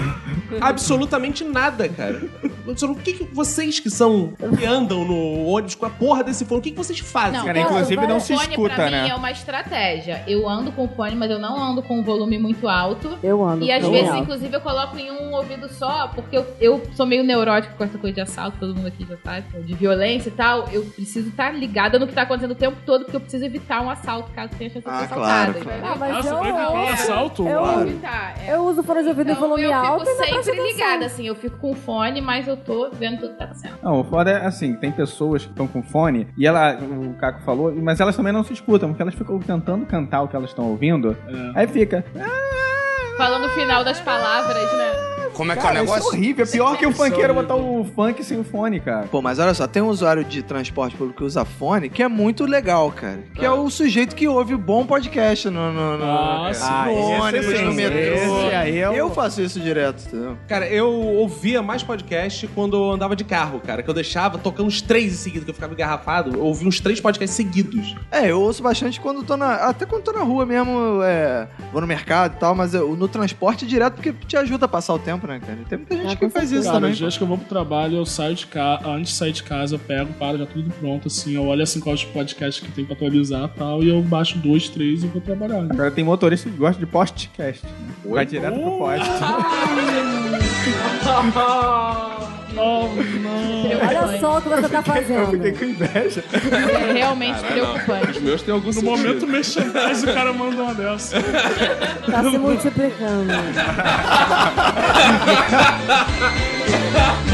[SPEAKER 1] absolutamente nada, cara. O que, que vocês que são que andam no ônibus com a porra desse fone, o que, que vocês fazem?
[SPEAKER 3] Não,
[SPEAKER 6] Cara, inclusive não
[SPEAKER 3] o
[SPEAKER 6] se
[SPEAKER 3] fone
[SPEAKER 6] escuta,
[SPEAKER 3] pra
[SPEAKER 6] né?
[SPEAKER 3] mim é uma estratégia. Eu ando com fone, mas eu não ando com um volume muito alto.
[SPEAKER 4] Eu ando.
[SPEAKER 3] E às
[SPEAKER 4] com
[SPEAKER 3] vezes,
[SPEAKER 4] ela.
[SPEAKER 3] inclusive, eu coloco em um ouvido só, porque eu, eu sou meio neurótico com essa coisa de assalto, todo mundo aqui já sabe, de violência e tal. Eu preciso estar ligada no que tá acontecendo o tempo todo, porque eu preciso evitar um assalto, caso tenha chance de ser
[SPEAKER 2] Ah,
[SPEAKER 3] assaltada.
[SPEAKER 2] claro?
[SPEAKER 4] Ah, mas
[SPEAKER 5] Nossa,
[SPEAKER 4] eu,
[SPEAKER 5] vai evitar um assalto?
[SPEAKER 4] eu-
[SPEAKER 3] Vou
[SPEAKER 5] Claro.
[SPEAKER 3] evitar, é.
[SPEAKER 4] eu uso fone de ouvido em
[SPEAKER 3] Então,
[SPEAKER 4] volume
[SPEAKER 3] eu
[SPEAKER 4] alto e
[SPEAKER 3] fico sempre ligada, assim. Eu fico com fone, mas eu tô vendo tudo que tá.
[SPEAKER 6] Não, o foda é assim, tem pessoas que estão com fone e ela, o Caco falou, mas elas também não se escutam, porque elas ficam tentando cantar o que elas estão ouvindo. Aí fica.
[SPEAKER 3] Falando o final das palavras, né?
[SPEAKER 8] Como é que
[SPEAKER 6] Cara,
[SPEAKER 8] é o
[SPEAKER 6] isso é
[SPEAKER 8] negócio?
[SPEAKER 6] horrível. É pior que o
[SPEAKER 5] é
[SPEAKER 6] funkeiro botar o funk sem o fone, cara.
[SPEAKER 2] Pô, mas olha só, tem um usuário de transporte público que usa fone que é muito legal, cara. Que é o sujeito que ouve bom podcast no, no, no,
[SPEAKER 5] Ah,
[SPEAKER 2] no.
[SPEAKER 6] Ah, esse
[SPEAKER 2] ônibus,
[SPEAKER 6] sim,
[SPEAKER 2] no metrô.
[SPEAKER 6] esse aí é o-
[SPEAKER 2] Eu faço isso direto, entendeu?
[SPEAKER 1] Cara, eu ouvia mais podcast quando eu andava de carro, cara. Que eu deixava tocando uns três em seguida, que eu ficava engarrafado. Eu ouvia uns três podcasts seguidos.
[SPEAKER 2] É, eu ouço bastante quando tô na. Até quando tô na rua mesmo, é, vou no mercado e tal, mas eu, no transporte direto porque te ajuda a passar o tempo, né, cara? Tem muita gente
[SPEAKER 4] Ah,
[SPEAKER 2] que faz isso
[SPEAKER 5] Cara,
[SPEAKER 2] também.
[SPEAKER 5] os dias que eu vou pro trabalho, eu saio de casa, antes de sair de casa, eu pego, paro, já tudo pronto, assim, eu olho assim quais podcasts que tem pra atualizar e tal, e eu baixo dois, três e vou trabalhar. né?
[SPEAKER 6] Agora tem motorista que gosta de podcast. Vai direto pro.
[SPEAKER 5] Oh, <laughs> <laughs> <laughs> não.
[SPEAKER 4] Olha só o que você tá <laughs>
[SPEAKER 6] Eu
[SPEAKER 4] fazendo.
[SPEAKER 6] fiquei com inveja.
[SPEAKER 3] É realmente preocupante.
[SPEAKER 1] Os meus têm algum
[SPEAKER 5] No momento merchandise, o cara manda uma dessa.
[SPEAKER 4] Tá se multiplicando. <laughs>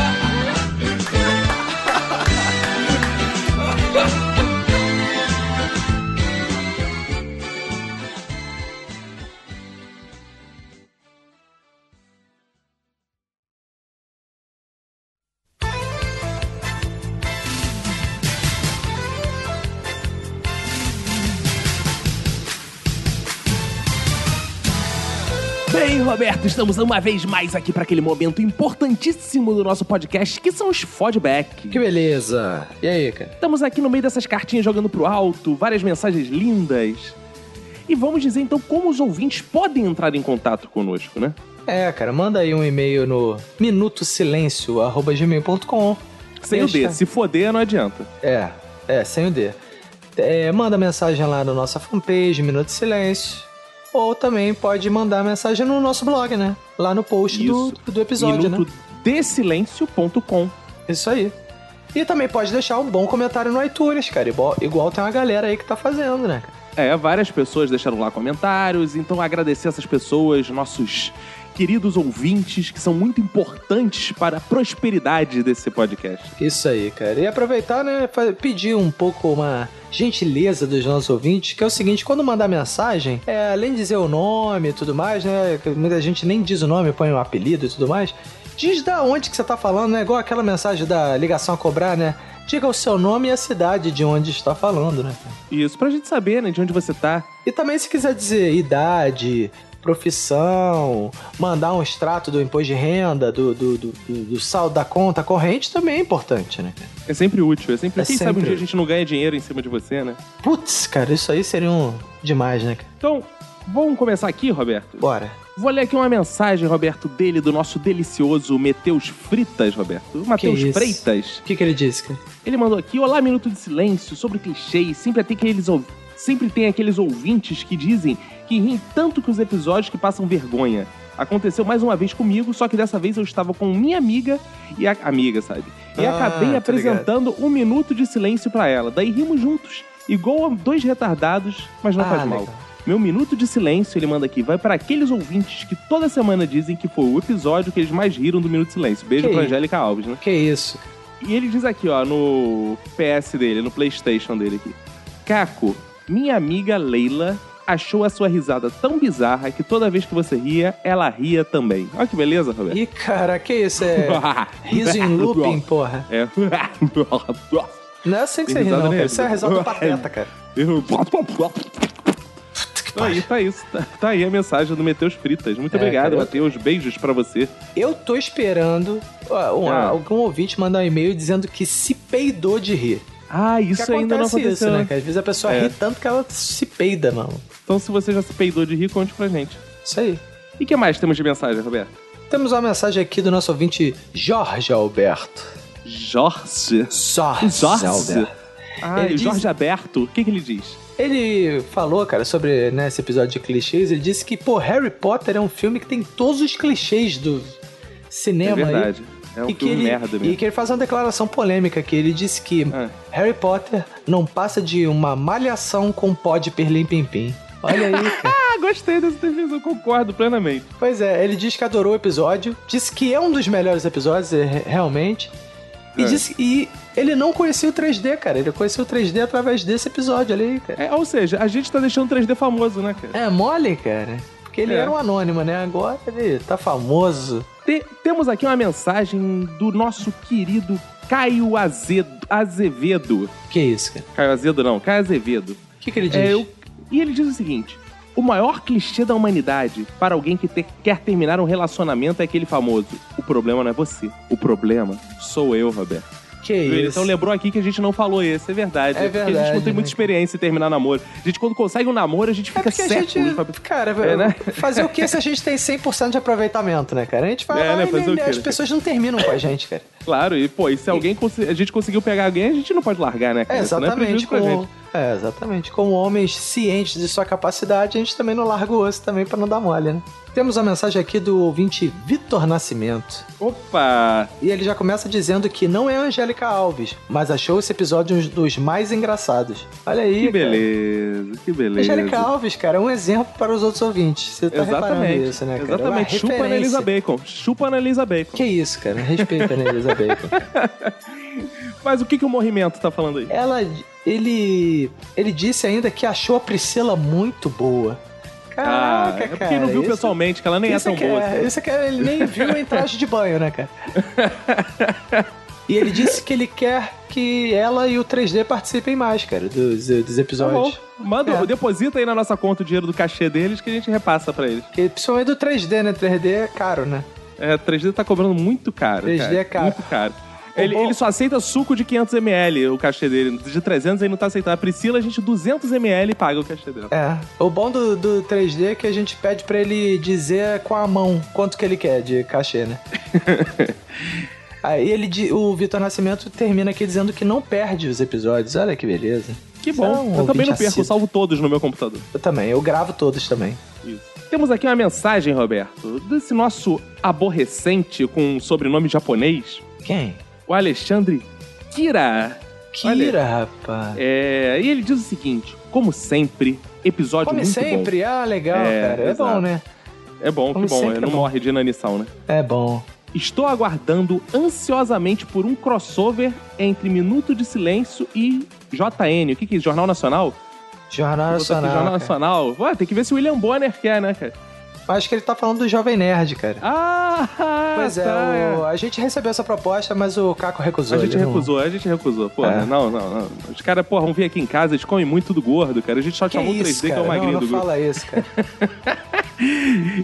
[SPEAKER 1] Roberto, estamos uma vez mais aqui para aquele momento importantíssimo do nosso podcast, que são os feedback.
[SPEAKER 10] Que beleza. E aí, cara?
[SPEAKER 1] Estamos aqui no meio dessas cartinhas jogando pro alto, várias mensagens lindas. E vamos dizer então como os ouvintes podem entrar em contato conosco, né?
[SPEAKER 10] É, cara, manda aí um e-mail no minutosilencio.gmail.com
[SPEAKER 1] Sem o D,
[SPEAKER 10] Deixa-
[SPEAKER 1] se foder não adianta.
[SPEAKER 10] É, é, sem o D. É, manda mensagem lá na nossa fanpage, Minuto Silêncio. Ou também pode mandar mensagem no nosso blog, né? Lá no post do, do episódio, né?
[SPEAKER 1] Minutodesilencio.com.
[SPEAKER 10] Isso aí. E também pode deixar um bom comentário no iTunes, cara. Igual, igual tem uma galera aí que tá fazendo, né?
[SPEAKER 1] É, várias pessoas deixaram lá comentários, então agradecer essas pessoas, nossos queridos ouvintes, que são muito importantes para a prosperidade desse podcast.
[SPEAKER 10] Isso aí, cara. E aproveitar, né, pedir um pouco uma gentileza dos nossos ouvintes, que é o seguinte, quando mandar mensagem, é, além de dizer o nome e tudo mais, né, muita gente nem diz o nome, põe um apelido e tudo mais, diz da onde que você tá falando, né, igual aquela mensagem da ligação a cobrar, né, diga o seu nome e a cidade de onde está falando, né.
[SPEAKER 1] Isso, pra gente saber, né, de onde você tá.
[SPEAKER 10] E também se quiser dizer idade, profissão, mandar um extrato do imposto de renda, do, do, do, do- do saldo da conta corrente, também é importante, né?
[SPEAKER 1] É sempre útil, é sempre.
[SPEAKER 10] É
[SPEAKER 1] Quem sabe um
[SPEAKER 10] sempre
[SPEAKER 1] dia a gente não ganha dinheiro em cima de você, né?
[SPEAKER 10] Putz, cara, isso aí seria um demais, né?
[SPEAKER 1] Então, vamos começar aqui, Roberto?
[SPEAKER 10] Bora.
[SPEAKER 1] Vou ler aqui uma mensagem, Roberto, dele, do nosso delicioso Meteus Fritas, Roberto. Matheus
[SPEAKER 10] isso?
[SPEAKER 1] Freitas.
[SPEAKER 10] O que, que ele disse, cara?
[SPEAKER 1] Ele mandou aqui, olá, Minuto de Silêncio, sobre clichês. Sempre tem aqueles, sempre tem aqueles ouvintes que dizem que riem tanto que os episódios que passam vergonha. Aconteceu mais uma vez comigo, só que dessa vez eu estava com minha amiga e a amiga, sabe? E
[SPEAKER 10] Ah,
[SPEAKER 1] acabei
[SPEAKER 10] tô
[SPEAKER 1] apresentando um minuto de silêncio pra ela. Daí rimos juntos, igual a dois retardados, mas não
[SPEAKER 10] Ah,
[SPEAKER 1] faz mal.
[SPEAKER 10] legal.
[SPEAKER 1] Meu minuto de silêncio, ele manda aqui, vai para aqueles ouvintes que toda semana dizem que foi o episódio que eles mais riram do Minuto de Silêncio. Beijo
[SPEAKER 10] Que
[SPEAKER 1] pra
[SPEAKER 10] isso?
[SPEAKER 1] Angélica Alves, né?
[SPEAKER 10] Que isso?
[SPEAKER 1] E ele diz aqui, ó, no PS dele, no PlayStation dele aqui. Caco, minha amiga Leila achou a sua risada tão bizarra que toda vez que você ria, ela ria também. Olha que beleza, Roberto.
[SPEAKER 10] Ih, cara, que isso? É <laughs> riso em looping, porra.
[SPEAKER 1] É. <laughs>
[SPEAKER 10] Não é assim que você ri,
[SPEAKER 1] Risada
[SPEAKER 10] não, cara. Isso é risada do <laughs> pateta, cara.
[SPEAKER 1] Tá aí, tá isso. Tá, tá aí a mensagem do Meteus Fritas. Muito
[SPEAKER 10] É,
[SPEAKER 1] obrigado, Matheus. Beijos pra você.
[SPEAKER 10] Eu tô esperando um-
[SPEAKER 1] Ah.
[SPEAKER 10] algum ouvinte mandar um e-mail dizendo que se peidou de rir.
[SPEAKER 1] Ah, isso ainda não
[SPEAKER 10] acontece
[SPEAKER 1] aconteceu.
[SPEAKER 10] isso, né? Às vezes a pessoa
[SPEAKER 1] É.
[SPEAKER 10] ri tanto que ela se peida, mano.
[SPEAKER 1] Então, se você já se peidou de rir, conte pra gente.
[SPEAKER 10] Isso aí.
[SPEAKER 1] E o que mais temos de mensagem, Roberto?
[SPEAKER 10] Temos uma mensagem aqui do nosso ouvinte Jorge Alberto.
[SPEAKER 1] Jorge?
[SPEAKER 10] Jorge,
[SPEAKER 1] Jorge?
[SPEAKER 10] Alberto.
[SPEAKER 1] Ah,
[SPEAKER 10] Ele
[SPEAKER 1] e o
[SPEAKER 10] diz-
[SPEAKER 1] Jorge Aberto, o que, que ele diz?
[SPEAKER 10] Ele falou, cara, sobre né, esse episódio de clichês. Ele disse que, pô, Harry Potter é um filme que tem todos os clichês do cinema
[SPEAKER 1] é
[SPEAKER 10] aí.
[SPEAKER 1] verdade. É um
[SPEAKER 10] e que ele,
[SPEAKER 1] merda mesmo.
[SPEAKER 10] E que ele faz uma declaração polêmica que ele disse que
[SPEAKER 1] Ah.
[SPEAKER 10] Harry Potter não passa de uma malhação com pó de perlim-pim-pim. Olha aí, <laughs> cara.
[SPEAKER 1] Ah, gostei dessa defesa, concordo plenamente.
[SPEAKER 10] Pois é, ele diz que adorou o episódio, disse que é um dos melhores episódios, é, re- realmente. E
[SPEAKER 1] É.
[SPEAKER 10] disse e ele não conhecia o 3D, cara. Ele conheceu o 3D através desse episódio, olha aí, cara.
[SPEAKER 1] É, ou seja, a gente tá deixando o 3D famoso, né, cara?
[SPEAKER 10] É mole, cara. Porque ele
[SPEAKER 1] É.
[SPEAKER 10] era um anônimo, né? Agora ele tá famoso.
[SPEAKER 1] Te- temos aqui uma mensagem do nosso querido Caio Azedo, Azevedo.
[SPEAKER 10] Que isso, cara?
[SPEAKER 1] Caio Azedo não, Caio Azevedo.
[SPEAKER 10] O que, que ele diz?
[SPEAKER 1] É, eu- E ele diz o seguinte: o maior clichê da humanidade para alguém que te- quer terminar um relacionamento é aquele famoso: o problema não é você, o problema sou eu, Roberto.
[SPEAKER 10] Que isso?
[SPEAKER 1] então lembrou aqui que a gente não falou esse, é verdade.
[SPEAKER 10] É
[SPEAKER 1] porque a gente
[SPEAKER 10] verdade,
[SPEAKER 1] não tem muita
[SPEAKER 10] né?
[SPEAKER 1] experiência em terminar namoro. A gente, quando consegue um namoro, a gente
[SPEAKER 10] É
[SPEAKER 1] fica
[SPEAKER 10] a
[SPEAKER 1] séculos
[SPEAKER 10] gente, cara,
[SPEAKER 1] É, né?
[SPEAKER 10] fazer o que se a gente tem 100% de aproveitamento, né, cara? A gente vai
[SPEAKER 1] É,
[SPEAKER 10] lá
[SPEAKER 1] né?
[SPEAKER 10] e
[SPEAKER 1] quê,
[SPEAKER 10] as pessoas não terminam com a gente, cara.
[SPEAKER 1] Claro, e pô, e se alguém a gente conseguiu pegar alguém, a gente não pode largar, né?
[SPEAKER 10] É,
[SPEAKER 1] cara? Isso não é
[SPEAKER 10] exatamente.
[SPEAKER 1] pra
[SPEAKER 10] como,
[SPEAKER 1] gente.
[SPEAKER 10] é, exatamente. Como homens cientes de sua capacidade, a gente também não larga o osso também pra não dar mole, né? Temos a mensagem aqui do ouvinte Vitor Nascimento.
[SPEAKER 1] Opa!
[SPEAKER 10] E ele já começa dizendo que não é a Angélica Alves, mas achou esse episódio um dos mais engraçados. Olha aí,
[SPEAKER 1] Que
[SPEAKER 10] cara.
[SPEAKER 1] beleza, que beleza.
[SPEAKER 10] Angélica Alves, cara, é um exemplo para os outros ouvintes. Você tá reparando
[SPEAKER 1] Exatamente.
[SPEAKER 10] isso, né, cara?
[SPEAKER 1] Exatamente.
[SPEAKER 10] É uma
[SPEAKER 1] Chupa na
[SPEAKER 10] referência.
[SPEAKER 1] Elisa Bacon. Chupa na Elisa Bacon.
[SPEAKER 10] Que isso, cara? Respeita a Bacon. <laughs>
[SPEAKER 1] Mas o que, que o movimento tá falando aí?
[SPEAKER 10] Ela, ele, ele disse ainda que achou a Priscila muito boa.
[SPEAKER 1] ah,
[SPEAKER 10] Caraca,
[SPEAKER 1] é porque
[SPEAKER 10] cara.
[SPEAKER 1] não viu
[SPEAKER 10] isso-
[SPEAKER 1] pessoalmente, que ela nem é tão
[SPEAKER 10] que
[SPEAKER 1] boa.
[SPEAKER 10] é,
[SPEAKER 1] assim.
[SPEAKER 10] Isso que é, ele nem viu em traje de banho, né, cara? E ele disse que ele quer que ela e o 3D participem mais, cara, dos, dos
[SPEAKER 1] Tá
[SPEAKER 10] episódios.
[SPEAKER 1] Manda,
[SPEAKER 10] É.
[SPEAKER 1] deposita aí na nossa conta o dinheiro do cachê deles que a gente repassa pra eles.
[SPEAKER 10] Que, principalmente do 3D, né? 3D é caro, né?
[SPEAKER 1] É, 3D tá cobrando muito caro.
[SPEAKER 10] 3D
[SPEAKER 1] cara.
[SPEAKER 10] é caro.
[SPEAKER 1] Muito caro. Ele, ele só aceita suco de 500ml, o cachê dele. De 300 ele não tá aceitando. A Priscila, a gente 200ml paga o cachê dela.
[SPEAKER 10] É. O bom do, do 3D é que a gente pede pra ele dizer com a mão quanto que ele quer de cachê, né? <laughs> Aí ele, o Vitor Nascimento termina aqui dizendo que não perde os episódios. Olha que beleza.
[SPEAKER 1] Que
[SPEAKER 10] é
[SPEAKER 1] bom.
[SPEAKER 10] um
[SPEAKER 1] eu também não perco, eu salvo todos no meu computador.
[SPEAKER 10] Eu também, eu gravo todos também.
[SPEAKER 1] Temos aqui uma mensagem, Roberto, desse nosso aborrecente com um sobrenome japonês.
[SPEAKER 10] Quem?
[SPEAKER 1] O Alexandre Kira.
[SPEAKER 10] Kira, rapaz.
[SPEAKER 1] É, e ele diz o seguinte: como sempre, episódio
[SPEAKER 10] Come
[SPEAKER 1] muito
[SPEAKER 10] sempre?
[SPEAKER 1] bom.
[SPEAKER 10] Ah, legal, cara. É
[SPEAKER 1] exato.
[SPEAKER 10] bom, né?
[SPEAKER 1] É bom,
[SPEAKER 10] Come
[SPEAKER 1] que bom.
[SPEAKER 10] sempre é
[SPEAKER 1] Não
[SPEAKER 10] bom.
[SPEAKER 1] morre de inanição, né?
[SPEAKER 10] É bom.
[SPEAKER 1] Estou aguardando ansiosamente por um crossover entre Minuto de Silêncio e JN. O que que é? Jornal Nacional?
[SPEAKER 10] Jornal Nacional.
[SPEAKER 1] Jornal
[SPEAKER 10] cara.
[SPEAKER 1] Nacional. Ué, tem que ver se o William Bonner quer, né, cara?
[SPEAKER 10] Acho que ele tá falando do Jovem Nerd, cara.
[SPEAKER 1] Ah,
[SPEAKER 10] Pois é,
[SPEAKER 1] tá,
[SPEAKER 10] o- a gente recebeu essa proposta, mas o Caco recusou.
[SPEAKER 1] A gente
[SPEAKER 10] ele não-
[SPEAKER 1] recusou, a gente recusou. Porra,
[SPEAKER 10] É.
[SPEAKER 1] não, não, não. Os caras, porra, vão vir aqui em casa, eles comem muito tudo gordo, cara. A gente só
[SPEAKER 10] Que
[SPEAKER 1] chamou o
[SPEAKER 10] isso,
[SPEAKER 1] 3D, que é
[SPEAKER 10] cara?
[SPEAKER 1] o magrinho
[SPEAKER 10] não,
[SPEAKER 1] do
[SPEAKER 10] não
[SPEAKER 1] grupo.
[SPEAKER 10] fala isso, cara. <laughs>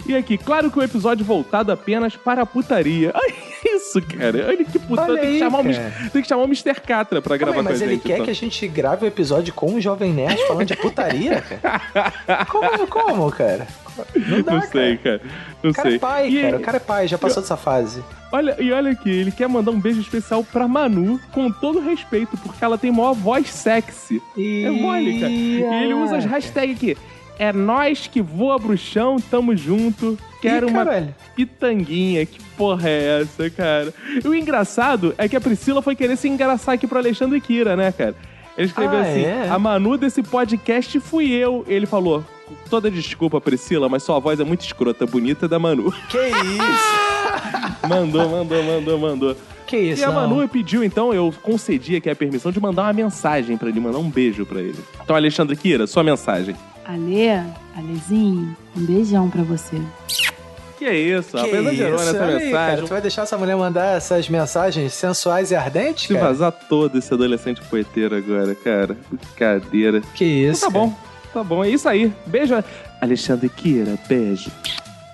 [SPEAKER 1] E aqui, claro que o episódio voltado apenas para a putaria. Olha isso, cara. Olha que puta.
[SPEAKER 10] Olha
[SPEAKER 1] Tem que,
[SPEAKER 10] aí,
[SPEAKER 1] chamar o,
[SPEAKER 10] cara.
[SPEAKER 1] Tem que chamar o Mr. Catra pra gravar
[SPEAKER 10] Calma mas
[SPEAKER 1] com a
[SPEAKER 10] ele
[SPEAKER 1] gente.
[SPEAKER 10] quer
[SPEAKER 1] então.
[SPEAKER 10] que a gente grave o episódio com o Jovem Nerd falando de putaria, cara? Como, como, cara? Não dá,
[SPEAKER 1] Não
[SPEAKER 10] cara.
[SPEAKER 1] sei, cara. Não
[SPEAKER 10] O cara
[SPEAKER 1] sei.
[SPEAKER 10] é pai,
[SPEAKER 1] E-
[SPEAKER 10] cara. O cara é pai, já passou dessa fase.
[SPEAKER 1] Olha, e olha aqui, ele quer mandar um beijo especial pra Manu, com todo respeito, porque ela tem maior voz sexy. É mole, cara. E ele usa as hashtags aqui. É nós que voa bruxão, tamo junto. Quero
[SPEAKER 10] Ih,
[SPEAKER 1] uma pitanguinha. Que porra é essa, cara? E o engraçado é que a Priscila foi querer se engraçar aqui pro Alexandre Kira, né, cara? Ele escreveu
[SPEAKER 10] Ah,
[SPEAKER 1] assim:
[SPEAKER 10] é?
[SPEAKER 1] A Manu desse podcast fui eu. Ele falou: "Com Toda desculpa, Priscila, mas sua voz é muito escrota, bonita da Manu. <laughs>
[SPEAKER 10] Que isso?
[SPEAKER 1] mandou, mandou, mandou, mandou.
[SPEAKER 10] Que isso,
[SPEAKER 1] E a
[SPEAKER 10] não.
[SPEAKER 1] Manu pediu, então, eu concedi aqui a permissão de mandar uma mensagem pra ele, mandar um beijo pra ele. Então, Alexandre Kira, sua mensagem.
[SPEAKER 11] Ale, Alezinho, um beijão pra você.
[SPEAKER 1] Que é isso,
[SPEAKER 10] Que
[SPEAKER 1] rapaz, exagerou
[SPEAKER 10] isso?
[SPEAKER 1] nessa
[SPEAKER 10] aí, cara,
[SPEAKER 1] mensagem.
[SPEAKER 10] tu vai deixar essa mulher mandar essas mensagens sensuais e ardentes,
[SPEAKER 1] Se
[SPEAKER 10] cara?
[SPEAKER 1] vazar todo esse adolescente poeteiro agora, cara. Brincadeira.
[SPEAKER 10] Que isso,
[SPEAKER 1] Então tá bom, tá bom, é isso aí. Beijo. Alexandre Kira, beijo.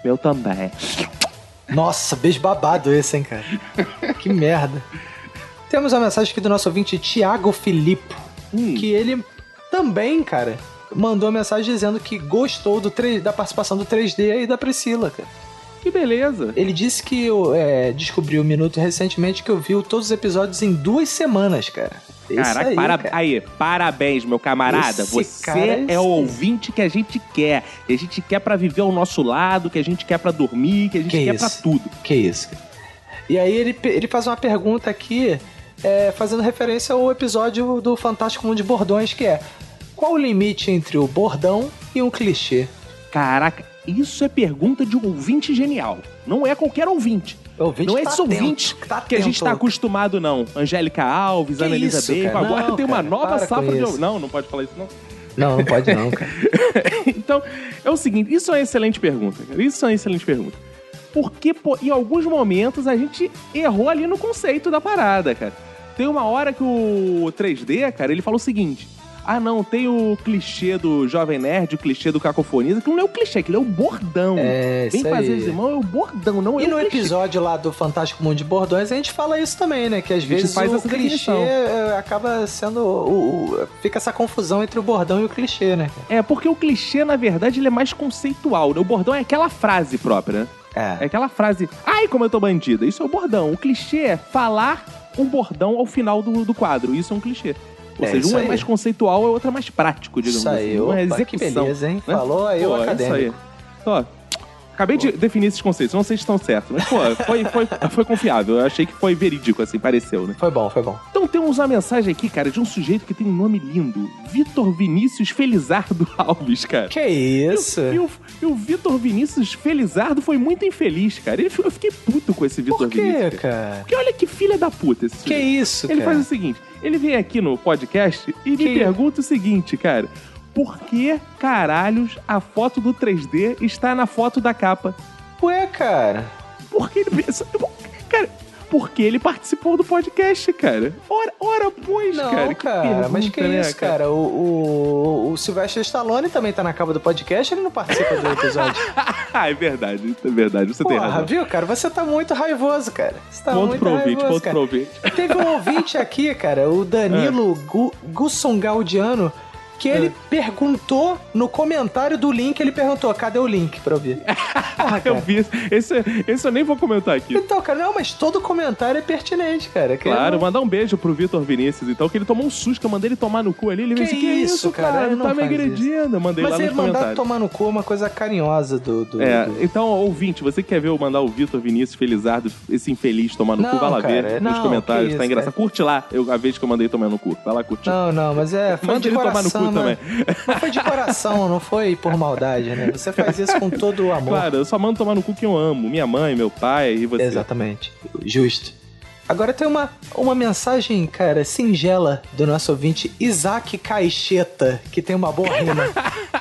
[SPEAKER 1] Meu também.
[SPEAKER 10] Nossa, beijo babado esse, hein, cara? que merda. Temos a mensagem aqui do nosso ouvinte Tiago Filippo,
[SPEAKER 1] Hum.
[SPEAKER 10] que ele também, cara, mandou mensagem dizendo que gostou do 3 da participação do 3D e da Priscila, cara.
[SPEAKER 1] Que beleza.
[SPEAKER 10] Ele disse que é, descobriu o Minuto recentemente que ouviu todos os episódios em duas semanas, cara.
[SPEAKER 1] Caraca,
[SPEAKER 10] aí,
[SPEAKER 1] para...
[SPEAKER 10] cara.
[SPEAKER 1] aí, parabéns, meu camarada.
[SPEAKER 10] Esse
[SPEAKER 1] Você
[SPEAKER 10] cara é
[SPEAKER 1] é o
[SPEAKER 10] esse.
[SPEAKER 1] ouvinte que a gente quer. Que a gente quer pra viver ao nosso lado, que a gente quer pra dormir, que a gente
[SPEAKER 10] Que
[SPEAKER 1] quer pra tudo.
[SPEAKER 10] Que isso, cara. E aí ele, ele faz uma pergunta aqui, é, fazendo referência ao episódio do Fantástico Mundo de Bordões, que é qual o limite entre o bordão e um clichê?
[SPEAKER 1] Caraca, isso é pergunta de um ouvinte genial. Não é qualquer ouvinte.
[SPEAKER 10] Ouvinte
[SPEAKER 1] não é
[SPEAKER 10] tá
[SPEAKER 1] esse
[SPEAKER 10] atento,
[SPEAKER 1] ouvinte
[SPEAKER 10] que tá
[SPEAKER 1] que a gente
[SPEAKER 10] atento.
[SPEAKER 1] tá acostumado, não. Angélica Alves,
[SPEAKER 10] Que
[SPEAKER 1] Ana Elisa
[SPEAKER 10] isso,
[SPEAKER 1] Bacon.
[SPEAKER 10] cara?
[SPEAKER 1] Agora
[SPEAKER 10] Não,
[SPEAKER 1] tem uma
[SPEAKER 10] cara,
[SPEAKER 1] nova safra de. Não, não pode falar isso, não.
[SPEAKER 10] Não, não pode não, cara. <laughs>
[SPEAKER 1] então, é o seguinte, isso é uma excelente pergunta, cara. Isso é uma excelente pergunta. Porque, pô, em alguns momentos a gente errou ali no conceito da parada, cara. Tem uma hora que o 3D, cara, ele falou o seguinte: ah, não, tem o clichê do Jovem Nerd, o clichê do Cacofonia. Aquilo não é o clichê, aquilo é o bordão.
[SPEAKER 10] É,
[SPEAKER 1] Vem fazer os irmãos, é o bordão, não é
[SPEAKER 10] E no
[SPEAKER 1] clichê.
[SPEAKER 10] episódio lá do Fantástico Mundo de Bordões, a gente fala isso também, né? Que às vezes
[SPEAKER 1] faz
[SPEAKER 10] o clichê
[SPEAKER 1] definição.
[SPEAKER 10] é, acaba sendo. O, o- fica essa confusão entre o bordão e o clichê, né?
[SPEAKER 1] É, porque o clichê, na verdade, ele é mais conceitual. né? O bordão é aquela frase própria, né?
[SPEAKER 10] É.
[SPEAKER 1] É aquela frase, ai, como eu tô bandida. Isso é o bordão. O clichê é falar um bordão ao final do, do quadro. Isso é um clichê. Ou
[SPEAKER 10] É,
[SPEAKER 1] seja, um é
[SPEAKER 10] aí.
[SPEAKER 1] mais conceitual, o outro é mais prático, digamos
[SPEAKER 10] Isso aí,
[SPEAKER 1] assim. Um é
[SPEAKER 10] opa, que
[SPEAKER 1] execução.
[SPEAKER 10] beleza, hein?
[SPEAKER 1] né?
[SPEAKER 10] Falou aí o
[SPEAKER 1] Pô, é
[SPEAKER 10] acadêmico.
[SPEAKER 1] Isso aí. Ó, acabei de definir esses conceitos, não sei se estão certos, mas, pô, foi, foi, foi confiável. Eu achei que foi verídico, assim, pareceu, né?
[SPEAKER 10] Foi bom, foi bom.
[SPEAKER 1] Então temos uma mensagem aqui, cara, de um sujeito que tem um nome lindo. Vitor Vinícius Felizardo <laughs> Alves, cara.
[SPEAKER 10] Que isso?
[SPEAKER 1] E o, e o Vitor Vinícius Felizardo foi muito infeliz, cara. Ele, eu fiquei puto com esse Vitor
[SPEAKER 10] Por quê,
[SPEAKER 1] Vinícius.
[SPEAKER 10] cara?
[SPEAKER 1] Porque olha que filha da puta esse
[SPEAKER 10] Que
[SPEAKER 1] sujeito.
[SPEAKER 10] isso,
[SPEAKER 1] Ele
[SPEAKER 10] cara?
[SPEAKER 1] faz o seguinte: ele vem aqui no podcast e me
[SPEAKER 10] Que-
[SPEAKER 1] pergunta o seguinte, cara. Por que caralhos a foto do 3D está na foto da capa?
[SPEAKER 10] Ué, cara.
[SPEAKER 1] Por que ele pensa. Cara, porque ele participou do podcast, cara. Ora, ora pois,
[SPEAKER 10] Não,
[SPEAKER 1] cara.
[SPEAKER 10] cara, mas que
[SPEAKER 1] né,
[SPEAKER 10] isso, cara? O, o, o Sylvester Stallone também tá na capa do podcast, ele não participa do episódio. <laughs>
[SPEAKER 1] ah, é verdade, é verdade. Você tem
[SPEAKER 10] Porra,
[SPEAKER 1] razão.
[SPEAKER 10] viu, cara? Você tá muito raivoso, cara. Você tá
[SPEAKER 1] Ponto
[SPEAKER 10] muito
[SPEAKER 1] pro ouvinte,
[SPEAKER 10] raivoso,
[SPEAKER 1] ponto
[SPEAKER 10] cara.
[SPEAKER 1] pro ouvinte.
[SPEAKER 10] Teve um ouvinte aqui, cara, o Danilo
[SPEAKER 1] É. <laughs>
[SPEAKER 10] Gu Gusson Gaudiano, que ele perguntou no comentário do link, ele perguntou, cadê o link pra ouvir? Porra, <laughs>
[SPEAKER 1] Eu vi isso. Esse, esse eu nem vou comentar aqui.
[SPEAKER 10] Então, cara, não, mas todo comentário é pertinente, cara. que
[SPEAKER 1] Claro,
[SPEAKER 10] não-
[SPEAKER 1] mandar um beijo pro Vitor Vinícius, então, que ele tomou um susto, que eu mandei ele tomar no cu ali. Ele
[SPEAKER 10] Que
[SPEAKER 1] disse, que
[SPEAKER 10] isso,
[SPEAKER 1] isso,
[SPEAKER 10] cara?
[SPEAKER 1] cara?
[SPEAKER 10] Ele
[SPEAKER 1] tá me agredindo. Eu mandei
[SPEAKER 10] Mas
[SPEAKER 1] lá nos
[SPEAKER 10] ele mandar
[SPEAKER 1] comentários.
[SPEAKER 10] tomar no cu é uma coisa carinhosa do... do-
[SPEAKER 1] É,
[SPEAKER 10] do-
[SPEAKER 1] então, ouvinte, você que quer ver eu mandar o Vitor Vinícius Felizardo, esse infeliz, tomar no
[SPEAKER 10] Não,
[SPEAKER 1] cu, vai lá
[SPEAKER 10] cara,
[SPEAKER 1] ver nos
[SPEAKER 10] não,
[SPEAKER 1] comentários,
[SPEAKER 10] que
[SPEAKER 1] tá
[SPEAKER 10] isso,
[SPEAKER 1] engraçado.
[SPEAKER 10] cara.
[SPEAKER 1] Curte lá eu, a vez que eu mandei tomar no cu. Vai lá curtir.
[SPEAKER 10] Não, não, mas é.
[SPEAKER 1] Manda ele tomar no cu
[SPEAKER 10] né?
[SPEAKER 1] também.
[SPEAKER 10] Mas foi de coração, não foi por maldade, né? Você faz isso com todo o amor.
[SPEAKER 1] Claro, eu só mando tomar no cu quem eu amo. Minha mãe, meu pai e você.
[SPEAKER 10] Exatamente. Justo. Agora tem uma, uma mensagem, cara, singela do nosso ouvinte Isaac Caixeta, que tem uma boa rima.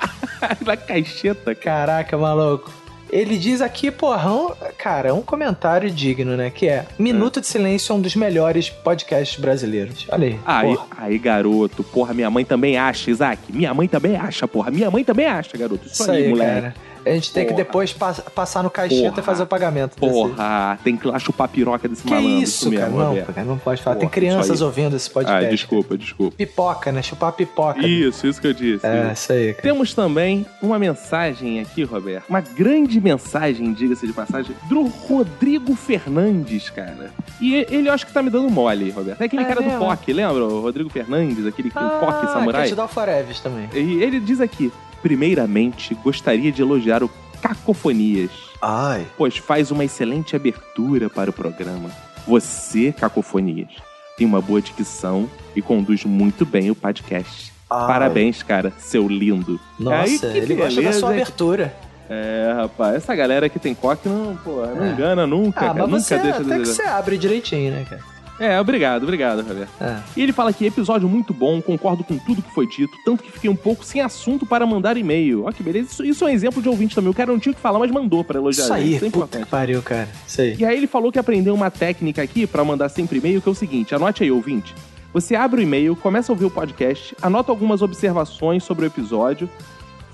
[SPEAKER 10] <laughs>
[SPEAKER 1] Na caixeta,
[SPEAKER 10] Caraca, maluco. Ele diz aqui, porra, um, cara, um comentário digno, né? Que é: Minuto de Silêncio é um dos melhores podcasts brasileiros. Olha aí.
[SPEAKER 1] Aí, aí, garoto, porra, minha mãe também acha, Isaac. Minha mãe também acha, porra. Minha mãe também acha, garoto. Isso,
[SPEAKER 10] Isso
[SPEAKER 1] aí,
[SPEAKER 10] aí,
[SPEAKER 1] moleque.
[SPEAKER 10] cara. A gente tem que
[SPEAKER 1] Porra.
[SPEAKER 10] depois pass- passar no caixeta
[SPEAKER 1] Porra.
[SPEAKER 10] e fazer o pagamento. desse-
[SPEAKER 1] Porra, tem que lá chupar a piroca desse
[SPEAKER 10] Que
[SPEAKER 1] malandro.
[SPEAKER 10] isso,
[SPEAKER 1] mesmo,
[SPEAKER 10] cara? Não, cara, não pode falar. tem
[SPEAKER 1] Porra, isso
[SPEAKER 10] crianças ouvindo esse podcast.
[SPEAKER 1] Ah, desculpa, desculpa.
[SPEAKER 10] Pipoca, né? Chupar pipoca.
[SPEAKER 1] Isso, isso que eu disse.
[SPEAKER 10] É, isso aí, cara.
[SPEAKER 1] Temos também uma mensagem aqui, Roberto. Uma grande mensagem, diga-se de passagem, do Rodrigo Fernandes, cara. E ele eu acho que tá me dando mole, Roberto. É aquele
[SPEAKER 10] É
[SPEAKER 1] cara
[SPEAKER 10] mesmo?
[SPEAKER 1] do POC, lembra? O Rodrigo Fernandes, aquele
[SPEAKER 10] Ah,
[SPEAKER 1] POC
[SPEAKER 10] que
[SPEAKER 1] samurai.
[SPEAKER 10] é de Dal Foreves também.
[SPEAKER 1] E ele diz aqui: primeiramente, gostaria de elogiar o Cacofonias.
[SPEAKER 10] Ai.
[SPEAKER 1] Pois faz uma excelente abertura para o programa. Você, Cacofonias, tem uma boa dicção e conduz muito bem o podcast.
[SPEAKER 10] Ai.
[SPEAKER 1] Parabéns, cara, seu lindo.
[SPEAKER 10] Nossa,
[SPEAKER 1] Aí, que
[SPEAKER 10] ele gosta da
[SPEAKER 1] beleza,
[SPEAKER 10] sua abertura.
[SPEAKER 1] É, rapaz, essa galera que tem coque não, pô, não
[SPEAKER 10] É.
[SPEAKER 1] engana nunca,
[SPEAKER 10] Ah,
[SPEAKER 1] cara.
[SPEAKER 10] mas você
[SPEAKER 1] nunca deixa
[SPEAKER 10] até
[SPEAKER 1] de
[SPEAKER 10] que você abre direitinho, né, cara?
[SPEAKER 1] É, obrigado, obrigado, Roberto.
[SPEAKER 10] É.
[SPEAKER 1] E ele fala aqui, episódio muito bom, concordo com tudo que foi dito, tanto que fiquei um pouco sem assunto para mandar e-mail. Ó, que beleza. Isso, isso é um exemplo de ouvinte também. O cara não tinha o que falar, mas mandou para elogiar.
[SPEAKER 10] Isso
[SPEAKER 1] gente.
[SPEAKER 10] aí,
[SPEAKER 1] Isso é
[SPEAKER 10] puta que pariu, cara. Isso aí.
[SPEAKER 1] E aí ele falou que aprendeu uma técnica aqui pra mandar sempre e-mail, que é o seguinte, anote aí, ouvinte. Você abre o e-mail, começa a ouvir o podcast, anota algumas observações sobre o episódio,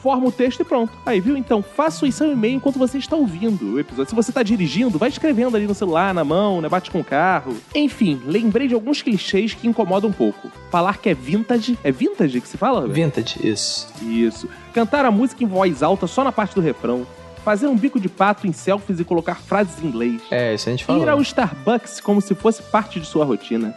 [SPEAKER 1] forma o texto e pronto. Aí, viu? Então, faça isso seu e-mail enquanto você está ouvindo o episódio. Se você está dirigindo, vai escrevendo ali no celular, na mão, né? Bate com o carro. Enfim, lembrei de alguns clichês que incomodam um pouco. Falar que é vintage. É vintage que se fala?
[SPEAKER 10] Vintage, isso.
[SPEAKER 1] Isso. Cantar a música em voz alta só na parte do refrão. Fazer um bico de pato em selfies e colocar frases em inglês.
[SPEAKER 10] É, isso a gente falou.
[SPEAKER 1] Ir ao Starbucks como se fosse parte de sua rotina.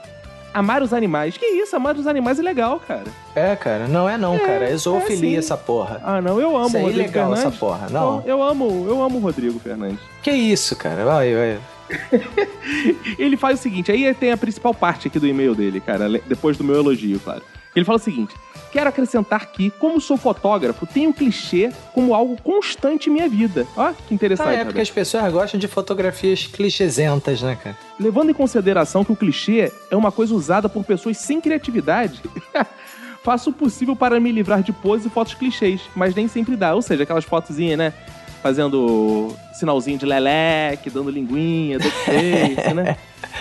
[SPEAKER 1] Amar os animais. Que isso, amar os animais é legal, cara.
[SPEAKER 10] É, cara, não é não, cara. É zoofilia
[SPEAKER 1] sim.
[SPEAKER 10] essa porra.
[SPEAKER 1] Ah, não, eu amo
[SPEAKER 10] Isso é
[SPEAKER 1] o Rodrigo
[SPEAKER 10] ilegal
[SPEAKER 1] Fernandes.
[SPEAKER 10] essa porra, não.
[SPEAKER 1] Eu, eu amo, eu amo o Rodrigo Fernandes.
[SPEAKER 10] Que isso, cara? Vai, vai. <laughs>
[SPEAKER 1] Ele faz o seguinte, aí tem a principal parte aqui do e-mail dele, cara, depois do meu elogio, claro. Ele fala o seguinte: quero acrescentar que, como sou fotógrafo, tenho clichê como algo constante em minha vida. Ó, que interessante.
[SPEAKER 10] Ah, é porque as pessoas gostam de fotografias clichêsentas, né, cara?
[SPEAKER 1] Levando em consideração que o clichê é uma coisa usada por pessoas sem criatividade, <laughs> faço o possível para me livrar de poses e fotos clichês, mas nem sempre dá. Ou seja, aquelas fotozinhas, né? Fazendo sinalzinho de leleque, dando linguinha, do face, <laughs> né?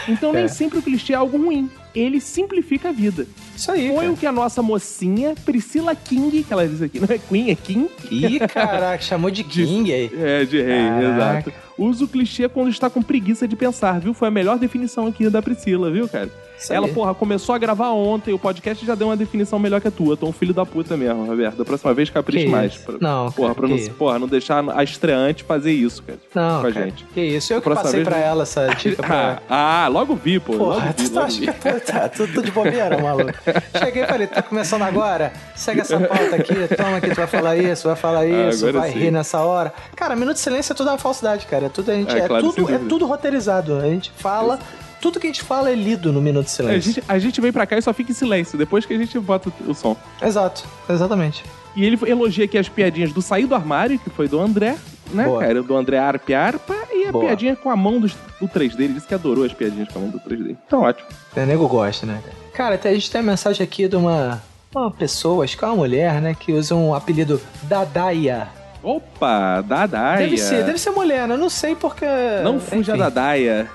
[SPEAKER 1] Então nem
[SPEAKER 10] É.
[SPEAKER 1] sempre o clichê é algo ruim. Ele simplifica a vida.
[SPEAKER 10] Isso aí.
[SPEAKER 1] Foi o que a nossa mocinha, Priscila King, que ela diz aqui, não é Queen, é King.
[SPEAKER 10] Ih, caraca, chamou de <laughs> King aí.
[SPEAKER 1] É, de rei,
[SPEAKER 10] Caraca.
[SPEAKER 1] exato. Usa o clichê quando está com preguiça de pensar, viu? Foi a melhor definição aqui da Priscila, viu, cara?
[SPEAKER 10] Isso
[SPEAKER 1] Ela,
[SPEAKER 10] aí.
[SPEAKER 1] porra, começou a gravar ontem, o podcast já deu uma definição melhor que a tua. Tô um filho da puta mesmo, Roberto. Da próxima vez capricha
[SPEAKER 10] Que
[SPEAKER 1] mais. Pra-
[SPEAKER 10] Não,
[SPEAKER 1] porra,
[SPEAKER 10] cara,
[SPEAKER 1] pra não, porra, não deixar a estreante fazer isso, cara.
[SPEAKER 10] Não,
[SPEAKER 1] com a
[SPEAKER 10] cara,
[SPEAKER 1] gente.
[SPEAKER 10] Que isso, eu que
[SPEAKER 1] Próxima
[SPEAKER 10] passei
[SPEAKER 1] vez,
[SPEAKER 10] pra ela essa dica <laughs> pra
[SPEAKER 1] Ah, logo vi, pô.
[SPEAKER 10] Porra,
[SPEAKER 1] logo vi,
[SPEAKER 10] tu tá
[SPEAKER 1] logo
[SPEAKER 10] acha
[SPEAKER 1] vi.
[SPEAKER 10] que tá, tá tudo de bobeira, <laughs> maluco? Cheguei e falei, tá começando agora? Segue essa pauta aqui, toma que tu vai falar isso, vai falar isso,
[SPEAKER 1] agora
[SPEAKER 10] vai
[SPEAKER 1] sim.
[SPEAKER 10] rir nessa hora. Cara, Minuto de Silêncio é tudo uma falsidade, cara. É tudo, a gente,
[SPEAKER 1] É,
[SPEAKER 10] é,
[SPEAKER 1] claro,
[SPEAKER 10] tudo, é tudo roteirizado. A gente fala, tudo que a gente fala é lido no Minuto de
[SPEAKER 1] A
[SPEAKER 10] Silêncio.
[SPEAKER 1] gente, a gente vem pra cá e só fica em silêncio, depois que a gente bota o, o som.
[SPEAKER 10] Exato, exatamente.
[SPEAKER 1] E ele elogia aqui as piadinhas do Sair do Armário, que foi do André, né,
[SPEAKER 10] Boa.
[SPEAKER 1] cara? Do André Arpe Arpa, e a
[SPEAKER 10] Boa.
[SPEAKER 1] piadinha com a mão do, do 3D. Ele disse que adorou as piadinhas com a mão do 3D. Então, ótimo.
[SPEAKER 10] O nego gosta, né, cara? Cara, até a gente tem a mensagem aqui de uma, uma pessoa, acho que é uma mulher, né, que usa um apelido Dadaia.
[SPEAKER 1] Opa, Dadaia.
[SPEAKER 10] Deve ser, deve ser mulher, né? Eu não sei porque.
[SPEAKER 1] Não fuja
[SPEAKER 10] enfim.
[SPEAKER 1] da Daia.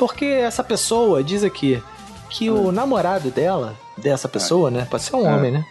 [SPEAKER 10] Porque essa pessoa diz aqui que o namorado dela, dessa pessoa, né? Pode ser um
[SPEAKER 1] Ah.
[SPEAKER 10] homem, né?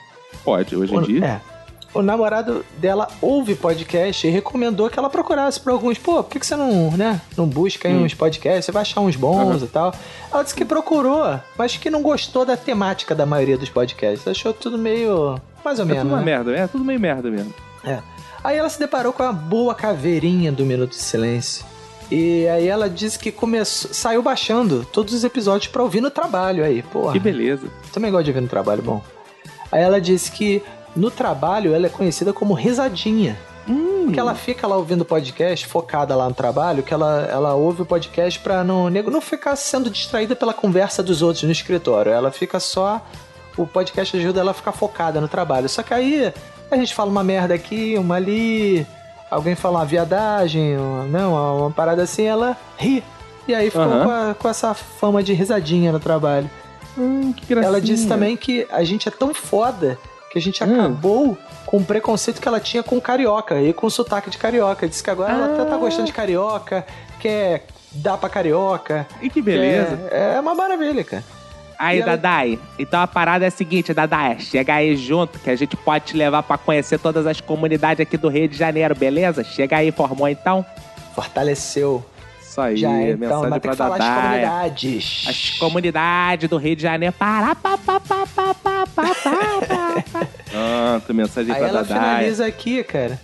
[SPEAKER 1] Pode, hoje em dia.
[SPEAKER 10] É. O namorado dela ouve podcast e recomendou que ela procurasse por alguns. Pô, por que, que você não, né, não busca aí
[SPEAKER 1] Hum.
[SPEAKER 10] uns podcasts? Você vai achar uns bons
[SPEAKER 1] Aham.
[SPEAKER 10] e tal. Ela disse que procurou, mas que não gostou da temática da maioria dos podcasts. Achou tudo meio. mais ou
[SPEAKER 1] É
[SPEAKER 10] menos.
[SPEAKER 1] tudo uma
[SPEAKER 10] né?
[SPEAKER 1] merda, é tudo meio merda mesmo.
[SPEAKER 10] É. Aí ela se deparou com a boa caveirinha do Minuto de Silêncio. E aí ela disse que começou, saiu baixando todos os episódios pra ouvir no trabalho aí, porra.
[SPEAKER 1] Que beleza.
[SPEAKER 10] Também gosto de ouvir no trabalho, bom. Aí ela disse que no trabalho ela é conhecida como risadinha. Porque ela fica lá ouvindo podcast, focada lá no trabalho, que ela, ela ouve o podcast pra não, nego- não ficar sendo distraída pela conversa dos outros no escritório. Ela fica só. O podcast ajuda ela a ficar focada no trabalho. Só que aí a gente fala uma merda aqui, uma ali, alguém fala uma viadagem, uma, não, uma parada assim, ela ri. E aí ficou
[SPEAKER 1] Aham.
[SPEAKER 10] com, a- com essa fama de risadinha no trabalho.
[SPEAKER 1] Hum, que gracinha.
[SPEAKER 10] Ela disse também que a gente é tão foda que a gente
[SPEAKER 1] ah.
[SPEAKER 10] acabou com o preconceito que ela tinha com carioca e com sotaque de carioca. Disse que agora tá, tá ah. ela até tá gostando de carioca, quer dar pra carioca.
[SPEAKER 1] E que beleza.
[SPEAKER 10] É, é uma maravilha, cara.
[SPEAKER 12] Aí,
[SPEAKER 10] ela...
[SPEAKER 12] Dadai, então a parada é a seguinte, Dadai, chega aí junto que a gente pode te levar para conhecer todas as comunidades aqui do Rio de Janeiro, beleza? Chega aí, formou então?
[SPEAKER 10] Fortaleceu.
[SPEAKER 1] Isso aí,
[SPEAKER 10] Já, então,
[SPEAKER 1] mensagem
[SPEAKER 10] mas
[SPEAKER 1] pra tem
[SPEAKER 10] que Dadai. falar as comunidades.
[SPEAKER 12] As comunidades do Rio de Janeiro. Pará, pá, pá, pá, pá, pá.
[SPEAKER 1] Pronto, mensagem
[SPEAKER 10] Aí
[SPEAKER 1] pra
[SPEAKER 10] ela
[SPEAKER 1] Dadai.
[SPEAKER 10] finaliza aqui, cara,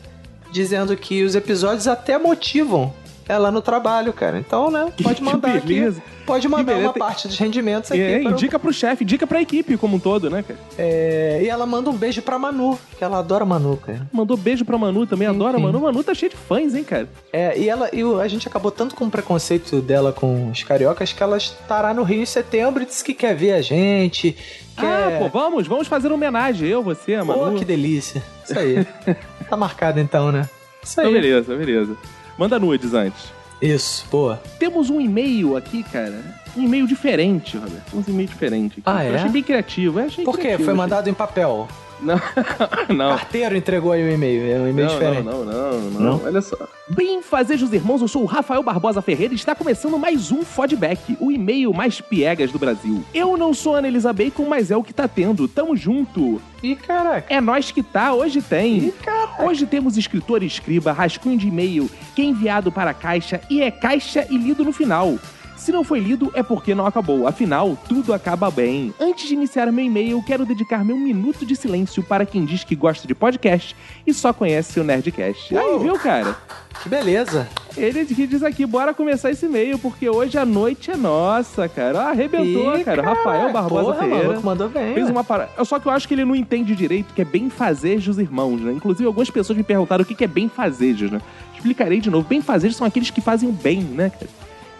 [SPEAKER 10] dizendo que os episódios até motivam ela no trabalho, cara. Então, né, <laughs> pode mandar aqui. Pode mandar uma parte dos rendimentos aqui.
[SPEAKER 1] É,
[SPEAKER 10] para o-
[SPEAKER 1] indica pro chefe, indica pra equipe como um todo, né, cara?
[SPEAKER 10] É, e ela manda um beijo pra Manu, que ela adora Manu, cara.
[SPEAKER 1] Mandou beijo pra Manu também, adora
[SPEAKER 10] Enfim.
[SPEAKER 1] Manu. Manu tá cheio de fãs, hein, cara?
[SPEAKER 10] É, e ela e o- a gente acabou tanto com o preconceito dela com os cariocas que ela estará no Rio em setembro e disse que quer ver a gente.
[SPEAKER 1] Ah, pô, vamos, vamos fazer homenagem. Eu, você, Manu.
[SPEAKER 10] Pô, que delícia. Isso aí. <laughs> tá marcado então, né? Isso aí.
[SPEAKER 1] Então, beleza, beleza. Manda nudes antes.
[SPEAKER 10] Isso, boa.
[SPEAKER 1] Temos um e-mail aqui, cara. Um e-mail diferente, Roberto. Um e-mail diferente. aqui.
[SPEAKER 10] Ah, é?
[SPEAKER 1] Eu achei bem criativo. Eu achei
[SPEAKER 10] Por quê? Foi
[SPEAKER 1] achei-
[SPEAKER 10] mandado em papel.
[SPEAKER 1] Não, <laughs> não.
[SPEAKER 10] Carteiro entregou aí o e-mail. É um e-mail
[SPEAKER 1] não,
[SPEAKER 10] diferente.
[SPEAKER 1] Não, não, não, não,
[SPEAKER 10] Não?
[SPEAKER 1] Olha só. Bem fazejos irmãos, eu sou o Rafael Barbosa Ferreira e está começando mais um Fodback, o e-mail mais piegas do Brasil. Eu não sou Ana Elisa Bacon, mas é o que tá tendo. Tamo junto.
[SPEAKER 10] Ih, caraca.
[SPEAKER 1] É nós que tá, hoje tem. Hoje temos escritor e escriba, rascunho de e-mail, que é enviado para a caixa e é caixa e lido no final. Se não foi lido, é porque não acabou. Afinal, tudo acaba bem. Antes de iniciar meu e-mail, quero dedicar meu minuto de silêncio para quem diz que gosta de podcast e só conhece o Nerdcast. Aí,
[SPEAKER 10] Uou.
[SPEAKER 1] viu, cara?
[SPEAKER 10] Que beleza.
[SPEAKER 1] Ele diz aqui, bora começar esse e-mail, porque hoje a noite é nossa, cara. Ah, arrebentou,
[SPEAKER 10] Ih,
[SPEAKER 1] cara.
[SPEAKER 10] cara,
[SPEAKER 1] Rafael Barbosa
[SPEAKER 10] porra,
[SPEAKER 1] Ferreira.
[SPEAKER 10] maluco, mandou bem,
[SPEAKER 1] Fez uma parada. Só que eu acho que ele não entende direito que é bem fazejos irmãos, né? Inclusive, algumas pessoas me perguntaram o que que é bem fazejos, né? Explicarei de novo. Bem fazejos são aqueles que fazem o bem, né, cara?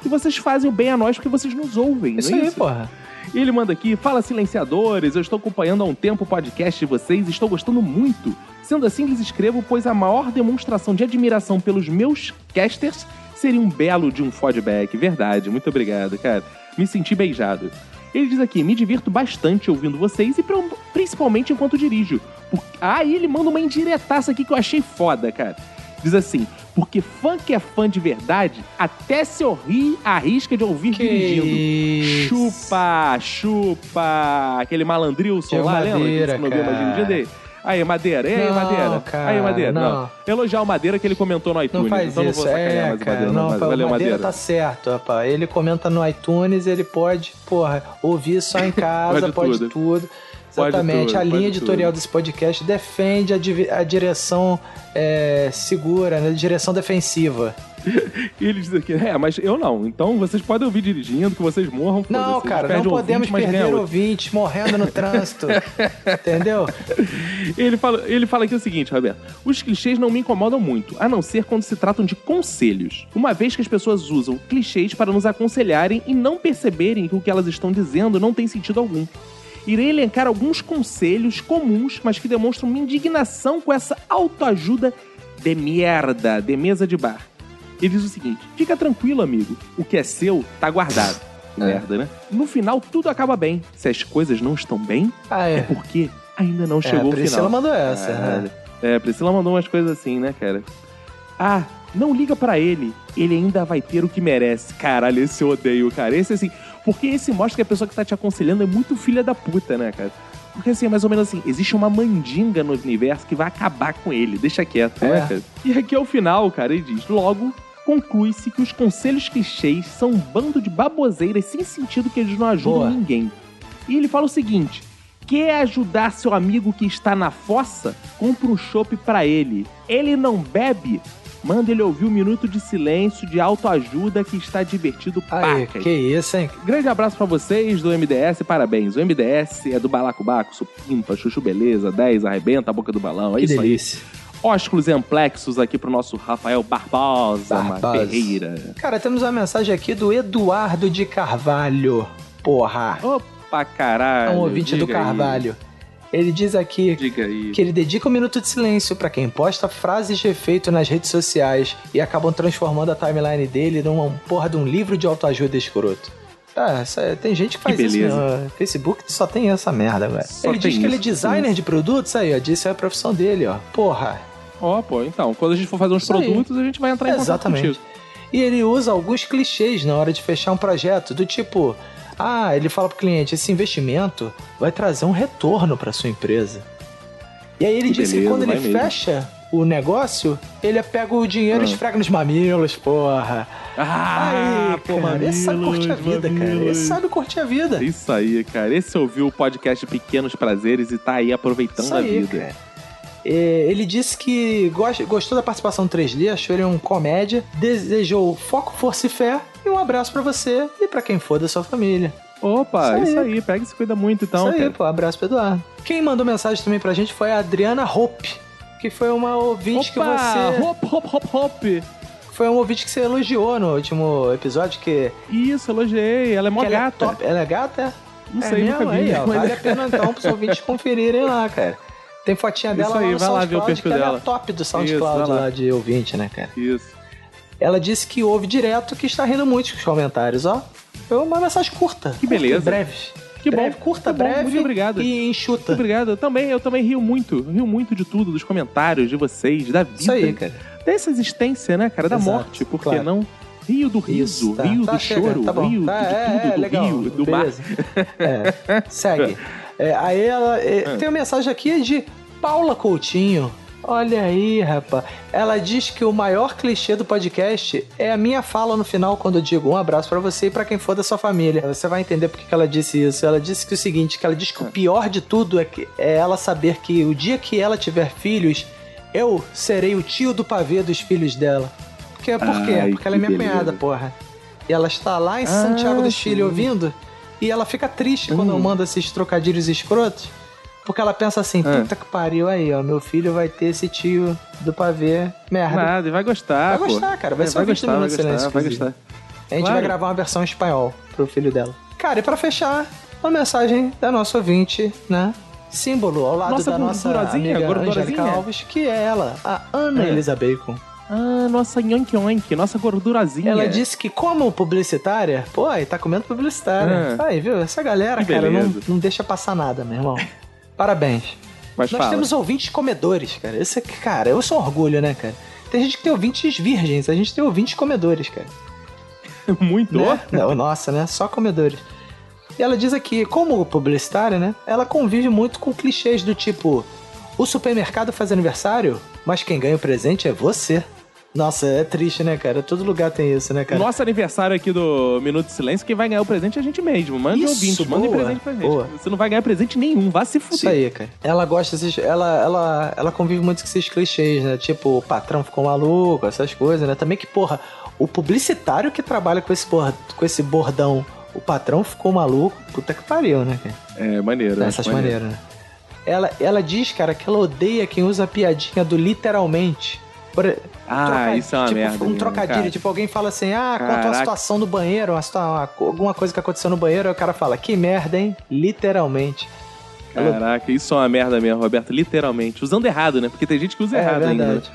[SPEAKER 1] Que vocês fazem o bem a nós porque vocês nos ouvem,
[SPEAKER 10] Isso
[SPEAKER 1] não é
[SPEAKER 10] aí, porra.
[SPEAKER 1] e ele manda aqui, fala silenciadores, eu estou acompanhando há um tempo o podcast de vocês e estou gostando muito. Sendo assim, lhes escrevo, pois a maior demonstração de admiração pelos meus casters seria um belo de um feedback. Verdade, muito obrigado, cara. Me senti beijado. Ele diz aqui, me divirto bastante ouvindo vocês e principalmente enquanto dirijo. Por... Ah, e ele manda uma indiretaça aqui que eu achei foda, cara. Diz assim, porque fã que é fã de verdade, até se eu rir, arrisca de ouvir dirigindo.
[SPEAKER 10] isso.
[SPEAKER 1] Chupa, chupa. Aquele malandrilson lá, lembra?
[SPEAKER 10] Madeira,
[SPEAKER 1] Que não viu mais
[SPEAKER 10] cara.
[SPEAKER 1] dirigindo aí. Aí, Madeira. E aí,
[SPEAKER 10] Não,
[SPEAKER 1] Madeira?
[SPEAKER 10] cara,
[SPEAKER 1] aí, Madeira.
[SPEAKER 10] não.
[SPEAKER 1] Elogiar o Madeira que ele comentou no
[SPEAKER 10] Não
[SPEAKER 1] iTunes.
[SPEAKER 10] faz
[SPEAKER 1] então não
[SPEAKER 10] isso,
[SPEAKER 1] vou sacanear
[SPEAKER 10] é,
[SPEAKER 1] mais
[SPEAKER 10] cara.
[SPEAKER 1] Madeira.
[SPEAKER 10] Não,
[SPEAKER 1] Não, mas valeu,
[SPEAKER 10] Madeira
[SPEAKER 1] Madeira.
[SPEAKER 10] tá certo, rapaz. Ele comenta no iTunes, ele pode, porra, ouvir só em <laughs> casa,
[SPEAKER 1] Pode
[SPEAKER 10] pode,
[SPEAKER 1] tudo.
[SPEAKER 10] tudo.
[SPEAKER 1] Pode
[SPEAKER 10] Exatamente.
[SPEAKER 1] tudo,
[SPEAKER 10] a linha editorial desse podcast defende a, a direção é, segura, né? Direção defensiva. <laughs>
[SPEAKER 1] E ele diz aqui, é, mas eu não. Então vocês podem ouvir dirigindo, que vocês morram.
[SPEAKER 10] Não,
[SPEAKER 1] foda-se.
[SPEAKER 10] cara, não podemos
[SPEAKER 1] ouvinte,
[SPEAKER 10] perder ouvintes morrendo no trânsito. <laughs> entendeu?
[SPEAKER 1] Ele fala, ele fala aqui o seguinte, Roberto. Os clichês não me incomodam muito, a não ser quando se tratam de conselhos. Uma vez que as pessoas usam clichês para nos aconselharem e não perceberem que o que elas estão dizendo não tem sentido algum. Irei elencar alguns conselhos comuns, mas que demonstram minha indignação com essa autoajuda de merda, de mesa de bar. Ele diz o seguinte: fica tranquilo, amigo. O que é seu, tá guardado. Merda, né? No final, tudo acaba bem. Se as coisas não estão bem,
[SPEAKER 10] Ah, é.
[SPEAKER 1] é porque ainda não chegou
[SPEAKER 10] a
[SPEAKER 1] o
[SPEAKER 10] Priscila
[SPEAKER 1] final.
[SPEAKER 10] mandou essa,
[SPEAKER 1] Caralho.
[SPEAKER 10] né?
[SPEAKER 1] É, Priscila mandou umas coisas assim, né, cara? Ah, Não liga pra ele, ele ainda vai ter o que merece. Caralho, esse eu odeio, cara. Esse assim, porque esse mostra que a pessoa que tá te aconselhando é muito filha da puta, né, cara? Porque assim, é mais ou menos assim, existe uma mandinga no universo que vai acabar com ele, deixa quieto, né,
[SPEAKER 10] É.
[SPEAKER 1] cara? E aqui é o final, cara, ele diz: logo. Conclui-se que os conselhos clichês são um bando de baboseiras sem sentido que eles não ajudam
[SPEAKER 10] Boa.
[SPEAKER 1] ninguém. E ele fala o seguinte: quer ajudar seu amigo que está na fossa? Compra um chopp pra ele. Ele não bebe? Manda ele ouvir um minuto de silêncio de autoajuda que está divertido
[SPEAKER 10] Aí,
[SPEAKER 1] pacas.
[SPEAKER 10] que isso, hein?
[SPEAKER 1] Grande abraço pra vocês do MDS, parabéns. O MDS é do Balacobaco, Supimpa, Chuchu Beleza, 10, arrebenta a boca do balão, é
[SPEAKER 10] Que
[SPEAKER 1] isso
[SPEAKER 10] delícia.
[SPEAKER 1] aí. Ósculos e amplexos aqui pro nosso Rafael Barbosa,
[SPEAKER 10] Barbosa.
[SPEAKER 1] Ferreira.
[SPEAKER 10] Cara, temos uma mensagem aqui do Eduardo de Carvalho. Porra.
[SPEAKER 1] Opa, caralho.
[SPEAKER 10] É um ouvinte do
[SPEAKER 1] diga aí.
[SPEAKER 10] Ele diz aqui
[SPEAKER 1] aí.
[SPEAKER 10] que ele dedica um minuto de silêncio pra quem posta frases de efeito nas redes sociais e acabam transformando a timeline dele numa porra de um livro de autoajuda escroto. Ah, tem gente que faz
[SPEAKER 1] Que
[SPEAKER 10] isso no Facebook, só tem essa merda, velho. Ele diz que ele é
[SPEAKER 1] isso,
[SPEAKER 10] designer de produtos, aí, ó, disse é a profissão dele, ó. Porra.
[SPEAKER 1] Ó, pô, então, quando a gente for fazer uns
[SPEAKER 10] Isso aí.
[SPEAKER 1] produtos, a gente vai entrar em contato
[SPEAKER 10] Exatamente.
[SPEAKER 1] contigo.
[SPEAKER 10] E ele usa alguns clichês na hora de fechar um projeto, do tipo, ah, ele fala pro cliente, esse investimento vai trazer um retorno pra sua empresa. E aí ele
[SPEAKER 1] Que
[SPEAKER 10] diz que quando ele
[SPEAKER 1] mesmo.
[SPEAKER 10] fecha o negócio, ele pega o dinheiro e
[SPEAKER 1] Ah.
[SPEAKER 10] esfrega nos mamilos, porra.
[SPEAKER 1] Ah,
[SPEAKER 10] aí,
[SPEAKER 1] pô,
[SPEAKER 10] cara, esse sabe curtir a
[SPEAKER 1] mamilos,
[SPEAKER 10] vida, cara.
[SPEAKER 1] mamilos.
[SPEAKER 10] Esse sabe curtir a vida.
[SPEAKER 1] Isso aí, cara. Esse ouviu o podcast Pequenos Prazeres e tá aí aproveitando
[SPEAKER 10] Isso
[SPEAKER 1] a
[SPEAKER 10] aí,
[SPEAKER 1] vida.
[SPEAKER 10] cara. É, ele disse que gostou da participação do 3D, achou ele um comédia, desejou foco, força e fé e um abraço pra você e pra quem for da sua família.
[SPEAKER 1] Opa,
[SPEAKER 10] Isso
[SPEAKER 1] isso
[SPEAKER 10] aí.
[SPEAKER 1] aí, pega e se cuida muito então,
[SPEAKER 10] Isso aí,
[SPEAKER 1] cara.
[SPEAKER 10] pô, abraço pro Eduardo. Quem mandou mensagem também pra gente foi a Adriana Hope, que foi uma ouvinte que
[SPEAKER 1] Opa,
[SPEAKER 10] você.
[SPEAKER 1] hop, hop, hop, hop.
[SPEAKER 10] Foi um ouvinte que você elogiou no último episódio, que.
[SPEAKER 1] Isso, elogiei. Ela é mó
[SPEAKER 10] que é
[SPEAKER 1] gata.
[SPEAKER 10] top. Ela é gata?
[SPEAKER 1] Não
[SPEAKER 10] é
[SPEAKER 1] sei,
[SPEAKER 10] mesmo?
[SPEAKER 1] nunca vi.
[SPEAKER 10] Aí, ó,
[SPEAKER 1] mas-
[SPEAKER 10] Vale a pena então pros ouvintes conferirem lá, cara. Tem fotinha dela
[SPEAKER 1] Isso aí,
[SPEAKER 10] lá no
[SPEAKER 1] vai lá ver o
[SPEAKER 10] SoundCloud,
[SPEAKER 1] perfil
[SPEAKER 10] que ela é
[SPEAKER 1] dela.
[SPEAKER 10] a top do
[SPEAKER 1] Isso,
[SPEAKER 10] SoundCloud
[SPEAKER 1] vai lá.
[SPEAKER 10] lá de ouvinte, né, cara?
[SPEAKER 1] Isso.
[SPEAKER 10] Ela disse que ouve direto que está rindo muito com os comentários, ó. Foi uma mensagem curta.
[SPEAKER 1] Que beleza.
[SPEAKER 10] Breve.
[SPEAKER 1] Que
[SPEAKER 10] breve,
[SPEAKER 1] bom.
[SPEAKER 10] curta,
[SPEAKER 1] Que
[SPEAKER 10] breve.
[SPEAKER 1] muito obrigado.
[SPEAKER 10] E enxuta.
[SPEAKER 1] Muito obrigado. Eu também, eu também rio muito. Rio muito de tudo, dos comentários, de vocês, da vida.
[SPEAKER 10] Isso aí, cara.
[SPEAKER 1] Dessa existência, né, cara? Da
[SPEAKER 10] Exato,
[SPEAKER 1] morte, por que
[SPEAKER 10] claro.
[SPEAKER 1] não? Rio do riso,
[SPEAKER 10] tá.
[SPEAKER 1] rio
[SPEAKER 10] Tá,
[SPEAKER 1] do
[SPEAKER 10] chega,
[SPEAKER 1] choro,
[SPEAKER 10] tá
[SPEAKER 1] rio
[SPEAKER 10] Tá,
[SPEAKER 1] de
[SPEAKER 10] é,
[SPEAKER 1] tudo,
[SPEAKER 10] é,
[SPEAKER 1] do
[SPEAKER 10] legal,
[SPEAKER 1] rio, do
[SPEAKER 10] beleza.
[SPEAKER 1] mar.
[SPEAKER 10] É, segue. <laughs> É, aí ela é,
[SPEAKER 1] Ah.
[SPEAKER 10] tem uma mensagem aqui de Paula Coutinho. Olha aí, rapaz. Ela diz que o maior clichê do podcast é a minha fala no final quando eu digo um abraço pra você e pra quem for da sua família. Você vai entender por que ela disse isso. Ela disse que o seguinte, que ela diz que o pior de tudo é, que, é ela saber que o dia que ela tiver filhos, eu serei o tio do pavê dos filhos dela. Porque, por quê?
[SPEAKER 1] Ai,
[SPEAKER 10] Porque ela é minha
[SPEAKER 1] beleza.
[SPEAKER 10] cunhada, porra. E ela está lá em
[SPEAKER 1] Ah,
[SPEAKER 10] Santiago do
[SPEAKER 1] sim.
[SPEAKER 10] Chile ouvindo e ela fica triste quando
[SPEAKER 1] Hum.
[SPEAKER 10] eu mando esses trocadilhos escrotos. Porque ela pensa assim,
[SPEAKER 1] Ah.
[SPEAKER 10] puta que pariu aí, ó. Meu filho vai ter esse tio do pavê. Merda.
[SPEAKER 1] Nada, e vai gostar,
[SPEAKER 10] Vai
[SPEAKER 1] pô.
[SPEAKER 10] gostar, cara. Vai
[SPEAKER 1] É,
[SPEAKER 10] ser
[SPEAKER 1] vai
[SPEAKER 10] um
[SPEAKER 1] gostar, vai gostar,
[SPEAKER 10] Silêncio,
[SPEAKER 1] vai gostar.
[SPEAKER 10] A gente
[SPEAKER 1] Claro.
[SPEAKER 10] vai gravar uma versão em espanhol pro filho dela. Cara, e pra fechar, uma mensagem da nossa ouvinte, né? Símbolo ao lado
[SPEAKER 1] Nossa
[SPEAKER 10] da nossa
[SPEAKER 1] gordurazinha,
[SPEAKER 10] amiga. Angélica Alves, que é ela, a Ana
[SPEAKER 1] É.
[SPEAKER 10] Elisa Bacon.
[SPEAKER 1] Ah, nossa yonk yonk, nossa gordurazinha.
[SPEAKER 10] Ela disse que, como publicitária, pô, aí tá comendo publicitária.
[SPEAKER 1] Ah.
[SPEAKER 10] Aí, viu? Essa galera,
[SPEAKER 1] Que
[SPEAKER 10] cara, não, não deixa passar nada, meu irmão. Parabéns.
[SPEAKER 1] Mas
[SPEAKER 10] Nós
[SPEAKER 1] fala.
[SPEAKER 10] temos ouvintes comedores, cara. Esse aqui, cara, eu sou orgulho, né, cara? Tem gente que tem ouvintes virgens, a gente tem ouvintes comedores, cara. <laughs>
[SPEAKER 1] Muito?
[SPEAKER 10] Né? Não, nossa, né? Só comedores. E ela diz aqui, como publicitária, né? Ela convive muito com clichês do tipo: o supermercado faz aniversário, mas quem ganha o presente é você. Nossa, é triste, né, cara? Todo lugar tem isso, né, cara?
[SPEAKER 1] Nosso aniversário aqui do Minuto de Silêncio, quem vai ganhar o presente é a gente mesmo. Mande
[SPEAKER 10] Isso,
[SPEAKER 1] ouvintes, mandem
[SPEAKER 10] boa,
[SPEAKER 1] presente pra gente.
[SPEAKER 10] boa.
[SPEAKER 1] Você não vai ganhar presente nenhum, vá se fuder.
[SPEAKER 10] Isso aí, cara. Ela gosta desses. Ela, ela, ela convive muito com esses clichês, né? Tipo, o patrão ficou maluco, essas coisas, né? Também que, porra, o publicitário que trabalha com esse, bord, com esse bordão, o patrão ficou maluco, puta que pariu, né, cara?
[SPEAKER 1] É, maneiro. Acho maneiro.
[SPEAKER 10] maneiras, né? Ela, ela diz, cara, que ela odeia quem usa a piadinha do literalmente.
[SPEAKER 1] Ah,
[SPEAKER 10] troca-
[SPEAKER 1] isso é uma
[SPEAKER 10] tipo,
[SPEAKER 1] merda
[SPEAKER 10] Um trocadilho,
[SPEAKER 1] cara.
[SPEAKER 10] tipo, alguém fala assim, ah, conta uma situação do banheiro, uma situa- alguma coisa que aconteceu no banheiro, aí o cara fala, que merda, hein? Literalmente. Ela-
[SPEAKER 1] Caraca, isso é uma merda mesmo, Roberto. Literalmente. Usando errado, né? Porque tem gente que usa
[SPEAKER 10] É,
[SPEAKER 1] errado ainda.
[SPEAKER 10] verdade.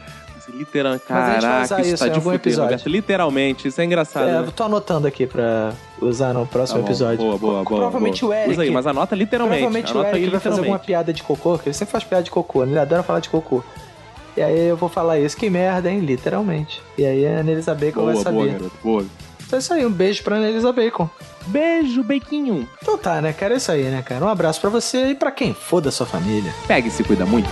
[SPEAKER 1] Literalmente.
[SPEAKER 10] Mas a gente vai
[SPEAKER 1] Caraca, isso
[SPEAKER 10] isso
[SPEAKER 1] tá de fuder,
[SPEAKER 10] episódio.
[SPEAKER 1] Roberto. Literalmente. Isso é engraçado.
[SPEAKER 10] É,
[SPEAKER 1] né?
[SPEAKER 10] eu tô anotando aqui pra usar no próximo
[SPEAKER 1] Tá bom,
[SPEAKER 10] episódio.
[SPEAKER 1] Boa, boa, boa.
[SPEAKER 10] Provavelmente
[SPEAKER 1] boa.
[SPEAKER 10] o Eric.
[SPEAKER 1] Usa aí, mas anota literalmente.
[SPEAKER 10] Provavelmente o
[SPEAKER 1] anota
[SPEAKER 10] Eric
[SPEAKER 1] aí
[SPEAKER 10] vai fazer alguma piada de cocô, que ele sempre faz piada de cocô, né? Ele adora falar de cocô. E aí eu vou falar isso, que merda, hein? Literalmente. E aí a Anelisa Bacon vai
[SPEAKER 1] Boa,
[SPEAKER 10] saber.
[SPEAKER 1] boa, garoto. Boa.
[SPEAKER 10] Então é isso aí, um beijo pra Anelisa Bacon.
[SPEAKER 12] Beijo, Bequinho.
[SPEAKER 10] Então tá, né, cara? É isso aí, né, cara? Um abraço pra você e pra quem for da sua família.
[SPEAKER 12] Pega e se cuida muito.